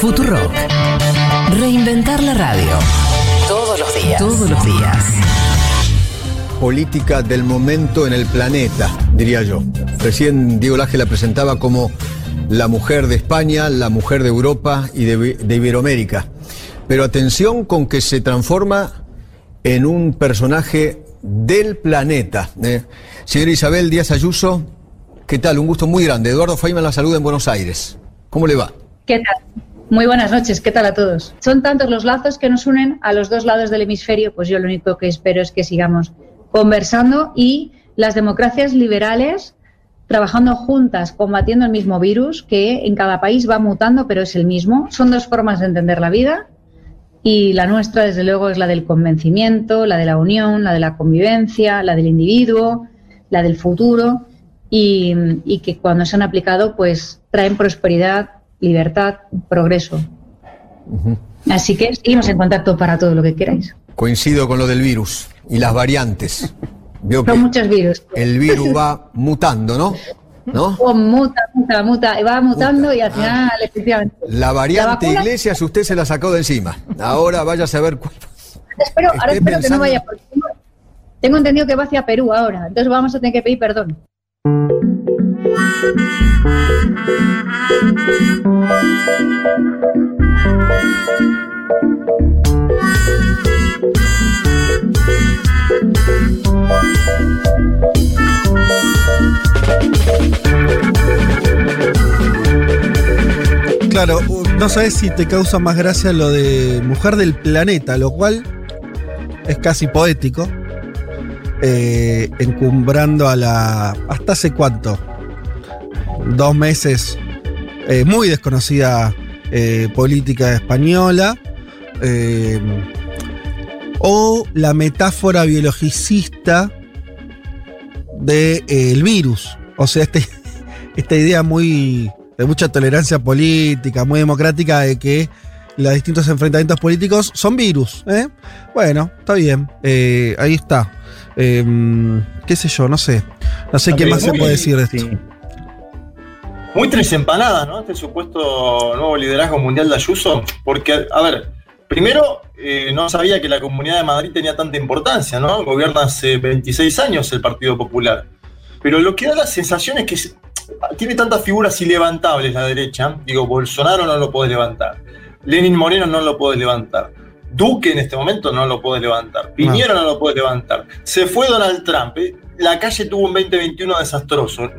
Futurock. Reinventar la radio. Todos los días. Todos los días. Política del momento en el planeta, diría yo. Recién Diego Laje la presentaba como la mujer de España, la mujer de Europa y de, de Iberoamérica. Pero atención con que se transforma en un personaje del planeta. ¿eh? Señora Isabel Díaz Ayuso, ¿qué tal? Un gusto muy grande. Eduardo Feynman la saluda en Buenos Aires. ¿Cómo le va? ¿Qué tal? Muy buenas noches, ¿qué tal a todos? Son tantos los lazos que nos unen a los dos lados del hemisferio, pues yo lo único que espero es que sigamos conversando y las democracias liberales trabajando juntas, combatiendo el mismo virus que en cada país va mutando, pero es el mismo. Son dos formas de entender la vida y la nuestra, desde luego, es la del convencimiento, la de la unión, la de la convivencia, la del individuo, la del futuro y, y que cuando se han aplicado, pues traen prosperidad, libertad, progreso. Así que seguimos en contacto para todo lo que queráis. Coincido con lo del virus y las variantes. Veo Son muchos virus. el virus va mutando, ¿no? ¿No? Oh, muta, muta, muta, y va mutando y al final, efectivamente. La variante La Iglesias usted se la sacó de encima. Ahora vaya a saber cuál. Espero, ahora espero que no vaya, porque tengo entendido que va hacia Perú ahora, entonces vamos a tener que pedir perdón. Claro, no sabes si te causa más gracia lo de mujer del planeta, lo cual es casi poético. Eh, encumbrando a la. ¿Hasta hace cuánto? Dos meses. eh, muy desconocida eh, política española. o la metáfora biologicista del virus. O sea, este, esta idea muy de mucha tolerancia política, muy democrática, de que los distintos enfrentamientos políticos son virus. Bueno, está bien. ahí está. Eh, ¿Qué sé yo? No sé. No sé qué más se puede decir de esto. sí. Muy tres empanadas, ¿no? Este supuesto nuevo liderazgo mundial de Ayuso. Porque, a ver, primero, eh, no sabía que la Comunidad de Madrid tenía tanta importancia, ¿no? Gobierna hace 26 años el Partido Popular. Pero lo que da la sensación es que tiene tantas figuras ilevantables la derecha. Digo, Bolsonaro no lo puede levantar. Lenin Moreno no lo puede levantar. Duque en este momento no lo puede levantar. Piñera no, lo puede levantar. Se fue Donald Trump. eh, La calle tuvo un 2021 desastroso.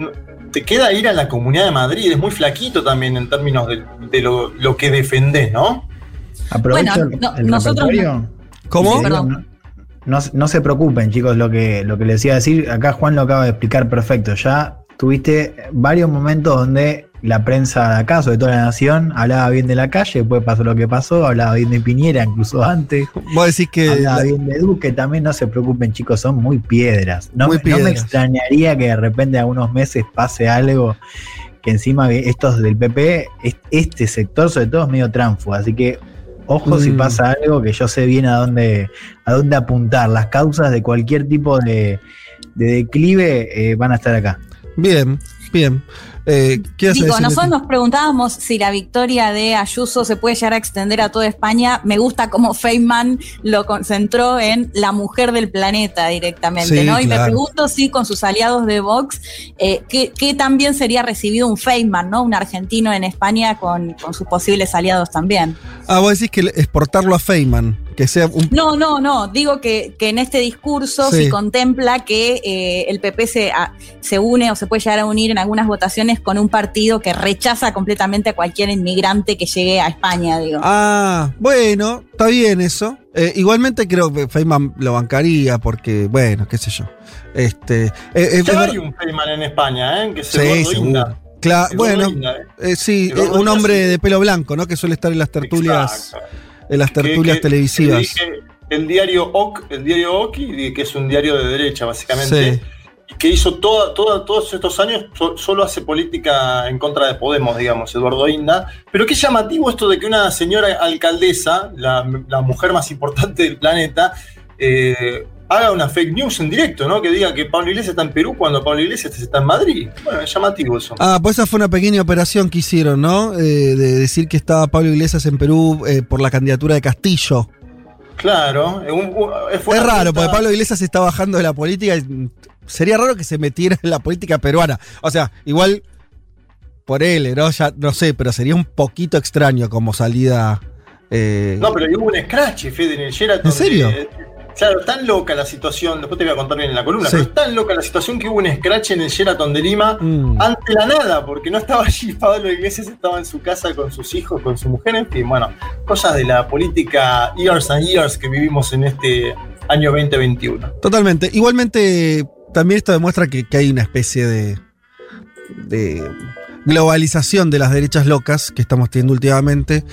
Te queda ir a la Comunidad de Madrid. Es muy flaquito también en términos de, de lo, lo que defendés, ¿no? Aprovecho Bueno, el- no- el nosotros. ¿Cómo? Perdón. No, no, no se preocupen, chicos, lo que, lo que les iba a decir. Acá Juan lo acaba de explicar perfecto. Ya tuviste varios momentos donde la prensa de acá, sobre todo la Nación, hablaba bien de la calle, después pasó lo que pasó, hablaba bien de Piñera, incluso antes. Vos decís que. Hablaba la- bien de Duque, también no se preocupen, chicos, son muy piedras. No, Muy me- no me piedras. extrañaría que de repente a unos meses pase algo que encima estos del PP, es- este sector sobre todo es medio tránfugo, así que ojo si Mm. pasa algo que yo sé bien a dónde, a dónde apuntar. Las causas de cualquier tipo de, de declive eh, van a estar acá. Bien, bien. Eh, ¿Qué ibas a Digo, decir, nosotros nos preguntábamos si la victoria de Ayuso se puede llegar a extender a toda España. Me gusta cómo Feynman lo concentró en la mujer del planeta directamente, Sí, ¿no? Y me pregunto si con sus aliados de Vox, eh, ¿qué, qué también sería recibido un Feynman, ¿no? Un argentino en España con, con sus posibles aliados también. Ah, vos decís que exportarlo a Feynman, que sea un. No, no, no. Digo que, que en este discurso Sí. se contempla que eh, el PP se, a- se une o se puede llegar a unir en algunas votaciones con un partido que rechaza completamente a cualquier inmigrante que llegue a España, digo. Ah, bueno, está bien eso. Eh, igualmente creo que Feynman lo bancaría porque, bueno, qué sé yo. Este, eh, eh, Ya es hay un Feynman en España, ¿eh? Que se Sí, Eduardo Inda. seguro. Cla- Eduardo bueno, ¿eh? eh, sí, eh, un hombre de pelo blanco, ¿no? Que suele estar en las tertulias, Exacto. En las tertulias que- televisivas. el diario OC, el diario OKI, que es un diario de derecha, básicamente. Sí. que hizo toda, toda, todos estos años, so- solo hace política en contra de Podemos, digamos, Eduardo Inda. Pero qué llamativo esto de que una señora alcaldesa, la, la mujer más importante del planeta, eh, haga una fake news en directo, ¿no? Que diga que Pablo Iglesias está en Perú cuando Pablo Iglesias está en Madrid. Bueno, es llamativo eso. Ah, pues esa fue una pequeña operación que hicieron, ¿no? Eh, de decir que estaba Pablo Iglesias en Perú eh, por la candidatura de Castillo. Claro, un- fue Es raro, porque Pablo Iglesias se está bajando de la política. y sería raro que se metiera en la política peruana. O sea, igual por él, ¿no? Ya no sé, pero sería un poquito extraño como salida. eh, No, pero hubo un scratch, Fede, en el Sheraton. ¿En serio? de- claro, tan loca la situación, después te voy a contar bien en la columna, Sí. pero es tan loca la situación que hubo un scratch en el Sheraton de Lima mm. ante la nada, porque no estaba allí Pablo Iglesias, estaba en su casa con sus hijos, con su mujer, en fin, bueno, cosas de la política years and years que vivimos en este año 2021. Totalmente. Igualmente, también esto demuestra que, que hay una especie de, de globalización de las derechas locas que estamos teniendo últimamente.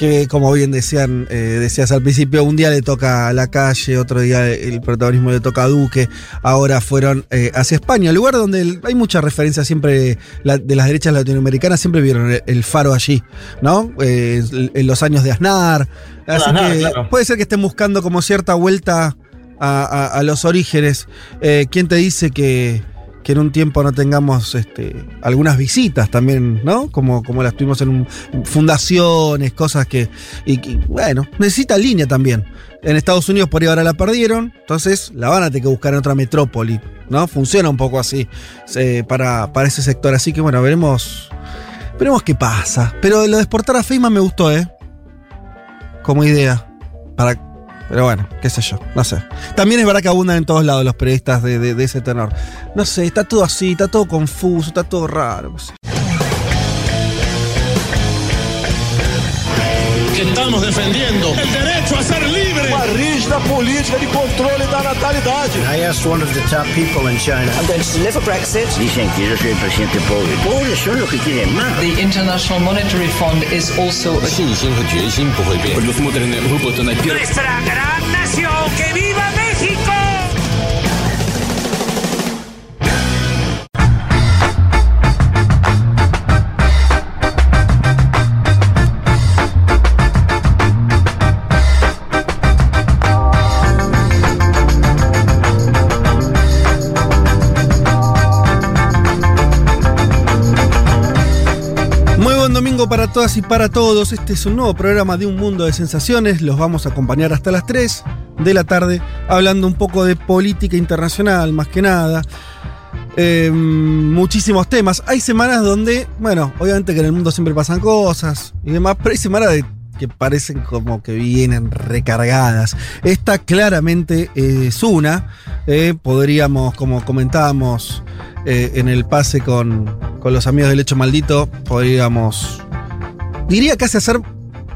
Que, como bien decían, eh, decías al principio, un día le toca a la calle, otro día el protagonismo le toca a Duque, ahora fueron eh, hacia España, lugar donde hay mucha referencia siempre la- de las derechas latinoamericanas, siempre vieron el, el faro allí, ¿no? Eh, en los años de Aznar. Así Aznar, que claro. puede ser que estén buscando como cierta vuelta a, a- a los orígenes. ¿Quién te dice que, que en un tiempo no tengamos este, algunas visitas también, ¿no? Como, como las tuvimos en un- fundaciones, cosas que. Y, bueno, necesita línea también. En Estados Unidos por ahí ahora la perdieron, entonces la van a tener que buscar en otra metrópoli, ¿no? Funciona un poco así eh, para, para ese sector. Así que bueno, veremos. Veremos qué pasa. Pero lo de exportar a Feynman me gustó, ¿eh? Como idea. Para, pero bueno, qué sé yo, no sé. También es verdad que abundan en todos lados los periodistas de, de- ese tenor. No sé, está todo así, está todo confuso, está todo raro. estamos defendiendo el derecho. Uma rígida política de controle da natalidade. I asked one of the top people in China. I'm going to deliver Brexit. Dicen que yo soy el presidente pobre. Pobres son los que quieren más. The International Monetary Fund is also a Nuestra gran nación, que viva México. Para todas y para todos. Este es un nuevo programa de Un Mundo de Sensaciones. Los vamos a acompañar hasta las 3 de la tarde, hablando un poco de política internacional, más que nada. Eh, muchísimos temas. Hay semanas donde, bueno, obviamente que en el mundo siempre pasan cosas y demás, pero hay semanas de- que parecen como que vienen recargadas. Esta claramente es una. eh, podríamos, como comentábamos eh, en el pase con, con los amigos del Hecho Maldito, podríamos, diría casi hacer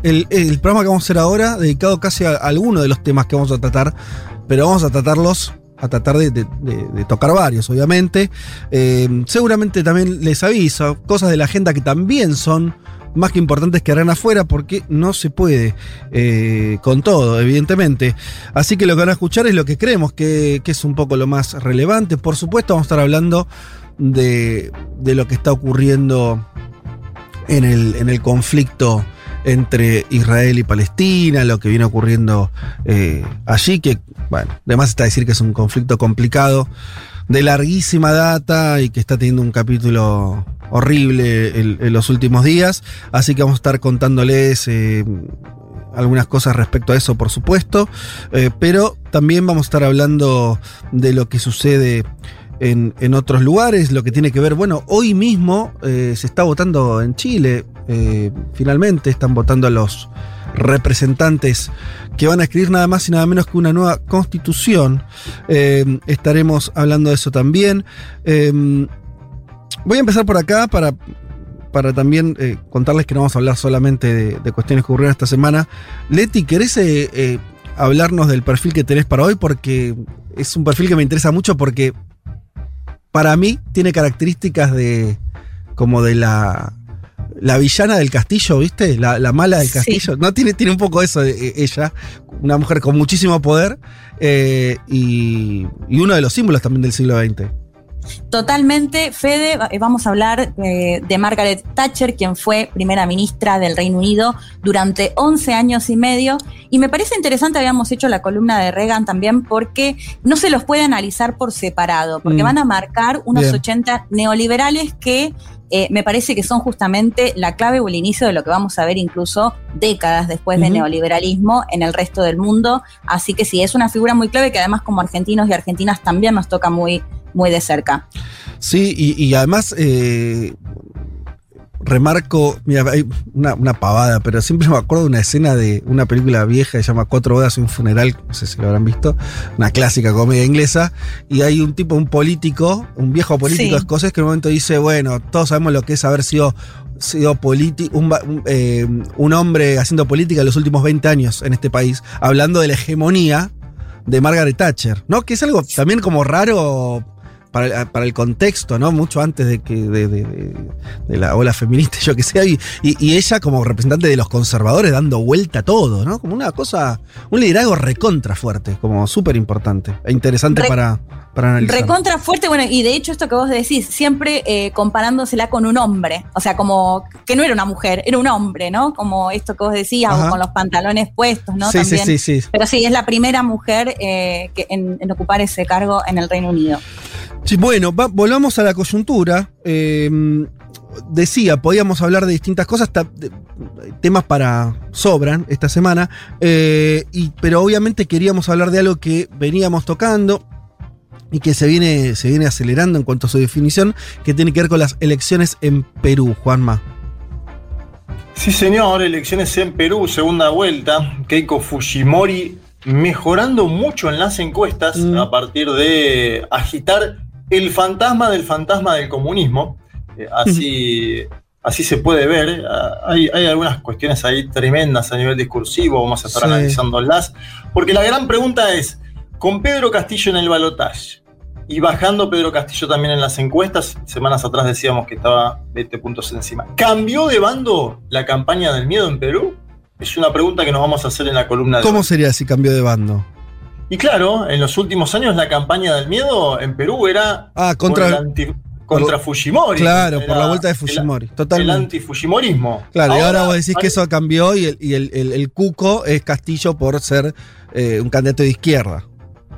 el, el programa que vamos a hacer ahora, dedicado casi a, alguno de los temas que vamos a tratar, pero vamos a tratarlos, a tratar de, tocar varios, obviamente. Eh, seguramente también les aviso, cosas de la agenda que también son más que importantes que harán afuera, porque no se puede eh, con todo, evidentemente. Así que lo que van a escuchar es lo que creemos que, es un poco lo más relevante. Por supuesto, vamos a estar hablando de, lo que está ocurriendo en el, en el conflicto entre Israel y Palestina, lo que viene ocurriendo eh, allí, que, bueno, además está decir que es un conflicto complicado, de larguísima data y que está teniendo un capítulo horrible en, los últimos días, así que vamos a estar contándoles eh, algunas cosas respecto a eso, por supuesto, eh, pero también vamos a estar hablando de lo que sucede en, en otros lugares, lo que tiene que ver, bueno, hoy mismo eh, se está votando en Chile, finalmente están votando a los representantes que van a escribir nada más y nada menos que una nueva constitución. Estaremos hablando de eso también. Voy a empezar por acá para, para también eh, contarles que no vamos a hablar solamente de, de cuestiones que ocurrieron esta semana. Leti, ¿querés eh, eh, hablarnos del perfil que tenés para hoy? Porque es un perfil que me interesa mucho porque para mí tiene características de como de la la villana del castillo, ¿viste? La, la mala del Sí. castillo. No tiene, tiene un poco eso de, ella, una mujer con muchísimo poder eh, y, y uno de los símbolos también del siglo XX. Totalmente, Fede, eh, vamos a hablar eh, de Margaret Thatcher, quien fue primera ministra del Reino Unido durante 11 años y medio. Y me parece interesante, habíamos hecho la columna de Reagan también, porque no se los puede analizar por separado, porque Mm. van a marcar unos Bien. 80 neoliberales que eh, me parece que son justamente la clave o el inicio de lo que vamos a ver incluso décadas después del neoliberalismo en el resto del mundo. Así que sí, es una figura muy clave que además como argentinos y argentinas también nos toca muy, muy de cerca. Sí, y, y además eh, remarco, mira, hay una, una pavada, pero siempre me acuerdo de una escena de una película vieja que se llama Cuatro bodas y un funeral, no sé si lo habrán visto, una clásica comedia inglesa, y hay un tipo, un político, un viejo político Sí. escocés que en un momento dice, bueno, todos sabemos lo que es haber sido sido un, un, eh, un hombre haciendo política en los últimos 20 años en este país, hablando de la hegemonía de Margaret Thatcher, ¿no? Que es algo también como raro para, el- para el contexto, ¿no? Mucho antes de que de, de- de- la ola feminista, yo que sé, y, y- y ella como representante de los conservadores dando vuelta a todo, ¿no? Como una cosa, un liderazgo recontra fuerte, como súper importante e interesante Re- para, para analizar. Recontra fuerte, bueno, y de hecho esto que vos decís, siempre eh, comparándosela con un hombre, o sea, como que no era una mujer, era un hombre, ¿no? Como esto que vos decías, Ajá. o con los pantalones puestos, ¿no? sí, sí, También. sí, sí. Pero sí, es la primera mujer eh, que en, en ocupar ese cargo en el Reino Unido. Sí, bueno, va- volvamos a la coyuntura. Eh, decía, podíamos hablar de distintas cosas, ta- de- temas para sobran esta semana, eh, y, pero obviamente queríamos hablar de algo que veníamos tocando y que se viene, se viene acelerando en cuanto a su definición, que tiene que ver con las elecciones en Perú, Juanma. Sí, señor, elecciones en Perú, segunda vuelta. Keiko Fujimori mejorando mucho en las encuestas Mm. a partir de agitar el fantasma del fantasma del comunismo. Eh, así, así se puede ver. Ah, Hay, hay algunas cuestiones ahí tremendas a nivel discursivo, vamos a estar Sí. analizándolas. Porque la gran pregunta es, con Pedro Castillo en el balotaje y bajando Pedro Castillo también en las encuestas, semanas atrás decíamos que estaba 20 puntos encima. ¿Cambió de bando la campaña del miedo en Perú? Es una pregunta que nos vamos a hacer en la columna de ¿Cómo hoy. sería si cambió de bando? Y claro, en los últimos años la campaña del miedo en Perú era Ah, contra- por el anti- contra Fujimori. Claro, por la vuelta de el- Fujimori, El, totalmente. antifujimorismo. Claro, y ahora vos decís que eso cambió y el, y el- el- el cuco es Castillo por ser eh, un candidato de izquierda.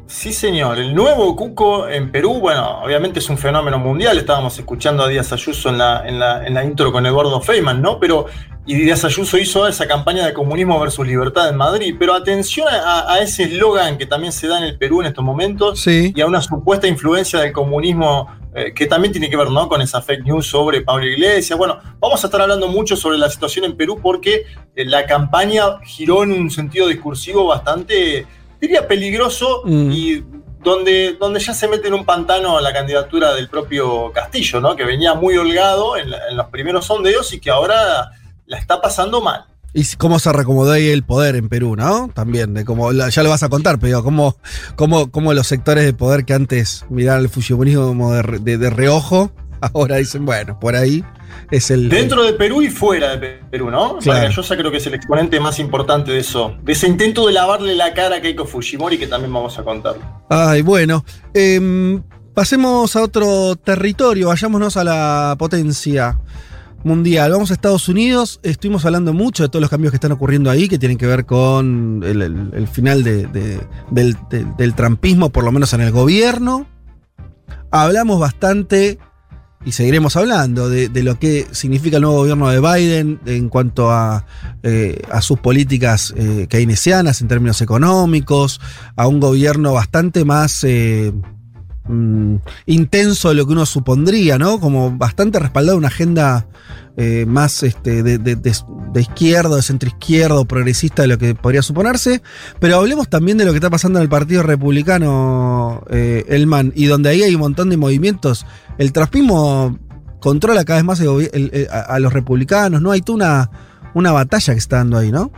Sí, señor. El nuevo Cuco en Perú, bueno, obviamente es un fenómeno mundial. Estábamos escuchando a Díaz Ayuso en la, en la, en la intro con Eduardo Feynman, ¿no? Pero, y Díaz Ayuso hizo esa campaña de comunismo versus libertad en Madrid. Pero atención a, a ese eslogan que también se da en el Perú en estos momentos Sí. y a una supuesta influencia del comunismo eh, que también tiene que ver, ¿no? Con esa fake news sobre Pablo Iglesias. Bueno, vamos a estar hablando mucho sobre la situación en Perú porque eh, la campaña giró en un sentido discursivo bastante, diría, peligroso Mm. y donde, donde ya se mete en un pantano la candidatura del propio Castillo, ¿no? Que venía muy holgado en, la- en los primeros sondeos y que ahora la está pasando mal. Y cómo se reacomodó ahí el poder en Perú, ¿no? También, de cómo, ya lo vas a contar, pero cómo, cómo, cómo los sectores de poder que antes miraban el fujimorismo de, de- de reojo, ahora dicen, bueno, por ahí es el... Dentro de Perú y fuera de Pe- Perú, ¿no? Claro. Vargallosa creo que es el exponente más importante de eso, de ese intento de lavarle la cara a Keiko Fujimori que también vamos a contar. Ay, bueno. Em, pasemos a otro territorio, vayámonos a la potencia mundial. Vamos a Estados Unidos. Estuvimos hablando mucho de todos los cambios que están ocurriendo ahí, que tienen que ver con el, el- el final de- de- del, de- del trampismo, por lo menos en el gobierno. Hablamos bastante y seguiremos hablando de, lo que significa el nuevo gobierno de Biden en cuanto a, eh, sus políticas eh, keynesianas en términos económicos, a un gobierno bastante más eh, mm, intenso de lo que uno supondría, ¿no? Como bastante respaldado una agenda más este, de, de, de, izquierda, de progresista de lo que podría suponerse. Pero hablemos también de lo que está pasando en el Partido Republicano, Elman, y donde ahí hay un montón de movimientos. El traspismo controla cada vez más el gobi- el- el- a, a los republicanos, ¿no? Hay toda una, una batalla que está dando ahí, ¿no?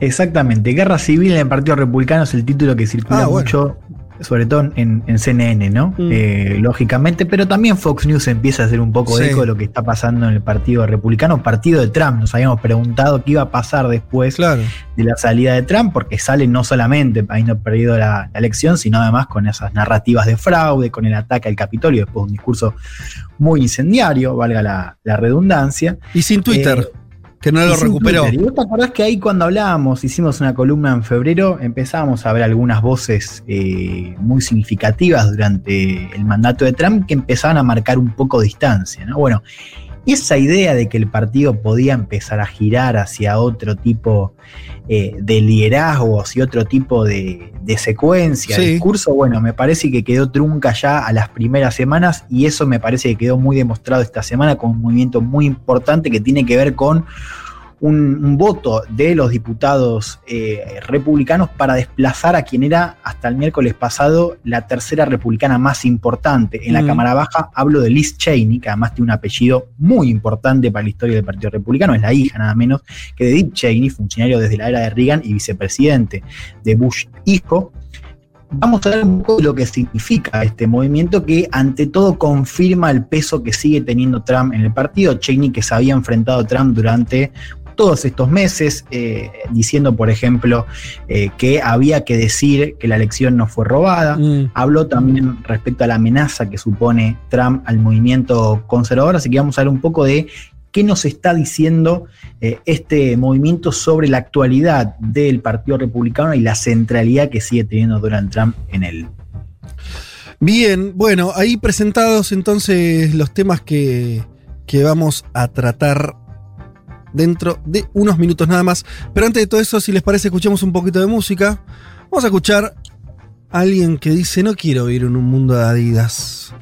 Exactamente. Guerra civil en el Partido Republicano es el título que circula Ah, bueno. mucho sobre todo en, en CNN, ¿no? Mm. Eh, lógicamente, pero también Fox News empieza a hacer un poco de Sí. eco de lo que está pasando en el Partido Republicano, partido de Trump. Nos habíamos preguntado qué iba a pasar después Claro. de la salida de Trump, porque sale no solamente habiendo perdido la, la elección, sino además con esas narrativas de fraude, con el ataque al Capitolio, después de un discurso muy incendiario, valga la, la redundancia. Y sin Twitter, Eh, que no lo recuperó. Y vos te acordás que ahí cuando hablábamos, hicimos una columna en febrero, empezábamos a ver algunas voces eh, muy significativas durante el mandato de Trump que empezaban a marcar un poco distancia, ¿no? Bueno, esa idea de que el partido podía empezar a girar hacia otro tipo eh, de liderazgo, hacia otro tipo de, de secuencia, de discurso, bueno, me parece que quedó trunca ya a las primeras semanas y eso me parece que quedó muy demostrado esta semana con un movimiento muy importante que tiene que ver con un, un voto de los diputados eh, republicanos para desplazar a quien era hasta el miércoles pasado la tercera republicana más importante. En la Mm. Cámara Baja hablo de Liz Cheney, que además tiene un apellido muy importante para la historia del Partido Republicano, es la hija nada menos que de Dick Cheney, funcionario desde la era de Reagan y vicepresidente de Bush hijo. Vamos a ver un poco de lo que significa este movimiento que ante todo confirma el peso que sigue teniendo Trump en el partido. Cheney que se había enfrentado a Trump durante todos estos meses, eh, diciendo, por ejemplo, eh, que había que decir que la elección no fue robada. Mm. Habló también respecto a la amenaza que supone Trump al movimiento conservador, así que vamos a ver un poco de qué nos está diciendo eh, este movimiento sobre la actualidad del Partido Republicano y la centralidad que sigue teniendo Donald Trump en él. Bien, bueno, ahí presentados entonces los temas que, que vamos a tratar dentro de unos minutos nada más. Pero antes de todo eso, si les parece, escuchemos un poquito de música. Vamos a escuchar a alguien que dice, no quiero vivir en un mundo de Adidas.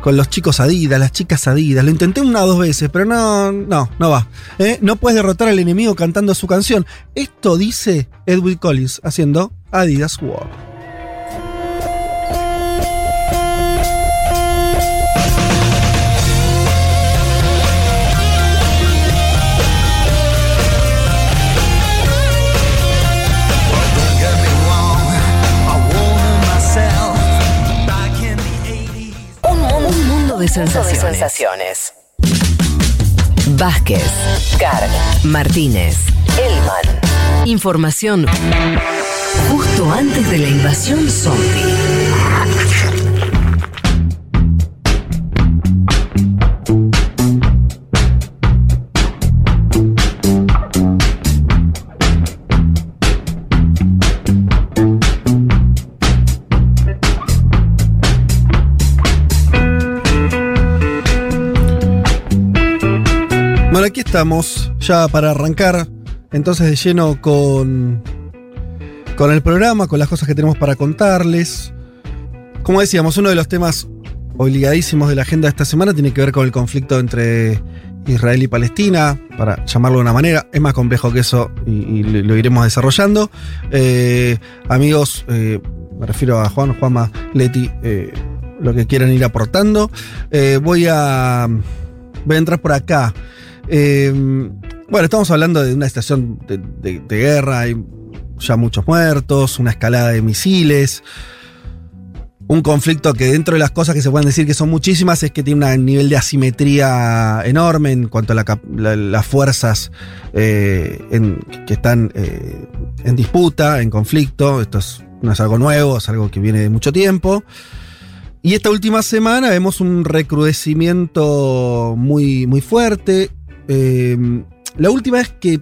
Con los chicos Adidas, las chicas Adidas. Lo intenté una o dos veces, pero no, no, no va. ¿eh? No puedes derrotar al enemigo cantando su canción. Esto dice Edwin Collins haciendo Adidas War. Un mundo de sensaciones. Vázquez, Carg, Martínez, Elman. Información justo antes de la invasión zombie. Bueno, aquí estamos ya para arrancar entonces de lleno con, con el programa, con las cosas que tenemos para contarles. Como decíamos, uno de los temas obligadísimos de la agenda de esta semana tiene que ver con el conflicto entre Israel y Palestina, para llamarlo de una manera. Es más complejo que eso y, lo iremos desarrollando. Eh, amigos, eh, me refiero a Juan, Juanma, Leti, eh, lo que quieran ir aportando. Voy a entrar por acá. Eh, bueno, estamos hablando de una estación de, guerra, hay ya muchos muertos, una escalada de misiles. Un conflicto que dentro de las cosas que se pueden decir que son muchísimas es que tiene un nivel de asimetría enorme en cuanto a las fuerzas eh, que están eh, en disputa, en conflicto. Esto es- no es algo nuevo, es algo que viene de mucho tiempo. Y esta última semana vemos un recrudecimiento muy, muy fuerte. Eh, la última vez que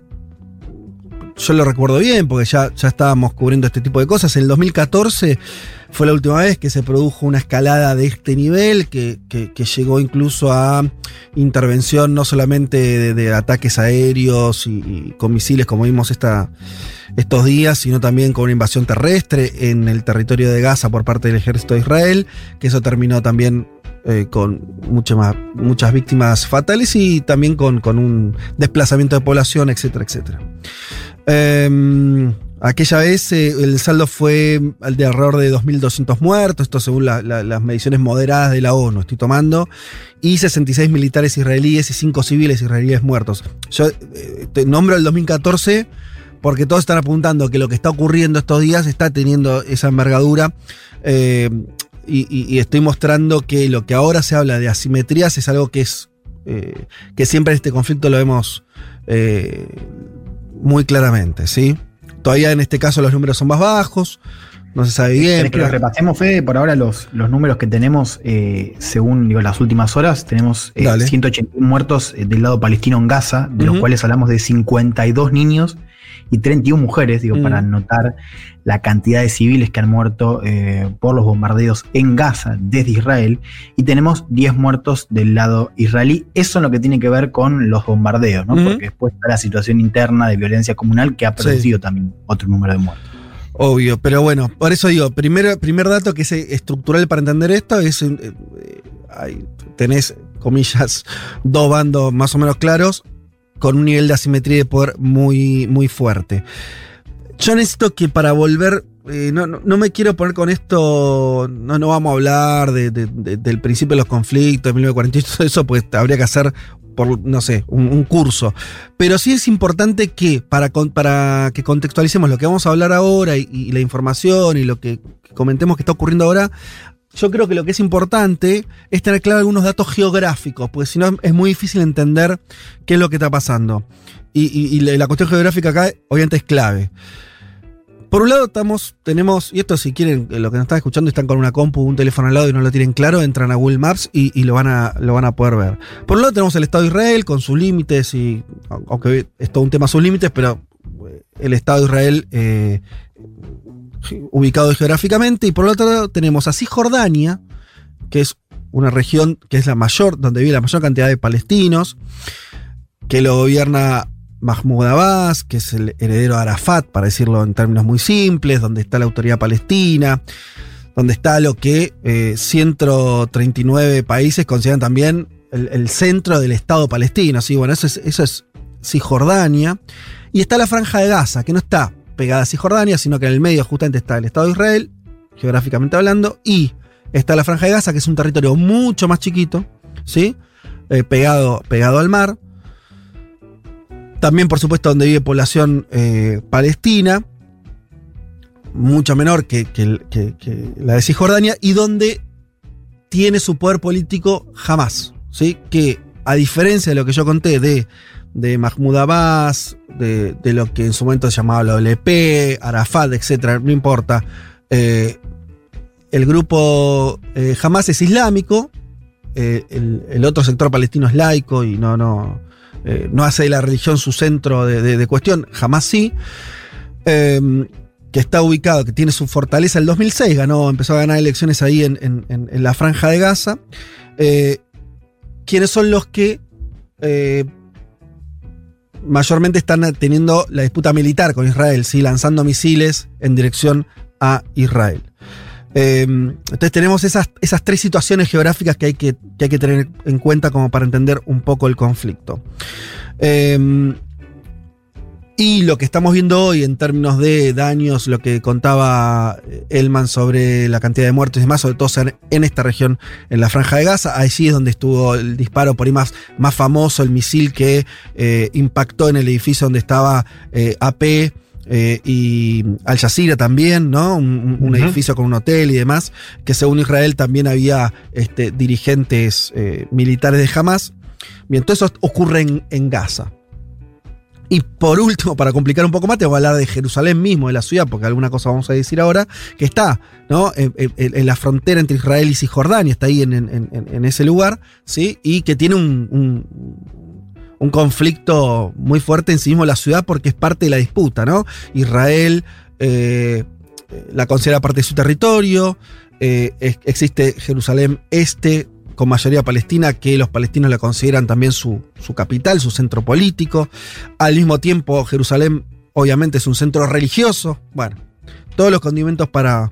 yo lo recuerdo bien, porque ya, ya estábamos cubriendo este tipo de cosas. En el 2014 fue la última vez que se produjo una escalada de este nivel, que, que- llegó incluso a intervención no solamente de, de ataques aéreos y, y con misiles, como vimos esta, estos días, sino también con una invasión terrestre en el territorio de Gaza por parte del ejército de Israel, que eso terminó también eh, con mucho más- muchas víctimas fatales y también con, con un desplazamiento de población, etcétera, etcétera. Em, aquella vez eh, el saldo fue al de alrededor de 2.200 muertos, esto según la- la- las mediciones moderadas de la ONU, estoy tomando, y 66 militares israelíes y 5 civiles israelíes muertos. Yo eh, te nombro el 2014 porque todos están apuntando que lo que está ocurriendo estos días está teniendo esa envergadura. Y, y- y estoy mostrando que lo que ahora se habla de asimetrías es algo que es. eh, que siempre en este conflicto lo vemos eh, muy claramente, ¿sí? Todavía en este caso los números son más bajos, no se sabe bien. ¿Querés que pero- los repasemos, Fede? Por ahora los, los números que tenemos, eh, según digo, las últimas horas, tenemos eh, Dale. 181 muertos eh, del lado palestino en Gaza, de los cuales hablamos de 52 niños y 31 mujeres, digo, Mm. para notar la cantidad de civiles que han muerto eh, por los bombardeos en Gaza desde Israel. Y tenemos 10 muertos del lado israelí. Eso en lo que tiene que ver con los bombardeos, ¿no? Porque después está la situación interna de violencia comunal que ha Sí. producido también otro número de muertos. Obvio, pero bueno, por eso digo, primer, primer dato que es eh, estructural para entender esto es, eh, eh, hay- tenés, comillas, dos bandos más o menos claros con un nivel de asimetría de poder muy, muy fuerte. Yo necesito que para volver, eh, no, no- no me quiero poner con esto, no, no vamos a hablar de- de- de- del principio de los conflictos, de 1948, todo eso, pues habría que hacer por, no sé, un, curso. Pero sí es importante que, para, para que contextualicemos lo que vamos a hablar ahora y la información y lo que comentemos que está ocurriendo ahora, yo creo que lo que es importante es tener claro algunos datos geográficos, porque si no es muy difícil entender qué es lo que está pasando. Y, la cuestión geográfica acá, obviamente, es clave. Por un lado, estamos, tenemos, y esto si quieren, eh, lo que nos están escuchando están con una compu, un teléfono al lado y no lo tienen claro, entran a Google Maps y, y lo, van a, lo van a poder ver. Por un lado tenemos el Estado de Israel con sus límites, y aunque es todo un tema sus límites, pero eh, el Estado de Israel eh, ubicado geográficamente. Y por otro lado tenemos a Cisjordania, que es una región que es la mayor, donde vive la mayor cantidad de palestinos, que lo gobierna Mahmoud Abbas, que es el heredero de Arafat, para decirlo en términos muy simples, donde está la autoridad palestina, donde está lo que eh, 139 países consideran también el, el centro del Estado palestino. Sí, bueno, eso es, eso es Cisjordania. Y está la franja de Gaza, que no está pegada a Cisjordania, sino que en el medio justamente está el Estado de Israel, geográficamente hablando, y está la franja de Gaza, que es un territorio mucho más chiquito, ¿sí? Eh, pegado, pegado al mar. También, por supuesto, donde vive población eh, palestina, mucho menor que, que- la de Cisjordania, y donde tiene su poder político jamás. ¿sí? Que a diferencia de lo que yo conté de, de Mahmoud Abbas, de, de lo que en su momento se llamaba la OLP, Arafat, etc., no importa. eh, el grupo eh, Hamas es islámico, eh, el, otro sector palestino es laico y no, no, eh, no hace de la religión su centro de, de- cuestión, jamás sí. Eh, que está ubicado, que tiene su fortaleza el 2006, ganó, empezó a ganar elecciones ahí en, en- la franja de Gaza. Quienes son los que mayormente están teniendo la disputa militar con Israel, ¿sí? lanzando misiles en dirección a Israel. Eh, entonces tenemos esas, esas tres situaciones geográficas que hay que, que hay que tener en cuenta como para entender un poco el conflicto. Eh, y lo que estamos viendo hoy en términos de daños, lo que contaba Elman sobre la cantidad de muertos y demás, sobre todo en, esta región, en la franja de Gaza, allí es donde estuvo el disparo por ahí más, más famoso, el misil que eh, impactó en el edificio donde estaba eh, AP eh, y Al Jazeera también, ¿no? Un, edificio con un hotel y demás, que según Israel también había este, dirigentes eh, militares de Hamas. Bien, todo eso ocurre en, en Gaza. Y por último, para complicar un poco más, te voy a hablar de Jerusalén mismo, de la ciudad, porque alguna cosa vamos a decir ahora, que está ¿no? en, la frontera entre Israel y Cisjordania, está ahí en, en- ese lugar, ¿sí? y que tiene un, un- conflicto muy fuerte en sí mismo la ciudad porque es parte de la disputa. ¿no? Israel eh, la considera parte de su territorio, eh, existe Jerusalén Este con mayoría palestina, que los palestinos la consideran también su, su capital, su centro político. Al mismo tiempo, Jerusalén obviamente es un centro religioso. Bueno, todos los condimentos para,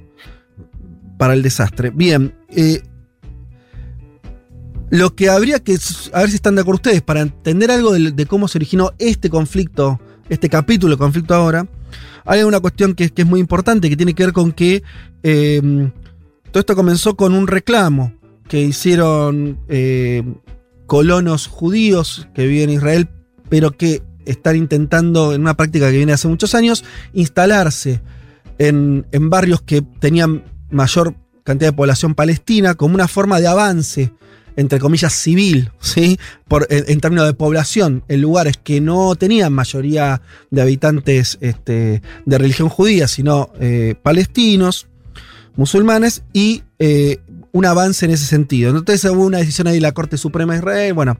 para el desastre. Bien, eh, lo que habría que, a ver si están de acuerdo ustedes, para entender algo de, cómo se originó este conflicto, este capítulo conflicto ahora, hay una cuestión que, que es muy importante, que tiene que ver con que eh, todo esto comenzó con un reclamo que hicieron eh, colonos judíos que viven en Israel, pero que están intentando, en una práctica que viene hace muchos años, instalarse en, en barrios que tenían mayor cantidad de población palestina como una forma de avance entre comillas, civil, ¿sí? Por, en, términos de población, en lugares que no tenían mayoría de habitantes este, de religión judía, sino eh, palestinos, musulmanes, y eh, un avance en ese sentido. Entonces hubo una decisión ahí de la Corte Suprema de Israel, bueno,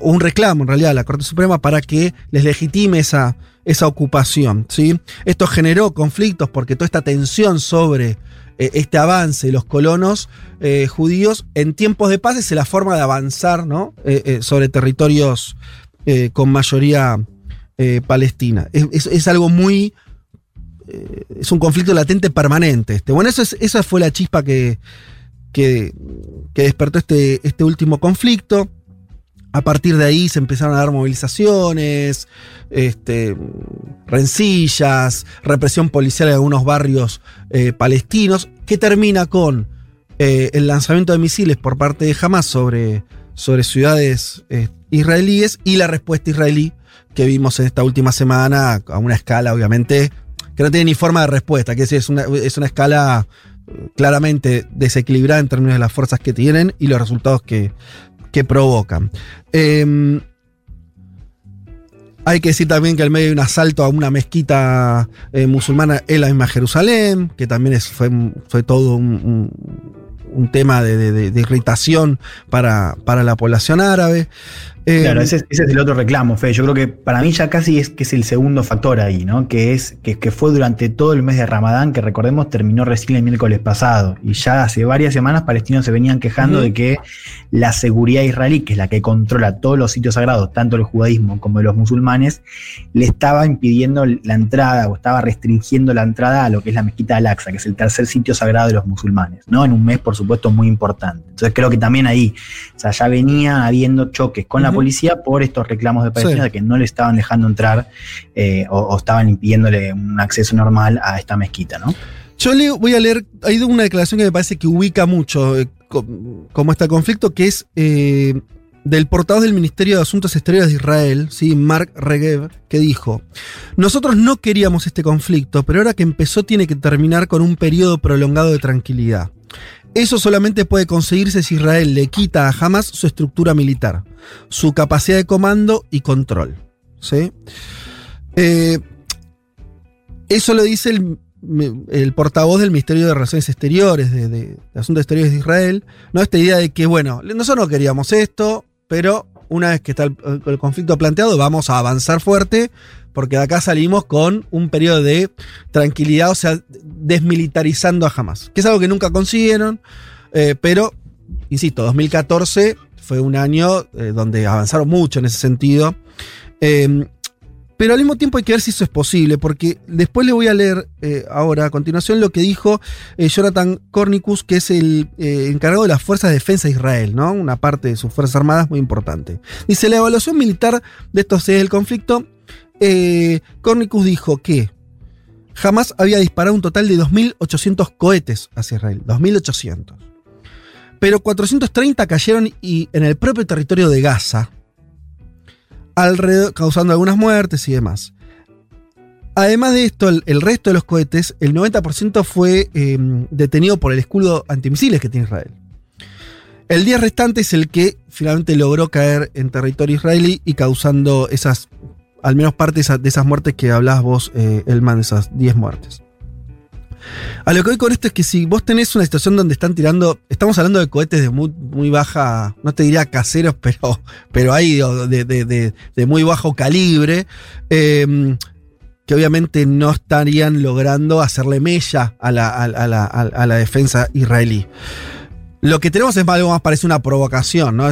un reclamo en realidad a la Corte Suprema para que les legitime esa, esa ocupación, ¿sí? Esto generó conflictos porque toda esta tensión sobre eh, este avance de los colonos eh, judíos en tiempos de paz es la forma de avanzar ¿no? Eh, sobre territorios con mayoría palestina. Es, algo muy... es un conflicto latente permanente. Este. Bueno, esa fue la chispa que, que, despertó este, este último conflicto. A partir de ahí se empezaron a dar movilizaciones, este, rencillas, represión policial en algunos barrios eh, palestinos, que termina con eh, el lanzamiento de misiles por parte de Hamas sobre, sobre ciudades eh, israelíes y la respuesta israelí que vimos en esta última semana a una escala, obviamente, que no tiene ni forma de respuesta, que es es una escala claramente desequilibrada en términos de las fuerzas que tienen y los resultados que, que provocan. Eh, hay que decir también que al medio hay un asalto a una mezquita eh, musulmana en la misma Jerusalén, que también fue, fue todo un, un, tema de, de, de, irritación para, para la población árabe. Eh, claro, ese, ese, es el otro reclamo, Fede. Yo creo que para mí ya casi es que es el segundo factor ahí, ¿no? Que es que, que, fue durante todo el mes de Ramadán, que recordemos terminó recién el miércoles pasado. Y ya hace varias semanas palestinos se venían quejando uh -huh. de que la seguridad israelí, que es la que controla todos los sitios sagrados, tanto el judaísmo como de los musulmanes, le estaba impidiendo la entrada o estaba restringiendo la entrada a lo que es la mezquita de Al-Aqsa, que es el tercer sitio sagrado de los musulmanes, ¿no? En un mes, por supuesto, muy importante. Entonces creo que también ahí, o sea, ya venía habiendo choques con uh -huh. la policía por estos reclamos de palestinos sí. de que no le estaban dejando entrar eh, o, o, estaban impidiéndole un acceso normal a esta mezquita, ¿no? Yo le voy a leer, hay una declaración que me parece que ubica mucho eh, como este conflicto, que es eh, del portavoz del Ministerio de Asuntos Exteriores de Israel, ¿sí? Mark Regev, que dijo, nosotros no queríamos este conflicto, pero ahora que empezó tiene que terminar con un periodo prolongado de tranquilidad. Eso solamente puede conseguirse si Israel le quita a Hamas su estructura militar, su capacidad de comando y control. ¿sí? Eh, eso lo dice el, portavoz del Ministerio de Relaciones Exteriores, de, de, de, Asuntos Exteriores de Israel, ¿no? Esta idea de que, bueno, nosotros no queríamos esto, pero una vez que está el, conflicto planteado, vamos a avanzar fuerte, porque de acá salimos con un periodo de tranquilidad, o sea, desmilitarizando a Hamas, que es algo que nunca consiguieron, eh, pero, insisto, 2014 fue un año eh, donde avanzaron mucho en ese sentido. Eh, pero al mismo tiempo hay que ver si eso es posible, porque después le voy a leer eh, ahora a continuación lo que dijo eh, Jonathan Cornicus, que es el eh, encargado de las Fuerzas de Defensa de Israel, ¿no? Una parte de sus Fuerzas Armadas muy importante. Dice, la evaluación militar de estos seis del conflicto, Cornicus dijo que jamás había disparado un total de 2.800 cohetes hacia Israel, 2.800. Pero 430 cayeron y en el propio territorio de Gaza, alrededor, causando algunas muertes y demás. Además de esto, el, resto de los cohetes, el 90% fue eh, detenido por el escudo antimisiles que tiene Israel. El 10 restante es el que finalmente logró caer en territorio israelí y causando esas, al menos parte de esas muertes que hablabas vos, eh, Elman, esas 10 muertes. A lo que voy con esto es que si vos tenés una situación donde están tirando, estamos hablando de cohetes de muy, muy baja, no te diría caseros, pero, pero hay de, muy bajo calibre, eh, que obviamente no estarían logrando hacerle mella a la, defensa israelí. Lo que tenemos es algo más parece una provocación, ¿no?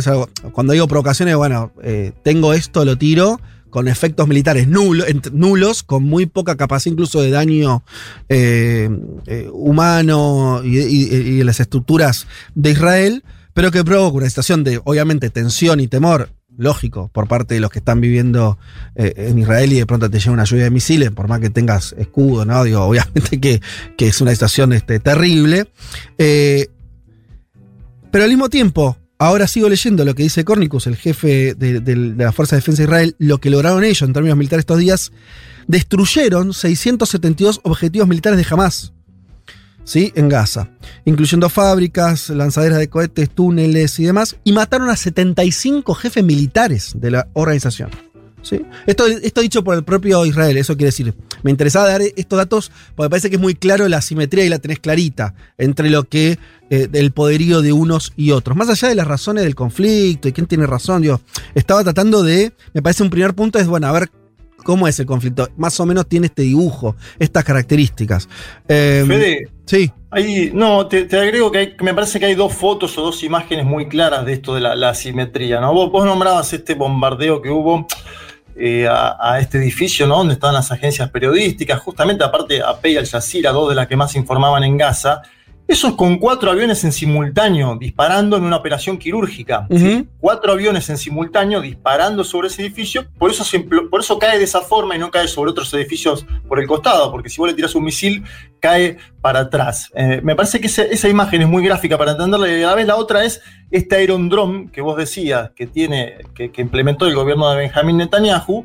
Cuando digo provocación es, bueno, eh, tengo esto, lo tiro, con efectos militares nulo, nulos, con muy poca capacidad incluso de daño eh, eh, humano y, y, las estructuras de Israel, pero que provoca una situación de, obviamente, tensión y temor, lógico, por parte de los que están viviendo eh, en Israel y de pronto te llega una lluvia de misiles, por más que tengas escudo, ¿no? Digo, obviamente que, que es una situación este, terrible. Pero al mismo tiempo, Ahora sigo leyendo lo que dice Cornicus, el jefe de, la Fuerza de Defensa de Israel, lo que lograron ellos en términos militares estos días. Destruyeron 672 objetivos militares de Hamas. ¿Sí? En Gaza. Incluyendo fábricas, lanzaderas de cohetes, túneles y demás. Y mataron a 75 jefes militares de la organización. ¿Sí? Esto, esto dicho por el propio Israel, eso quiere decir. Me interesaba dar estos datos porque parece que es muy claro la simetría y la tenés clarita entre lo que. Eh, del poderío de unos y otros. Más allá de las razones del conflicto y quién tiene razón, yo estaba tratando de. Me parece un primer punto es, bueno, a ver cómo es el conflicto. Más o menos tiene este dibujo, estas características. Eh, Fede, sí. Ahí, no, te, te agrego que, hay- que me parece que hay dos fotos o dos imágenes muy claras de esto de la, la asimetría, ¿no? Vos, vos nombrabas este bombardeo que hubo eh, a, a este edificio, ¿no? Donde estaban las agencias periodísticas, justamente aparte AP y Al Jazeera, dos de las que más informaban en Gaza. Eso es con cuatro aviones en simultáneo, disparando en una operación quirúrgica. Cuatro aviones en simultáneo disparando sobre ese edificio, por eso, se por eso cae de esa forma y no cae sobre otros edificios por el costado, porque si vos le tirás un misil, cae para atrás. Eh, me parece que esa, esa imagen es muy gráfica para entenderla y a la vez la otra es este Iron Dome que vos decías que, tiene, que, que implementó el gobierno de Benjamín Netanyahu,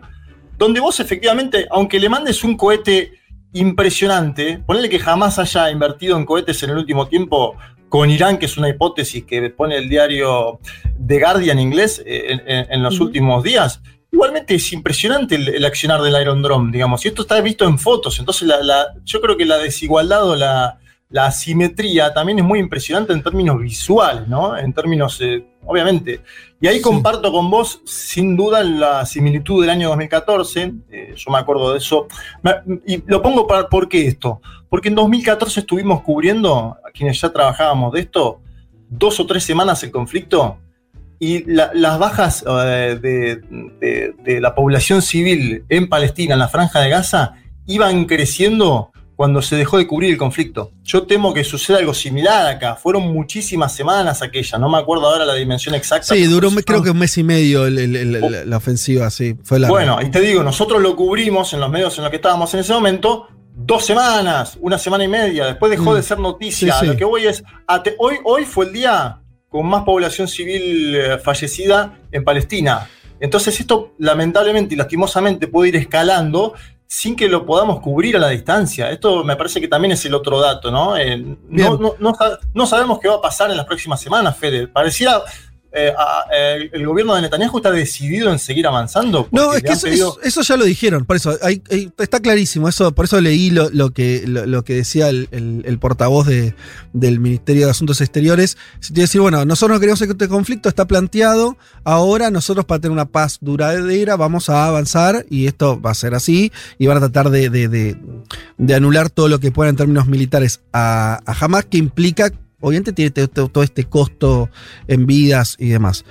donde vos efectivamente, aunque le mandes un cohete impresionante, ponele que jamás haya invertido en cohetes en el último tiempo con Irán, que es una hipótesis que pone el diario The Guardian inglés eh, en, en- en los últimos días. Igualmente es impresionante el, el accionar del Iron Dome, digamos, y esto está visto en fotos, entonces la- la- yo creo que la desigualdad o la, la asimetría también es muy impresionante en términos visuales, ¿no? En términos, eh, obviamente. Y ahí comparto con vos, sin duda, la similitud del año 2014, eh, yo me acuerdo de eso, y lo pongo para, ¿por qué esto? Porque en 2014 estuvimos cubriendo, a quienes ya trabajábamos de esto, dos o tres semanas el conflicto, y la- las bajas eh, de, de- de la población civil en Palestina, en la franja de Gaza, iban creciendo cuando se dejó de cubrir el conflicto. Yo temo que suceda algo similar acá. Fueron muchísimas semanas aquellas, no me acuerdo ahora la dimensión exacta. Sí, duró creo que un mes y medio el- el- el- la, la ofensiva, sí. Fue Bueno, y te digo, nosotros lo cubrimos en los medios en los que estábamos en ese momento dos semanas, una semana y media, después dejó Mm. de ser noticia. Sí, sí. Lo que voy es, hoy, hoy fue el día con más población civil eh, fallecida en Palestina. Entonces esto lamentablemente y lastimosamente puede ir escalando sin que lo podamos cubrir a la distancia. Esto me parece que también es el otro dato, ¿no? Eh, no, no- no no sabemos qué va a pasar en las próximas semanas, Fede. Pareciera... eh, a- eh, el gobierno de Netanyahu está decidido en seguir avanzando. No, es que eso, pedido- eso- eso ya lo dijeron, por eso hay- hay- está clarísimo, eso, por eso leí lo, lo que, lo, lo que decía el, el- el portavoz de- del Ministerio de Asuntos Exteriores. Que decir, bueno, nosotros no queremos que este conflicto está planteado, ahora nosotros para tener una paz duradera vamos a avanzar y esto va a ser así y van a tratar de, de- de- de anular todo lo que pueda en términos militares a, a Hamas, que implica, obviamente tiene todo, este costo en vidas y demás.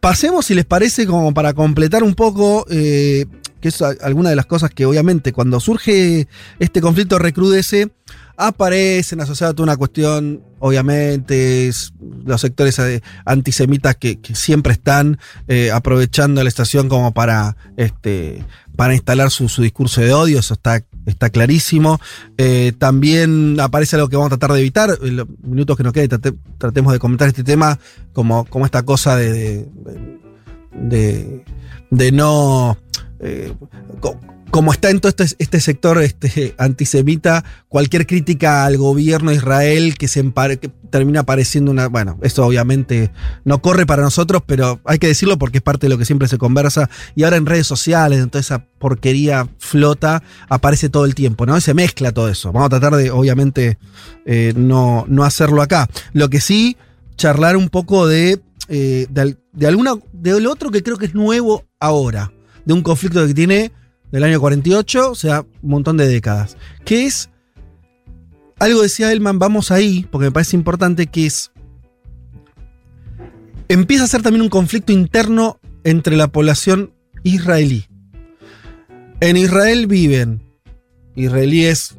Pasemos, si les parece, como para completar un poco, eh, que es alguna de las cosas que obviamente cuando surge este conflicto recrudece, aparecen asociadas a una cuestión, obviamente, los sectores eh, antisemitas que, siempre están eh, aprovechando la estación como para, este, para instalar su discurso de odio, eso está, está clarísimo. Eh, también aparece algo que vamos a tratar de evitar, en los minutos que nos queden trate- tratemos de comentar este tema como, como esta cosa de- de- de, no. eh, como está en todo este, este sector este, antisemita, cualquier crítica al gobierno de Israel que, se empare- termina pareciendo una. Bueno, esto obviamente no corre para nosotros, pero hay que decirlo porque es parte de lo que siempre se conversa. Y ahora en redes sociales, en toda esa porquería flota, aparece todo el tiempo, ¿no? Y se mezcla todo eso. Vamos a tratar de, obviamente, eh, no, no hacerlo acá. Lo que sí, charlar un poco de, eh, de alguna, de lo otro que creo que es nuevo ahora, de un conflicto que tiene del año 48, o sea, un montón de décadas, que es, algo decía Elman, vamos ahí, porque me parece importante, que es, empieza a ser también un conflicto interno entre la población israelí. En Israel viven israelíes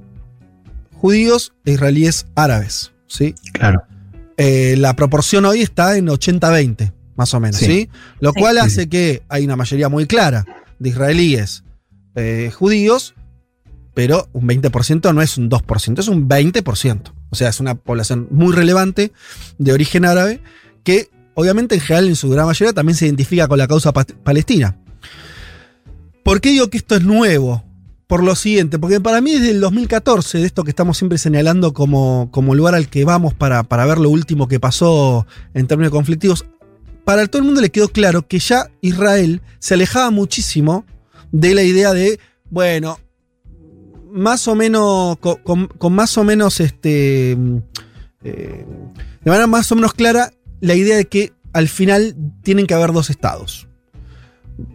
judíos e israelíes árabes, ¿sí? Claro. Eh, la proporción hoy está en 80-20, más o menos, ¿sí? Sí. Lo Sí. cual Sí, hace que hay una mayoría muy clara de israelíes eh, judíos, pero un 20% no es un 2%, es un 20%. O sea, es una población muy relevante de origen árabe que obviamente en general en su gran mayoría también se identifica con la causa pa- palestina. ¿Por qué digo que esto es nuevo? Por lo siguiente, porque para mí desde el 2014, de esto que estamos siempre señalando como, como lugar al que vamos para, para ver lo último que pasó en términos conflictivos, para todo el mundo le quedó claro que ya Israel se alejaba muchísimo de la idea de, bueno, más o menos, con, más o menos, este, eh, de manera más o menos clara, la idea de que al final tienen que haber dos estados.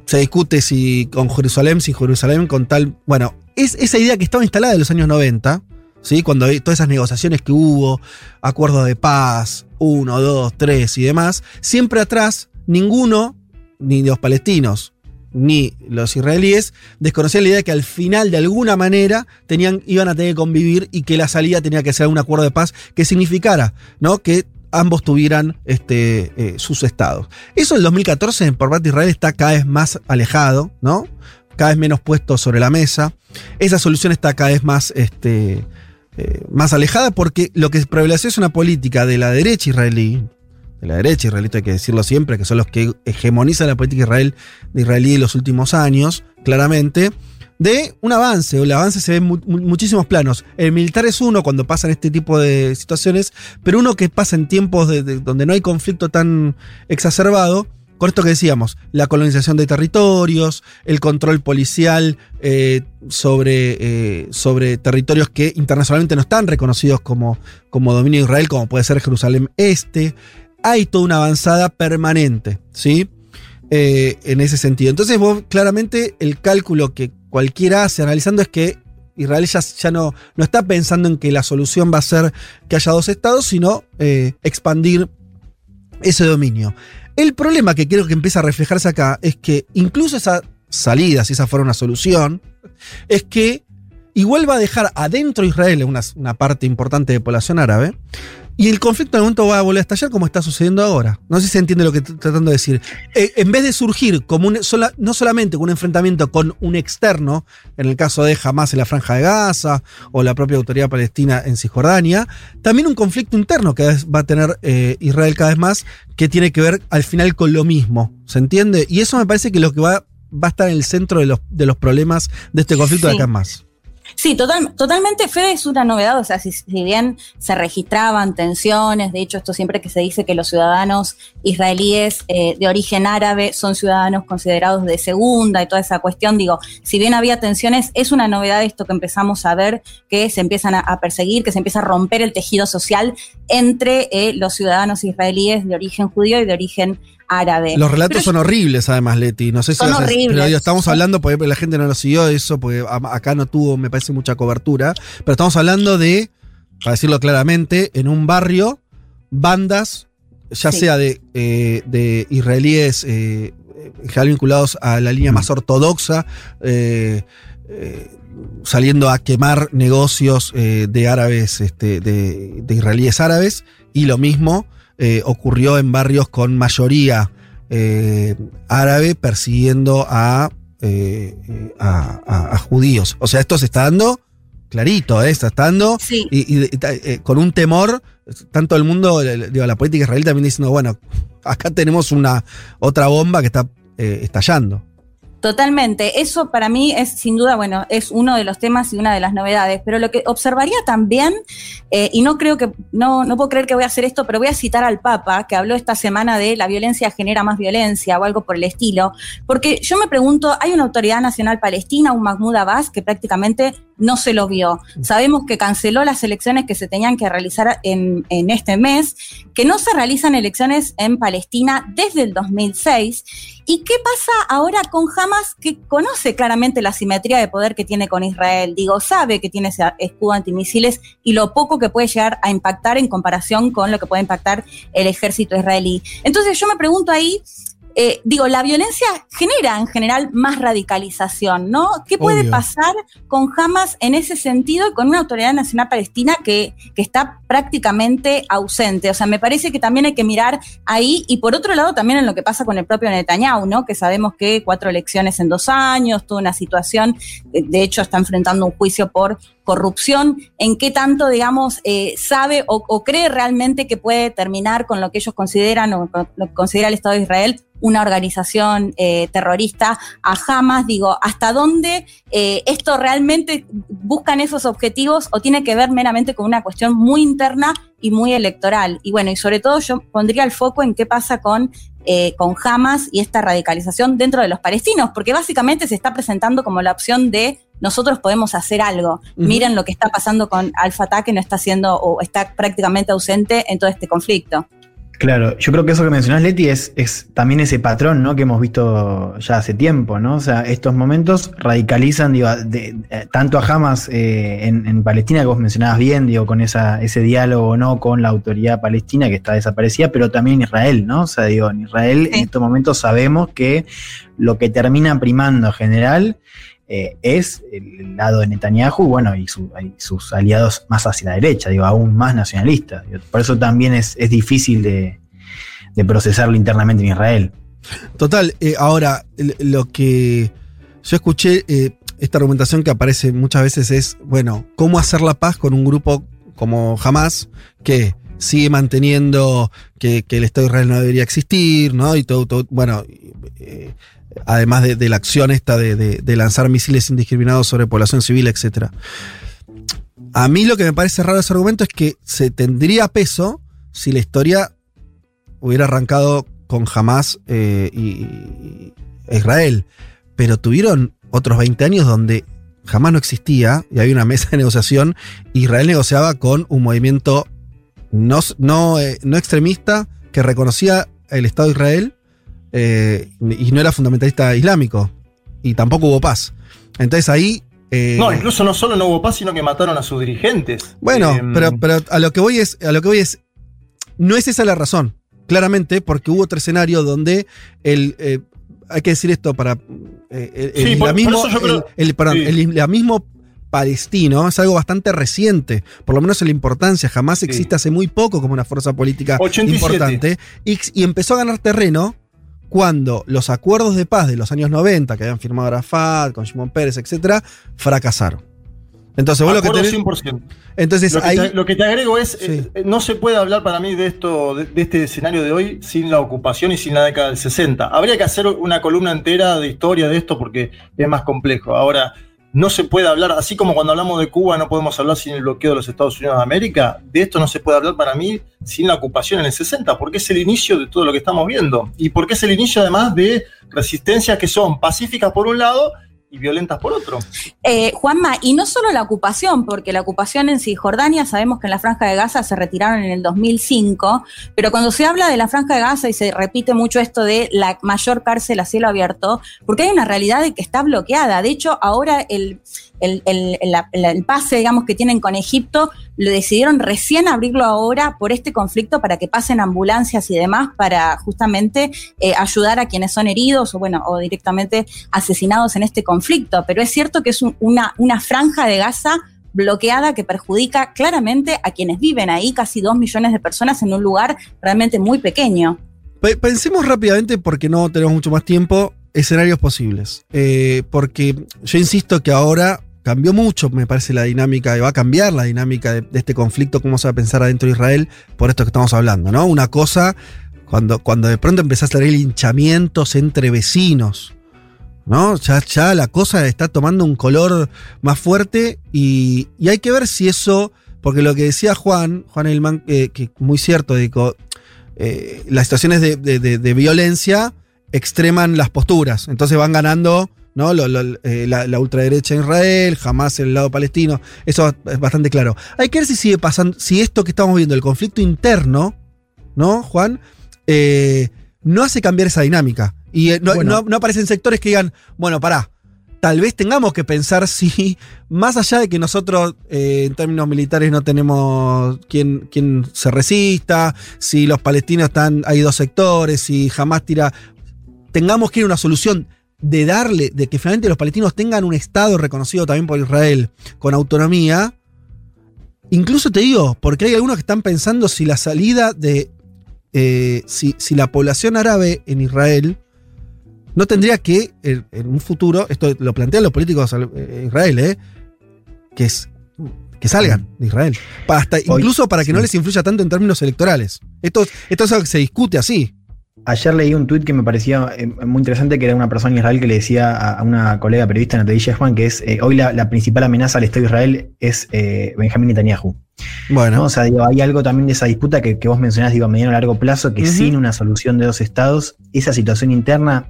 Se discute si con Jerusalén, si Jerusalén con tal. Bueno, es esa idea que estaba instalada en los años 90, ¿sí? Cuando hay todas esas negociaciones que hubo, acuerdos de paz, uno, dos, tres y demás, siempre atrás, ninguno, ni los palestinos, ni los israelíes, desconocían la idea de que al final, de alguna manera, tenían, iban a tener que convivir y que la salida tenía que ser un acuerdo de paz que significara, ¿no? Que ambos tuvieran este, eh, sus estados. Eso en el 2014 por parte de Israel está cada vez más alejado, ¿no? Cada vez menos puesto sobre la mesa. Esa solución está cada vez más, este, eh, más alejada porque lo que prevaleció es una política de la derecha israelí, de la derecha israelita hay que decirlo siempre, que son los que hegemonizan la política israel, de israelí en los últimos años, claramente, de un avance. El avance se ve en mu- mu- muchísimos planos. El militar es uno cuando pasan este tipo de situaciones, pero uno que pasa en tiempos de- de- donde no hay conflicto tan exacerbado. Con esto que decíamos, la colonización de territorios, el control policial eh, sobre, eh, sobre territorios que internacionalmente no están reconocidos como, como dominio de Israel, como puede ser Jerusalén Este. Hay toda una avanzada permanente, ¿sí? Eh, en ese sentido. Entonces, claramente el cálculo que cualquiera hace analizando es que Israel ya, no, no está pensando en que la solución va a ser que haya dos estados, sino eh, expandir ese dominio. El problema que creo que empieza a reflejarse acá es que incluso esa salida, si esa fuera una solución, es que igual va a dejar adentro de Israel una parte importante de población árabe. Y el conflicto en momento va a volver a estallar como está sucediendo ahora. No sé si se entiende lo que estoy tratando de decir. Eh, en vez de surgir como un, sola- no solamente con un enfrentamiento con un externo, en el caso de Hamas en la Franja de Gaza o la propia autoridad palestina en Cisjordania, también un conflicto interno que va a tener eh, Israel cada vez más, que tiene que ver al final con lo mismo. ¿Se entiende? Y eso me parece que lo que va, va a estar en el centro de los, de los problemas de este conflicto de Sí. acá en más. Sí, total, totalmente, Fede, es una novedad, o sea, si, bien se registraban tensiones, de hecho esto siempre que se dice que los ciudadanos israelíes eh, de origen árabe son ciudadanos considerados de segunda y toda esa cuestión, digo, si bien había tensiones, es una novedad esto que empezamos a ver, que se empiezan a, a perseguir, que se empieza a romper el tejido social entre eh, los ciudadanos israelíes de origen judío y de origen árabe. Los relatos Pero son horribles, además, Leti. No sé si Son horribles. pero digo, estamos hablando, porque la gente no lo siguió eso, porque acá no tuvo, me parece, mucha cobertura. Pero estamos hablando de, para decirlo claramente, en un barrio, bandas, ya Sí. sea de, eh, de israelíes eh, vinculados a la línea más ortodoxa, eh, eh, saliendo a quemar negocios eh, de árabes, este, de, de israelíes árabes, y lo mismo eh, ocurrió en barrios con mayoría eh, árabe persiguiendo a, eh, a, a- a judíos. O sea, esto se está dando clarito, ¿eh? está dando Sí. y, y- con un temor, tanto el mundo, digo, la política israelí también diciendo, bueno, acá tenemos una otra bomba que está eh, estallando. Totalmente. Eso para mí es sin duda, bueno, es uno de los temas y una de las novedades. Pero lo que observaría también, eh, y no creo que, no, no puedo creer que voy a hacer esto, pero voy a citar al Papa, que habló esta semana de la violencia genera más violencia o algo por el estilo. Porque yo me pregunto, hay una autoridad nacional palestina, un Mahmoud Abbas, que prácticamente no se lo vio. Sabemos que canceló las elecciones que se tenían que realizar en, en este mes, que no se realizan elecciones en Palestina desde el 2006. ¿Y qué pasa ahora con Hamas, que conoce claramente la simetría de poder que tiene con Israel? Digo, sabe que tiene ese escudo antimisiles y lo poco que puede llegar a impactar en comparación con lo que puede impactar el ejército israelí. Entonces yo me pregunto ahí, eh, digo, la violencia genera en general más radicalización, ¿no? ¿Qué puede Obvio. pasar con Hamas en ese sentido y con una autoridad nacional palestina que, que está prácticamente ausente? O sea, me parece que también hay que mirar ahí y por otro lado también en lo que pasa con el propio Netanyahu, ¿no? Que sabemos que cuatro elecciones en dos años, toda una situación, eh, de hecho está enfrentando un juicio por corrupción, en qué tanto, digamos, eh, sabe o, o cree realmente que puede terminar con lo que ellos consideran o con lo que considera el Estado de Israel una organización eh, terrorista a Hamas, digo, ¿hasta dónde eh, esto realmente buscan esos objetivos o tiene que ver meramente con una cuestión muy interna y muy electoral? Y bueno, y sobre todo yo pondría el foco en qué pasa con, eh, con Hamas y esta radicalización dentro de los palestinos, porque básicamente se está presentando como la opción de nosotros podemos hacer algo. Miren lo que está pasando con Al-Fatah, que no está haciendo o está prácticamente ausente en todo este conflicto. Claro, yo creo que eso que mencionás, Leti, es, es también ese patrón ¿no? que hemos visto ya hace tiempo, ¿no? O sea, estos momentos radicalizan digo, de- eh, tanto a Hamas eh, en, en Palestina, que vos mencionabas bien, digo, con esa, ese diálogo no con la autoridad palestina que está desaparecida, pero también en Israel, ¿no? O sea, digo, en Israel en estos momentos sabemos que lo que termina primando en general eh, es el lado de Netanyahu, bueno, y, su- sus aliados más hacia la derecha, digo, aún más nacionalistas. Por eso también es, es difícil de, procesarlo internamente en Israel. Total, eh, ahora, lo que yo escuché, eh, esta argumentación que aparece muchas veces es, bueno, ¿cómo hacer la paz con un grupo como Hamas que sigue manteniendo que, el Estado de Israel no debería existir, ¿no? Y todo, todo- bueno, además de, la acción esta de, lanzar misiles indiscriminados sobre población civil, etcétera. A mí lo que me parece raro ese argumento es que se tendría peso si la historia hubiera arrancado con Hamas eh, y, Israel. Pero tuvieron otros 20 años donde Hamas no existía y había una mesa de negociación. Israel negociaba con un movimiento no, no, eh, no extremista que reconocía el Estado de Israel eh, y no era fundamentalista islámico. Y tampoco hubo paz. Entonces ahí. eh, No, incluso no solo no hubo paz, sino que mataron a sus dirigentes. bueno, Eh, pero, pero a lo que voy es, a lo que voy es, no es esa la razón, claramente, porque hubo otro escenario donde el, hay que decir esto para el, Sí, el por- por creo- el, el- perdón, sí. el islamismo palestino es algo bastante reciente, por lo menos en la importancia, jamás existe hace muy poco como una fuerza política 87. importante y, y empezó a ganar terreno cuando los acuerdos de paz de los años 90 que habían firmado Arafat, con Shimon Pérez, etcétera, fracasaron. Entonces, vos lo que tenés, 100%. entonces lo, que ahí te, lo que te agrego es, eh, eh, no se puede hablar para mí de esto, de, de este escenario de hoy sin la ocupación y sin la década del 60. Habría que hacer una columna entera de historia de esto porque es más complejo. Ahora, no se puede hablar, así como cuando hablamos de Cuba no podemos hablar sin el bloqueo de los Estados Unidos de América, de esto no se puede hablar para mí sin la ocupación en el 60, porque es el inicio de todo lo que estamos viendo. Y porque es el inicio además de resistencias que son pacíficas por un lado y violentas por otro. Eh, Juanma, y no solo la ocupación, porque la ocupación en Cisjordania, sabemos que en la Franja de Gaza se retiraron en el 2005, pero cuando se habla de la Franja de Gaza y se repite mucho esto de la mayor cárcel a cielo abierto, porque hay una realidad de que está bloqueada. De hecho, ahora el, el, el- el- pase, digamos, que tienen con Egipto, lo decidieron recién abrirlo ahora por este conflicto para que pasen ambulancias y demás para justamente eh, ayudar a quienes son heridos o, bueno, o directamente asesinados en este conflicto. Pero es cierto que es un- una, una franja de Gaza bloqueada que perjudica claramente a quienes viven ahí, casi dos millones de personas en un lugar realmente muy pequeño. Pe- Pensemos rápidamente, porque no tenemos mucho más tiempo, escenarios posibles. Eh, porque yo insisto que ahora cambió mucho, me parece, la dinámica, y va a cambiar la dinámica de, este conflicto, cómo se va a pensar adentro de Israel, por esto que estamos hablando, ¿no? Una cosa, cuando, cuando de pronto empezás a tener linchamientos entre vecinos, ¿no? Ya, ya la cosa está tomando un color más fuerte y, y hay que ver si eso, porque lo que decía Juan, Juan Elman, eh, que muy cierto, dijo, eh, las situaciones de- de violencia extreman las posturas. Entonces van ganando ¿no? Lo- lo- eh, la, la ultraderecha en Israel, jamás el lado palestino. Eso es bastante claro. Hay que ver si sigue pasando, si esto que estamos viendo, el conflicto interno, ¿no, Juan? Eh, no hace cambiar esa dinámica. Y eh, no, Bueno. no- no aparecen sectores que digan, bueno, pará. Tal vez tengamos que pensar si, más allá de que nosotros en términos militares no tenemos quien, quien se resista, si los palestinos están, hay dos sectores, si jamás tira. tengamos que ir a una solución de darle, de que finalmente los palestinos tengan un Estado reconocido también por Israel con autonomía, incluso te digo, porque hay algunos que están pensando si la salida de, eh, si, si la población árabe en Israel no tendría que, en, en un futuro, esto lo plantean los políticos de Israel, ¿eh? que, es, que salgan de Israel. Hasta, incluso para que no les influya tanto en términos electorales. Esto, esto es algo que se discute así. Ayer leí un tuit que me parecía eh, muy interesante, que era una persona en Israel que le decía a, a una colega periodista, Natalie Shehman, que es, eh, hoy la, la principal amenaza al Estado de Israel es eh, Benjamín Netanyahu. Bueno, ¿no? O sea, digo, hay algo también de esa disputa que, que vos mencionás, digo, a mediano y largo plazo, que sin una solución de dos estados, esa situación interna.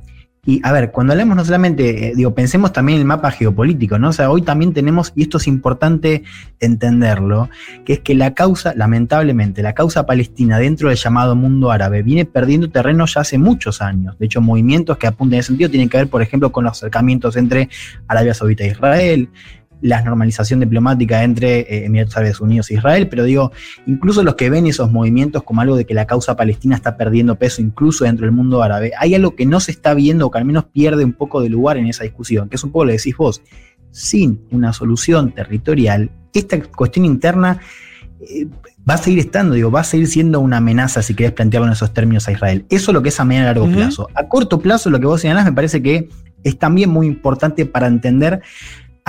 Y a ver, cuando hablamos no solamente, eh, digo, pensemos también en el mapa geopolítico, ¿no? O sea, hoy también tenemos, y esto es importante entenderlo, que es que la causa, lamentablemente, la causa palestina dentro del llamado mundo árabe viene perdiendo terreno ya hace muchos años. De hecho, movimientos que apuntan en ese sentido tienen que ver, por ejemplo, con los acercamientos entre Arabia Saudita e Israel, la normalización diplomática entre eh, Emiratos Árabes Unidos e Israel, pero digo, incluso los que ven esos movimientos como algo de que la causa palestina está perdiendo peso incluso dentro del mundo árabe, hay algo que no se está viendo o que al menos pierde un poco de lugar en esa discusión, que es un poco lo que decís vos, sin una solución territorial, esta cuestión interna eh, va a seguir estando, digo, va a seguir siendo una amenaza, si querés plantearlo en esos términos a Israel. Eso es lo que es a mediano y largo plazo. A corto plazo, lo que vos señalás me parece que es también muy importante para entender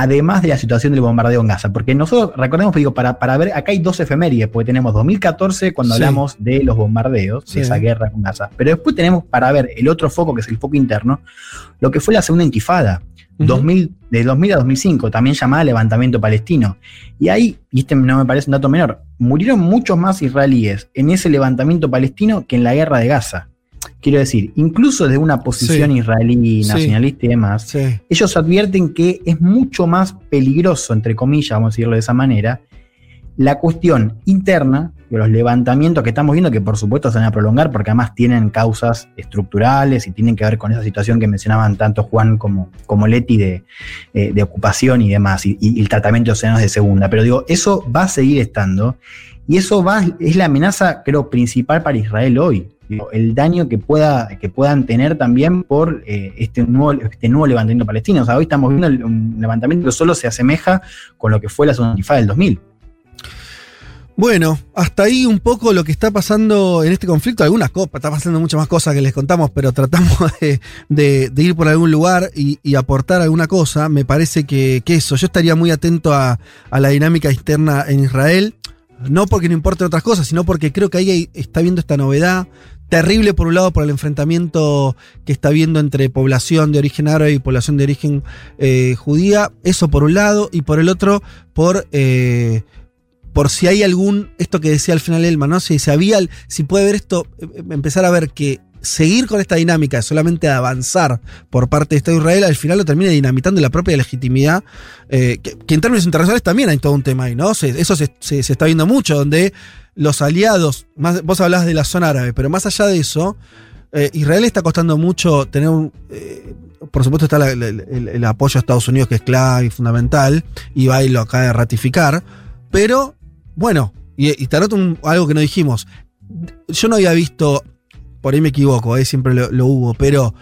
además de la situación del bombardeo en Gaza. Porque nosotros, recordemos, digo, para, para ver, acá hay dos efemérides, porque tenemos 2014 cuando Sí. hablamos de los bombardeos, Sí. de esa guerra con Gaza. Pero después tenemos para ver el otro foco, que es el foco interno, lo que fue la segunda intifada. Ujú. 2000, de 2000 a 2005, también llamada levantamiento palestino. Y ahí, y este no me parece un dato menor, murieron muchos más israelíes en ese levantamiento palestino que en la guerra de Gaza. Quiero decir, incluso desde una posición Sí. israelí Sí. nacionalista y demás, sí. ellos advierten que es mucho más peligroso, entre comillas, vamos a decirlo de esa manera, la cuestión interna, de los levantamientos que estamos viendo, que por supuesto se van a prolongar porque además tienen causas estructurales y tienen que ver con esa situación que mencionaban tanto Juan como, como Leti de, eh, de ocupación y demás, y, y el tratamiento de océanos de segunda. Pero digo, eso va a seguir estando y eso va, es la amenaza, creo, principal para Israel hoy. El daño que, pueda, que puedan tener también por eh, este, nuevo, este nuevo levantamiento palestino. O sea, hoy estamos viendo un levantamiento que solo se asemeja con lo que fue la segunda del 2000. Bueno, hasta ahí un poco lo que está pasando en este conflicto. Algunas cosas, está pasando muchas más cosas que les contamos, pero tratamos de, ir por algún lugar y, aportar alguna cosa. Me parece que, eso, yo estaría muy atento a, la dinámica externa en Israel. No porque no importen otras cosas, sino porque creo que ahí está viendo esta novedad terrible, por un lado, por el enfrentamiento que está viendo entre población de origen árabe y población de origen eh, judía. Eso por un lado, y por el otro, por. eh, por si hay algún, esto que decía al final Elma, ¿no? Si, si había, si puede ver esto, eh, empezar a ver que seguir con esta dinámica de solamente avanzar por parte de Estado Israel, al final lo termina dinamitando la propia legitimidad, eh, que, en términos internacionales también hay todo un tema ahí, ¿no? Se- eso se, está viendo mucho, donde los aliados, más, vos hablás de la zona árabe, pero más allá de eso, eh, Israel está costando mucho tener un... eh, por supuesto está el, apoyo a Estados Unidos que es clave y fundamental, y va y lo acaba de ratificar, pero bueno, y, te anoto algo que no dijimos. Yo no había visto, por ahí me equivoco, eh, siempre lo, lo hubo, pero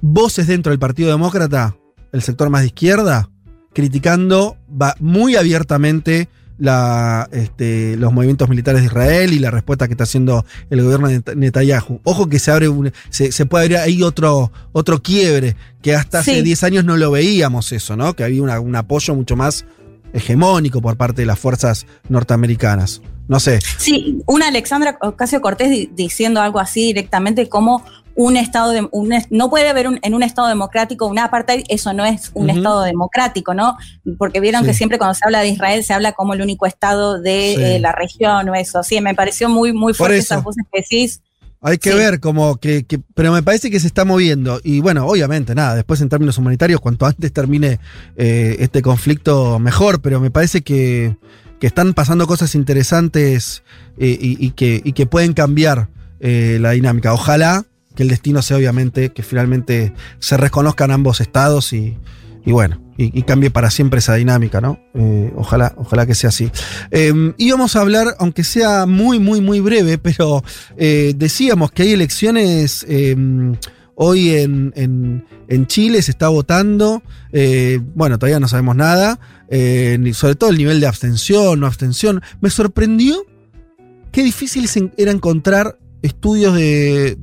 voces dentro del Partido Demócrata, el sector más de izquierda, criticando va muy abiertamente la, este, los movimientos militares de Israel y la respuesta que está haciendo el gobierno de Net- Netanyahu. Ojo que se abre un- se, se puede abrir ahí otro, otro quiebre, que hasta hace Sí. 10 años no lo veíamos eso, ¿no? Que había una- un apoyo mucho más hegemónico por parte de las fuerzas norteamericanas. No sé. Sí, una Alexandra Ocasio Cortés di- diciendo algo así directamente como un estado de un no puede haber un- en un estado democrático un apartheid, eso no es un estado democrático, ¿no? Porque vieron Sí. que siempre cuando se habla de Israel se habla como el único estado de Sí. eh, la región o eso. Sí, me pareció muy muy fuerte esas voces que decís. Hay que Sí. ver como que, que- Pero me parece que se está moviendo. Y bueno, obviamente, nada, después en términos humanitarios, cuanto antes termine eh, este conflicto, mejor. Pero me parece que, que están pasando cosas interesantes eh, y, que, pueden cambiar eh, la dinámica. Ojalá que el destino sea, obviamente, que finalmente se reconozcan ambos estados y, bueno, y, cambie para siempre esa dinámica, ¿no? Eh, ojalá, ojalá que sea así. Eh, íbamos a hablar, aunque sea muy, muy, muy breve, pero decíamos que hay elecciones eh, Hoy en, en- en Chile se está votando, eh, bueno, todavía no sabemos nada, eh, sobre todo el nivel de abstención, no abstención. Me sorprendió qué difícil era encontrar estudios de,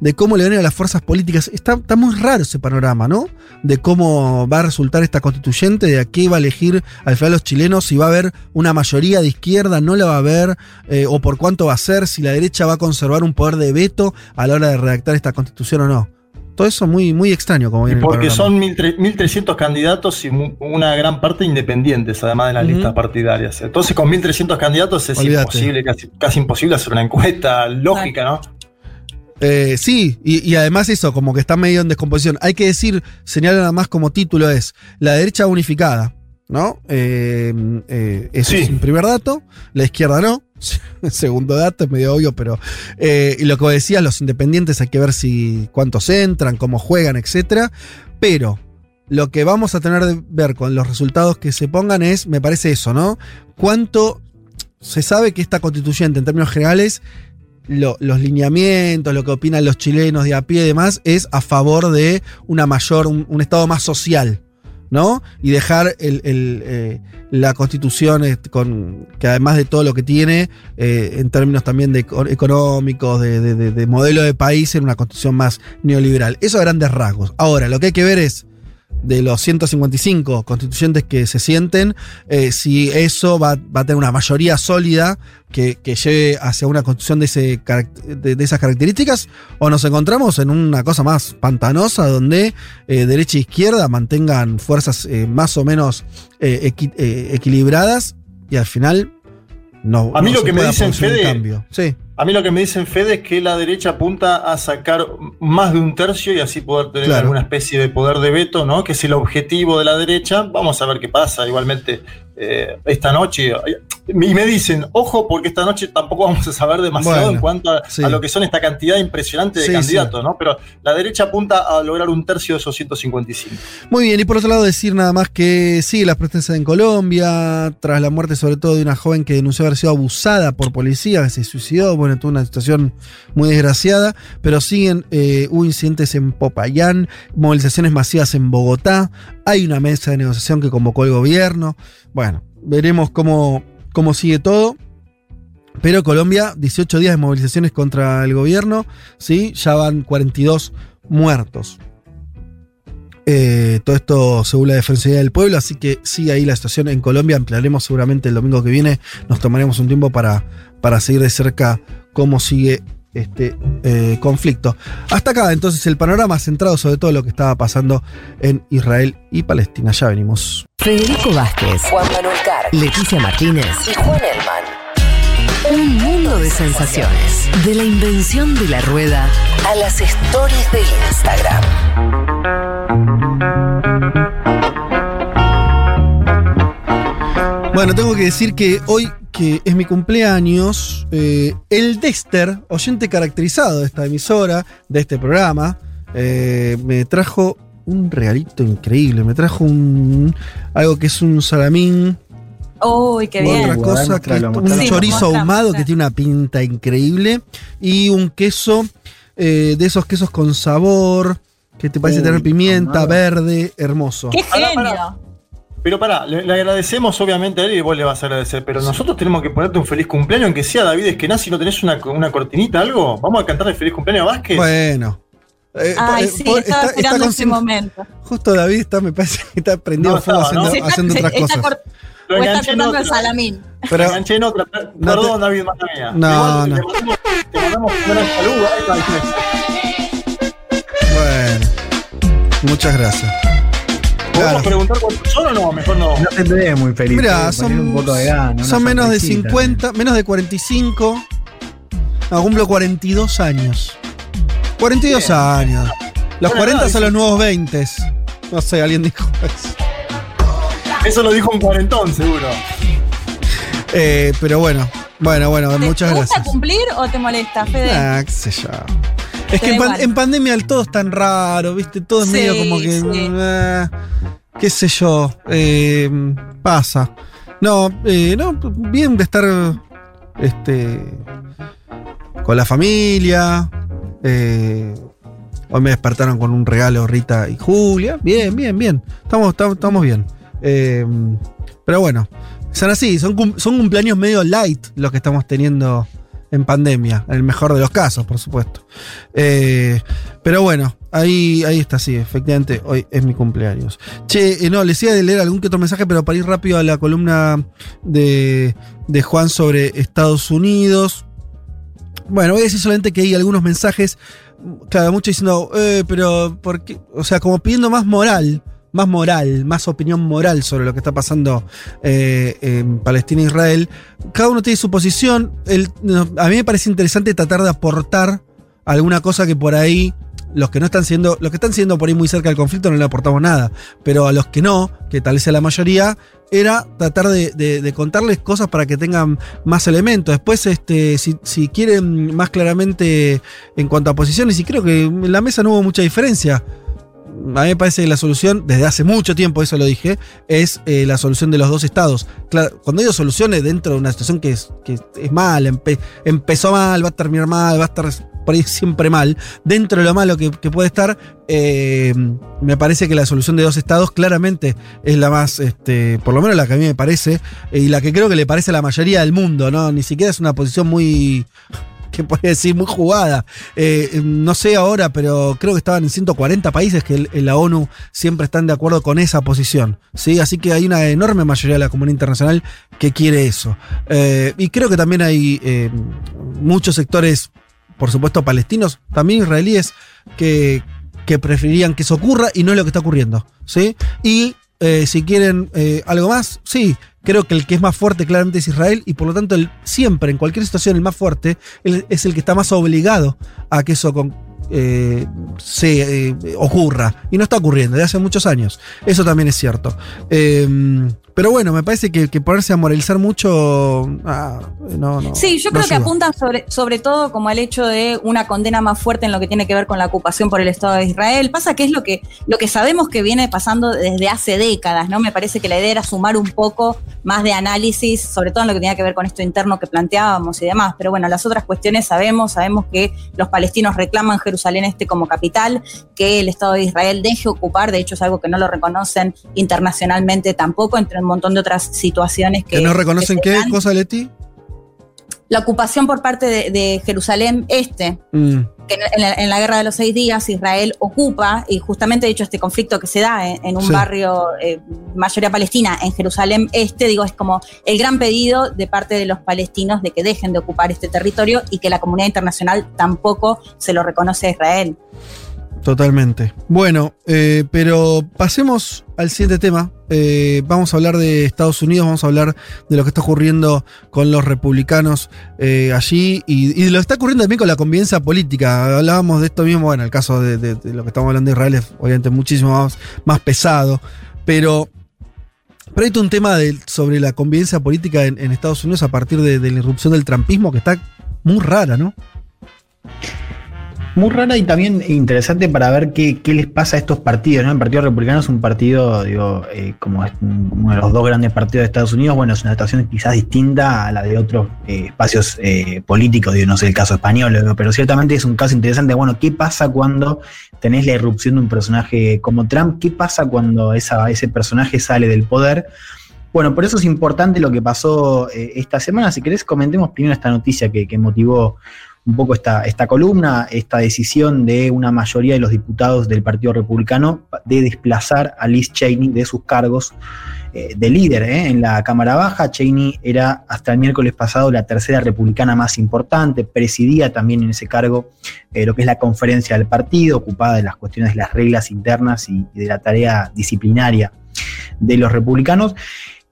de cómo le ven a las fuerzas políticas. Está, está muy raro ese panorama, ¿no? De cómo va a resultar esta constituyente, de a qué va a elegir al final los chilenos, si va a haber una mayoría de izquierda, no la va a haber, eh, o por cuánto va a ser, si la derecha va a conservar un poder de veto a la hora de redactar esta constitución o no. Todo eso muy, muy extraño como viene el Porque panorama. son 1.300 1.300 candidatos y una gran parte independientes, además de las listas partidarias. Entonces, con 1.300 candidatos es Olvídate. imposible, casi, casi imposible hacer una encuesta lógica, ¿no? Eh, sí, y, y además eso, como que está medio en descomposición. Hay que decir, señala nada más como título es la derecha unificada, ¿no? Eh, eh, eso Sí. es un primer dato, la izquierda no. Segundo dato, es medio obvio, pero. y lo que decías, los independientes hay que ver si cuántos entran, cómo juegan, etcétera. Pero lo que vamos a tener de ver con los resultados que se pongan es, me parece eso, ¿no? Cuánto se sabe que esta constituyente, en términos generales, lo- los lineamientos, lo que opinan los chilenos de a pie y demás, es a favor de una mayor, un, Estado más social, ¿no? Y dejar eh, la constitución eh, con, que además de todo lo que tiene, eh, en términos también de eco- económicos, de- de modelo de país, en una constitución más neoliberal. Eso a grandes rasgos. Ahora, lo que hay que ver es de los 155 constituyentes que se sienten, eh, si eso va, va a tener una mayoría sólida que, que lleve hacia una constitución de, ese, de, de esas características, o nos encontramos en una cosa más pantanosa donde eh, derecha e izquierda mantengan fuerzas eh, más o menos eh, equi- equilibradas y al final no. A mí no lo se que me dicen, Fede, cambio. Sí. A mí lo que me dicen Fede es que la derecha apunta a sacar más de un tercio y así poder tener Claro. alguna especie de poder de veto, ¿no? Que es el objetivo de la derecha. Vamos a ver qué pasa. Igualmente, eh, esta noche. Y me dicen, ojo, porque esta noche tampoco vamos a saber demasiado Bueno, en cuanto a, sí. a lo que son esta cantidad impresionante de Sí, candidatos, ¿no? Pero la derecha apunta a lograr un tercio de esos 155. Muy bien, y por otro lado decir nada más que sigue las protestas en Colombia, tras la muerte sobre todo de una joven que denunció haber sido abusada por policía, que se suicidó, bueno, tuvo una situación muy desgraciada, pero siguen, eh, hubo incidentes en Popayán, movilizaciones masivas en Bogotá, hay una mesa de negociación que convocó el gobierno, bueno, veremos cómo, cómo sigue todo. Pero Colombia, 18 días de movilizaciones contra el gobierno, ¿sí? ya van 42 muertos. Eh, todo esto según la Defensoría del Pueblo, así que sigue ahí la situación en Colombia. Ampliaremos seguramente el domingo que viene. Nos tomaremos un tiempo para, para seguir de cerca cómo sigue este eh, conflicto. Hasta acá, entonces, el panorama centrado sobre todo lo que estaba pasando en Israel y Palestina. Ya venimos. Federico Vázquez, Juan Manuel Carr Leticia Martínez y Juan Elman. Un mundo de sensaciones. De la invención de la rueda A las stories de Instagram. Bueno, tengo que decir que hoy, que es mi cumpleaños, eh, el Dexter, oyente caracterizado de esta emisora, de este programa, eh, me trajo un regalito increíble. Me trajo un algo que es un salamín, Uy, qué bien. otra cosa, que mostralo. un Sí, chorizo ahumado que tiene una pinta increíble y un queso eh, de esos quesos con sabor que te parece Uy, tener pimienta, verde, hermoso. ¡Qué Pará, genio! pará. Pero pará, le, le agradecemos obviamente a él y vos le vas a agradecer, pero nosotros tenemos que ponerte un feliz cumpleaños, aunque sea David Esquenaz, si no tenés una, una cortinita, algo. Vamos a cantarle feliz cumpleaños a Vázquez. Bueno. Eh, Ay, eh, sí, estaba esperando ese conscien- momento. Justo David está, me parece que está prendido No, a fuego haciendo, está- otras está cosas. Lo está enganché en cortando el otra. salamín. Pero- enganché en otra. No Perdón, David, mía. No, Igual no. Te mandamos, te mandamos un gran saludo. Ahí está. Bueno. Muchas gracias. ¿Podemos Claro. preguntar cuántos son o no? Mejor no. No te ve muy feliz. Mira, eh, son, un poco de gana, son menos de sonrisita. 50, menos de 45. No, cumplo 42 años. 42 Bien. años. Los Buena 40 edad, son los nuevos 20. No sé, alguien dijo eso. Eso lo dijo un cuarentón, seguro. Eh, pero bueno, bueno, bueno, ¿Te, muchas ¿Te gusta gracias. cumplir o te molesta, Fede? Ah, qué sé yo. Es que en, pan- igual. en pandemia el todo es tan raro, ¿viste? Todo es Sí, medio como que. sí. ah, qué sé yo. eh, pasa. No, eh, no, bien de estar. Este. Con la familia. eh, Hoy me despertaron con un regalo Rita y Julia. Bien, bien, bien. Estamos, estamos, estamos bien. Eh, pero bueno, son así, son, son cumpleaños medio light los que estamos teniendo en pandemia, en el mejor de los casos, por supuesto. Eh, pero bueno, ahí, ahí está, sí, efectivamente, hoy es mi cumpleaños. Che, eh, no, les iba de leer algún que otro mensaje, pero para ir rápido a la columna de, de Juan sobre Estados Unidos. Bueno, voy a decir solamente que hay algunos mensajes, claro, muchos diciendo, eh, pero, ¿por qué? O sea, como pidiendo más moral, más moral, más opinión moral sobre lo que está pasando eh, en Palestina e Israel. Cada uno tiene su posición. A mí me parece interesante tratar de aportar alguna cosa que por ahí los que no están siendo, los que están siendo por ahí muy cerca del conflicto no le aportamos nada, pero a los que no, que tal vez sea la mayoría, era tratar de, de- de contarles cosas para que tengan más elementos. Después, este, si quieren más claramente en cuanto a posiciones, y creo que en la mesa no hubo mucha diferencia. A mí me parece que la solución, desde hace mucho tiempo, eso lo dije, es eh, la solución de los dos estados. Claro, cuando digo soluciones dentro de una situación que es, que es mala, empe- empezó mal, va a terminar mal, va a estar por ahí siempre mal, dentro de lo malo que, puede estar, eh, me parece que la solución de dos estados claramente es la más, este, por lo menos la que a mí me parece, y la que creo que le parece a la mayoría del mundo, ¿no? Ni siquiera es una posición muy que puede decir muy jugada. Eh, no sé ahora, pero creo que estaban en 140 países que la ONU siempre están de acuerdo con esa posición. ¿sí? Así que hay una enorme mayoría de la comunidad internacional que quiere eso. Eh, y creo que también hay eh, muchos sectores, por supuesto palestinos, también israelíes, que, que preferirían que eso ocurra y no es lo que está ocurriendo. ¿sí? Y si quieren algo más, sí, creo que el que es más fuerte claramente es Israel y por lo tanto el- siempre, en cualquier situación, el más fuerte es el que está más obligado a que eso eh, se eh, ocurra. Y no está ocurriendo desde hace muchos años. Eso también es cierto. Eh, pero bueno, me parece que, que ponerse a moralizar mucho... ah, no, no, Sí, yo no creo que apuntan sobre, sobre todo como al hecho de una condena más fuerte en lo que tiene que ver con la ocupación por el Estado de Israel. Pasa que es lo que, lo que sabemos que viene pasando desde hace décadas, ¿no? Me parece que la idea era sumar un poco más de análisis, sobre todo en lo que tenía que ver con esto interno que planteábamos y demás. Pero bueno, las otras cuestiones sabemos, sabemos que los palestinos reclaman Jerusalén este como capital, que el Estado de Israel deje ocupar, de hecho es algo que no lo reconocen internacionalmente tampoco, entre un montón de otras situaciones que... ¿Que no reconocen que qué cosa, Leti? la ocupación por parte de, de Jerusalén Este, Mm. que en la, en la guerra de los seis días Israel ocupa, y justamente de hecho este conflicto que se da en, en un Sí. barrio eh, mayoría palestina en Jerusalén Este, digo, es como el gran pedido de parte de los palestinos de que dejen de ocupar este territorio y que la comunidad internacional tampoco se lo reconoce a Israel. Totalmente. Bueno, eh, pero pasemos al siguiente tema. Eh, vamos a hablar de Estados Unidos, vamos a hablar de lo que está ocurriendo con los republicanos eh, allí y, lo que está ocurriendo también con la convivencia política. Hablábamos de esto mismo, bueno, el caso de, lo que estamos hablando de Israel es obviamente muchísimo más, pesado, pero, pero hay un tema sobre la convivencia política en, en Estados Unidos a partir de, de la irrupción del trampismo que está muy rara, ¿no? Muy rara y también interesante para ver qué, qué les pasa a estos partidos. ¿no? El Partido Republicano es un partido, digo, eh, como uno de los dos grandes partidos de Estados Unidos, bueno, es una situación quizás distinta a la de otros eh, espacios eh, políticos, digo, no sé el caso español, pero ciertamente es un caso interesante. Bueno, ¿qué pasa cuando tenés la irrupción de un personaje como Trump? ¿Qué pasa cuando esa, ese personaje sale del poder? Bueno, por eso es importante lo que pasó esta semana. Si querés, comentemos primero esta noticia que motivó un poco esta, esta columna, esta decisión de una mayoría de los diputados del Partido Republicano de desplazar a Liz Cheney de sus cargos eh, de líder eh, en la Cámara Baja. Cheney era hasta el miércoles pasado la tercera republicana más importante, presidía también en ese cargo eh, lo que es la conferencia del partido, ocupada de las cuestiones de las reglas internas y, y de la tarea disciplinaria de los republicanos.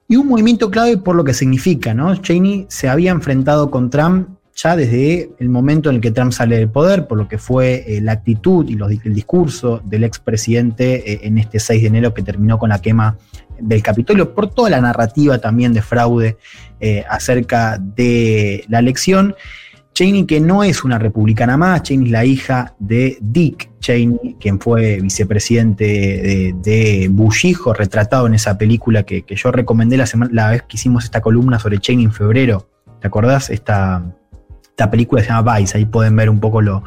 Y un movimiento clave por lo que significa, ¿no? Cheney se había enfrentado con Trump ya desde el momento en el que Trump sale del poder, por lo que fue eh, la actitud y los, el discurso del expresidente eh, en este 6 de enero que terminó con la quema del Capitolio, por toda la narrativa también de fraude eh, acerca de la elección. Cheney, que no es una republicana más, Cheney es la hija de Dick Cheney, quien fue vicepresidente de, de Bush hijo, retratado en esa película que, yo recomendé la, semana, la vez que hicimos esta columna sobre Cheney en febrero. ¿Te acordás? Esta, esta película se llama Vice, ahí pueden ver un poco lo,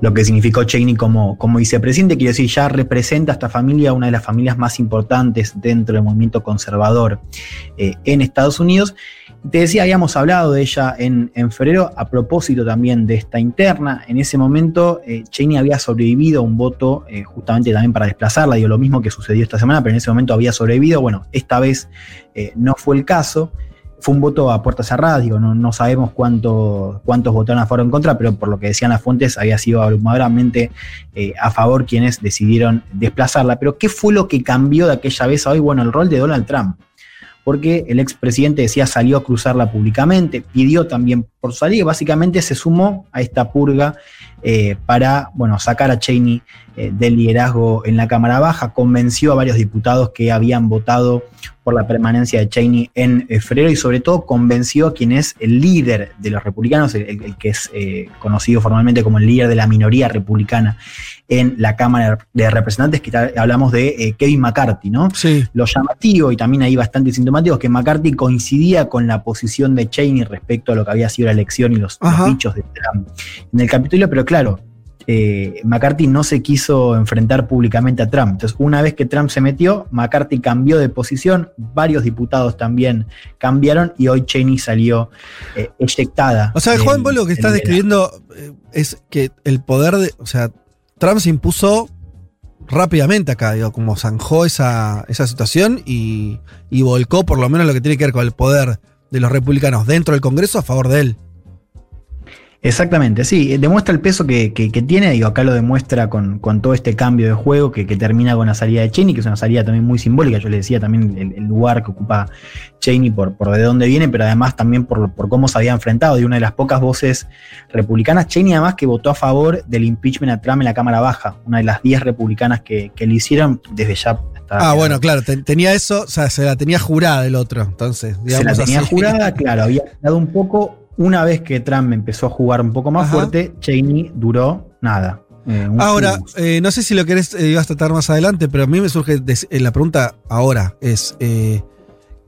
lo que significó Cheney como, como vicepresidente. Quiero decir, ya representa a esta familia, una de las familias más importantes dentro del movimiento conservador eh, en Estados Unidos. Te decía, habíamos hablado de ella en, en, febrero a propósito también de esta interna. En ese momento, eh, Cheney había sobrevivido a un voto eh, justamente también para desplazarla. Digo, lo mismo que sucedió esta semana, pero en ese momento había sobrevivido. Bueno, esta vez no fue el caso. Fue un voto a puerta cerrada, digo, no, no sabemos cuánto, cuántos votaron a favor o en contra, pero por lo que decían las fuentes, había sido abrumadoramente eh, a favor quienes decidieron desplazarla. Pero, ¿qué fue lo que cambió de aquella vez a hoy? Bueno, el rol de Donald Trump porque el expresidente decía salió a cruzarla públicamente, pidió también por salir, básicamente se sumó a esta purga eh, para bueno, sacar a Cheney eh, del liderazgo en la Cámara Baja, convenció a varios diputados que habían votado por la permanencia de Cheney en eh, febrero y sobre todo convenció a quien es el líder de los republicanos, el, el que es eh, conocido formalmente como el líder de la minoría republicana en la Cámara de Representantes, que hablamos de Kevin McCarthy, ¿no? Sí. Lo llamativo y también ahí bastante sintomático es que McCarthy coincidía con la posición de Cheney respecto a lo que había sido la elección y los, los dichos de Trump en el Capitolio, pero claro, eh, McCarthy no se quiso enfrentar públicamente a Trump. Entonces, una vez que Trump se metió, McCarthy cambió de posición, varios diputados también cambiaron y hoy Cheney salió eh, eyectada. O sea, del- Juan, vos lo que estás describiendo eh, es que el poder de. O sea, Trump se impuso rápidamente acá, digo, como zanjó esa, esa situación y, y volcó por lo menos lo que tiene que ver con el poder de los republicanos dentro del Congreso a favor de él. Exactamente, sí, eh, demuestra el peso que, que- que tiene, digo, acá lo demuestra con, con todo este cambio de juego que, que termina con la salida de Cheney, que es una salida también muy simbólica, yo le decía también el, el lugar que ocupa Cheney por, por de dónde viene, pero además también por, por cómo se había enfrentado, de una de las pocas voces republicanas, Cheney además que votó a favor del impeachment a Trump en la Cámara Baja, una de las 10 republicanas que, que le hicieron desde ya. está- Ah, bueno, claro, te- tenía eso, o sea, se la tenía jurada el otro. Entonces, se la digamos tenía así. jurada, claro, había dado un poco. Una vez que Trump empezó a jugar un poco más Ajá. fuerte, Cheney duró nada. eh, Ahora, eh, no sé si lo querés, eh, ibas a tratar más adelante, pero a mí me surge des- eh, la pregunta ahora, es,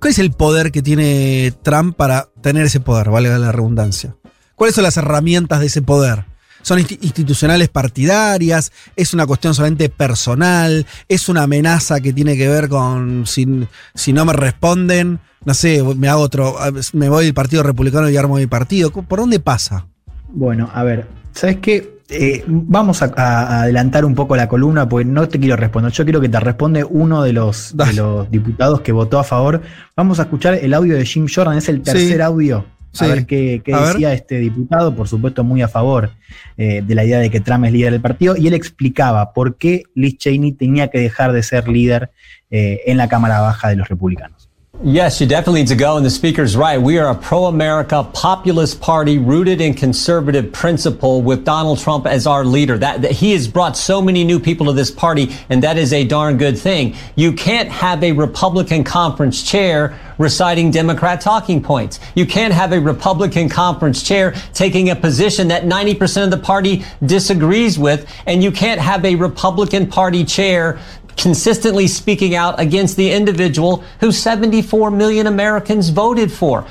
¿cuál es el poder que tiene Trump para tener ese poder, valga la redundancia? ¿Cuáles son las herramientas de ese poder? ¿Son insti- institucionales partidarias? ¿Es una cuestión solamente personal? ¿Es una amenaza que tiene que ver con si, si no me responden? No sé, me hago otro, me voy del Partido Republicano y armo mi partido. ¿Por dónde pasa? Bueno, a ver, ¿sabes qué? Eh, vamos a, a adelantar un poco la columna porque no te quiero responder. Yo quiero que te responde uno de los, de los diputados que votó a favor. Vamos a escuchar el audio de Jim Jordan, es el tercer Sí. audio. Sí. A ver qué, qué A ver. decía este diputado, por supuesto muy a favor eh, de la idea de que Trump es líder del partido, y él explicaba por qué Liz Cheney tenía que dejar de ser líder eh, en la Cámara Baja de los republicanos. Yes, you definitely need to go, and the speaker's right. We are a pro America populist party rooted in conservative principle with Donald Trump as our leader. That, that he has brought so many new people to this party, and that is a darn good thing. You can't have a Republican conference chair reciting Democrat talking points. You can't have a Republican conference chair taking a position that 90% of the party disagrees with, and you can't have a Republican Party chair consistently speaking out against the individual who 74 million Americans voted for.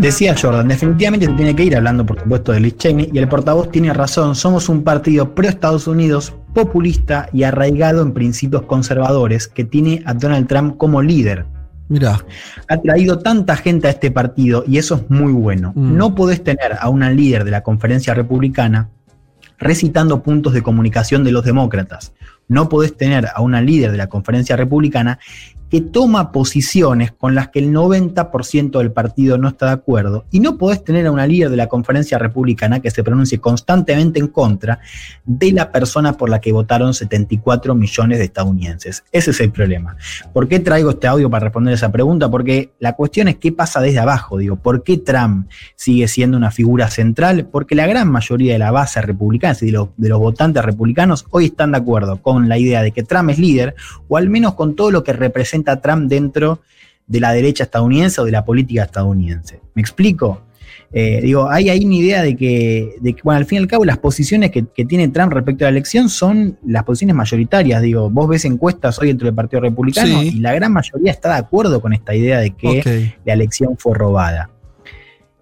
Decía Jordan, definitivamente se tiene que ir hablando, por supuesto, de Liz Cheney, y el portavoz tiene razón, somos un partido pro Estados Unidos, populista y arraigado en principios conservadores, que tiene a Donald Trump como líder. Mira, Ha traído tanta gente a este partido y eso es muy bueno. Mm. No podés tener a una líder de la conferencia republicana recitando puntos de comunicación de los demócratas. No podés tener a una líder de la conferencia republicana que toma posiciones con las que el 90% del partido no está de acuerdo. Y no podés tener a una líder de la conferencia republicana que se pronuncie constantemente en contra de la persona por la que votaron 74 millones de estadounidenses. Ese es el problema. ¿Por qué traigo este audio para responder esa pregunta? Porque la cuestión es qué pasa desde abajo. Digo, ¿por qué Trump sigue siendo una figura central? Porque la gran mayoría de la base republicana, es decir, de los, de los votantes republicanos, hoy están de acuerdo con la idea de que Trump es líder, o al menos con todo lo que representa Trump dentro de la derecha estadounidense o de la política estadounidense. ¿Me explico? Eh, digo, hay ahí una idea de que, de que, bueno, al fin y al cabo, las posiciones que, que tiene Trump respecto a la elección son las posiciones mayoritarias. Digo, vos ves encuestas hoy dentro del Partido Republicano Sí. y la gran mayoría está de acuerdo con esta idea de que la elección fue robada.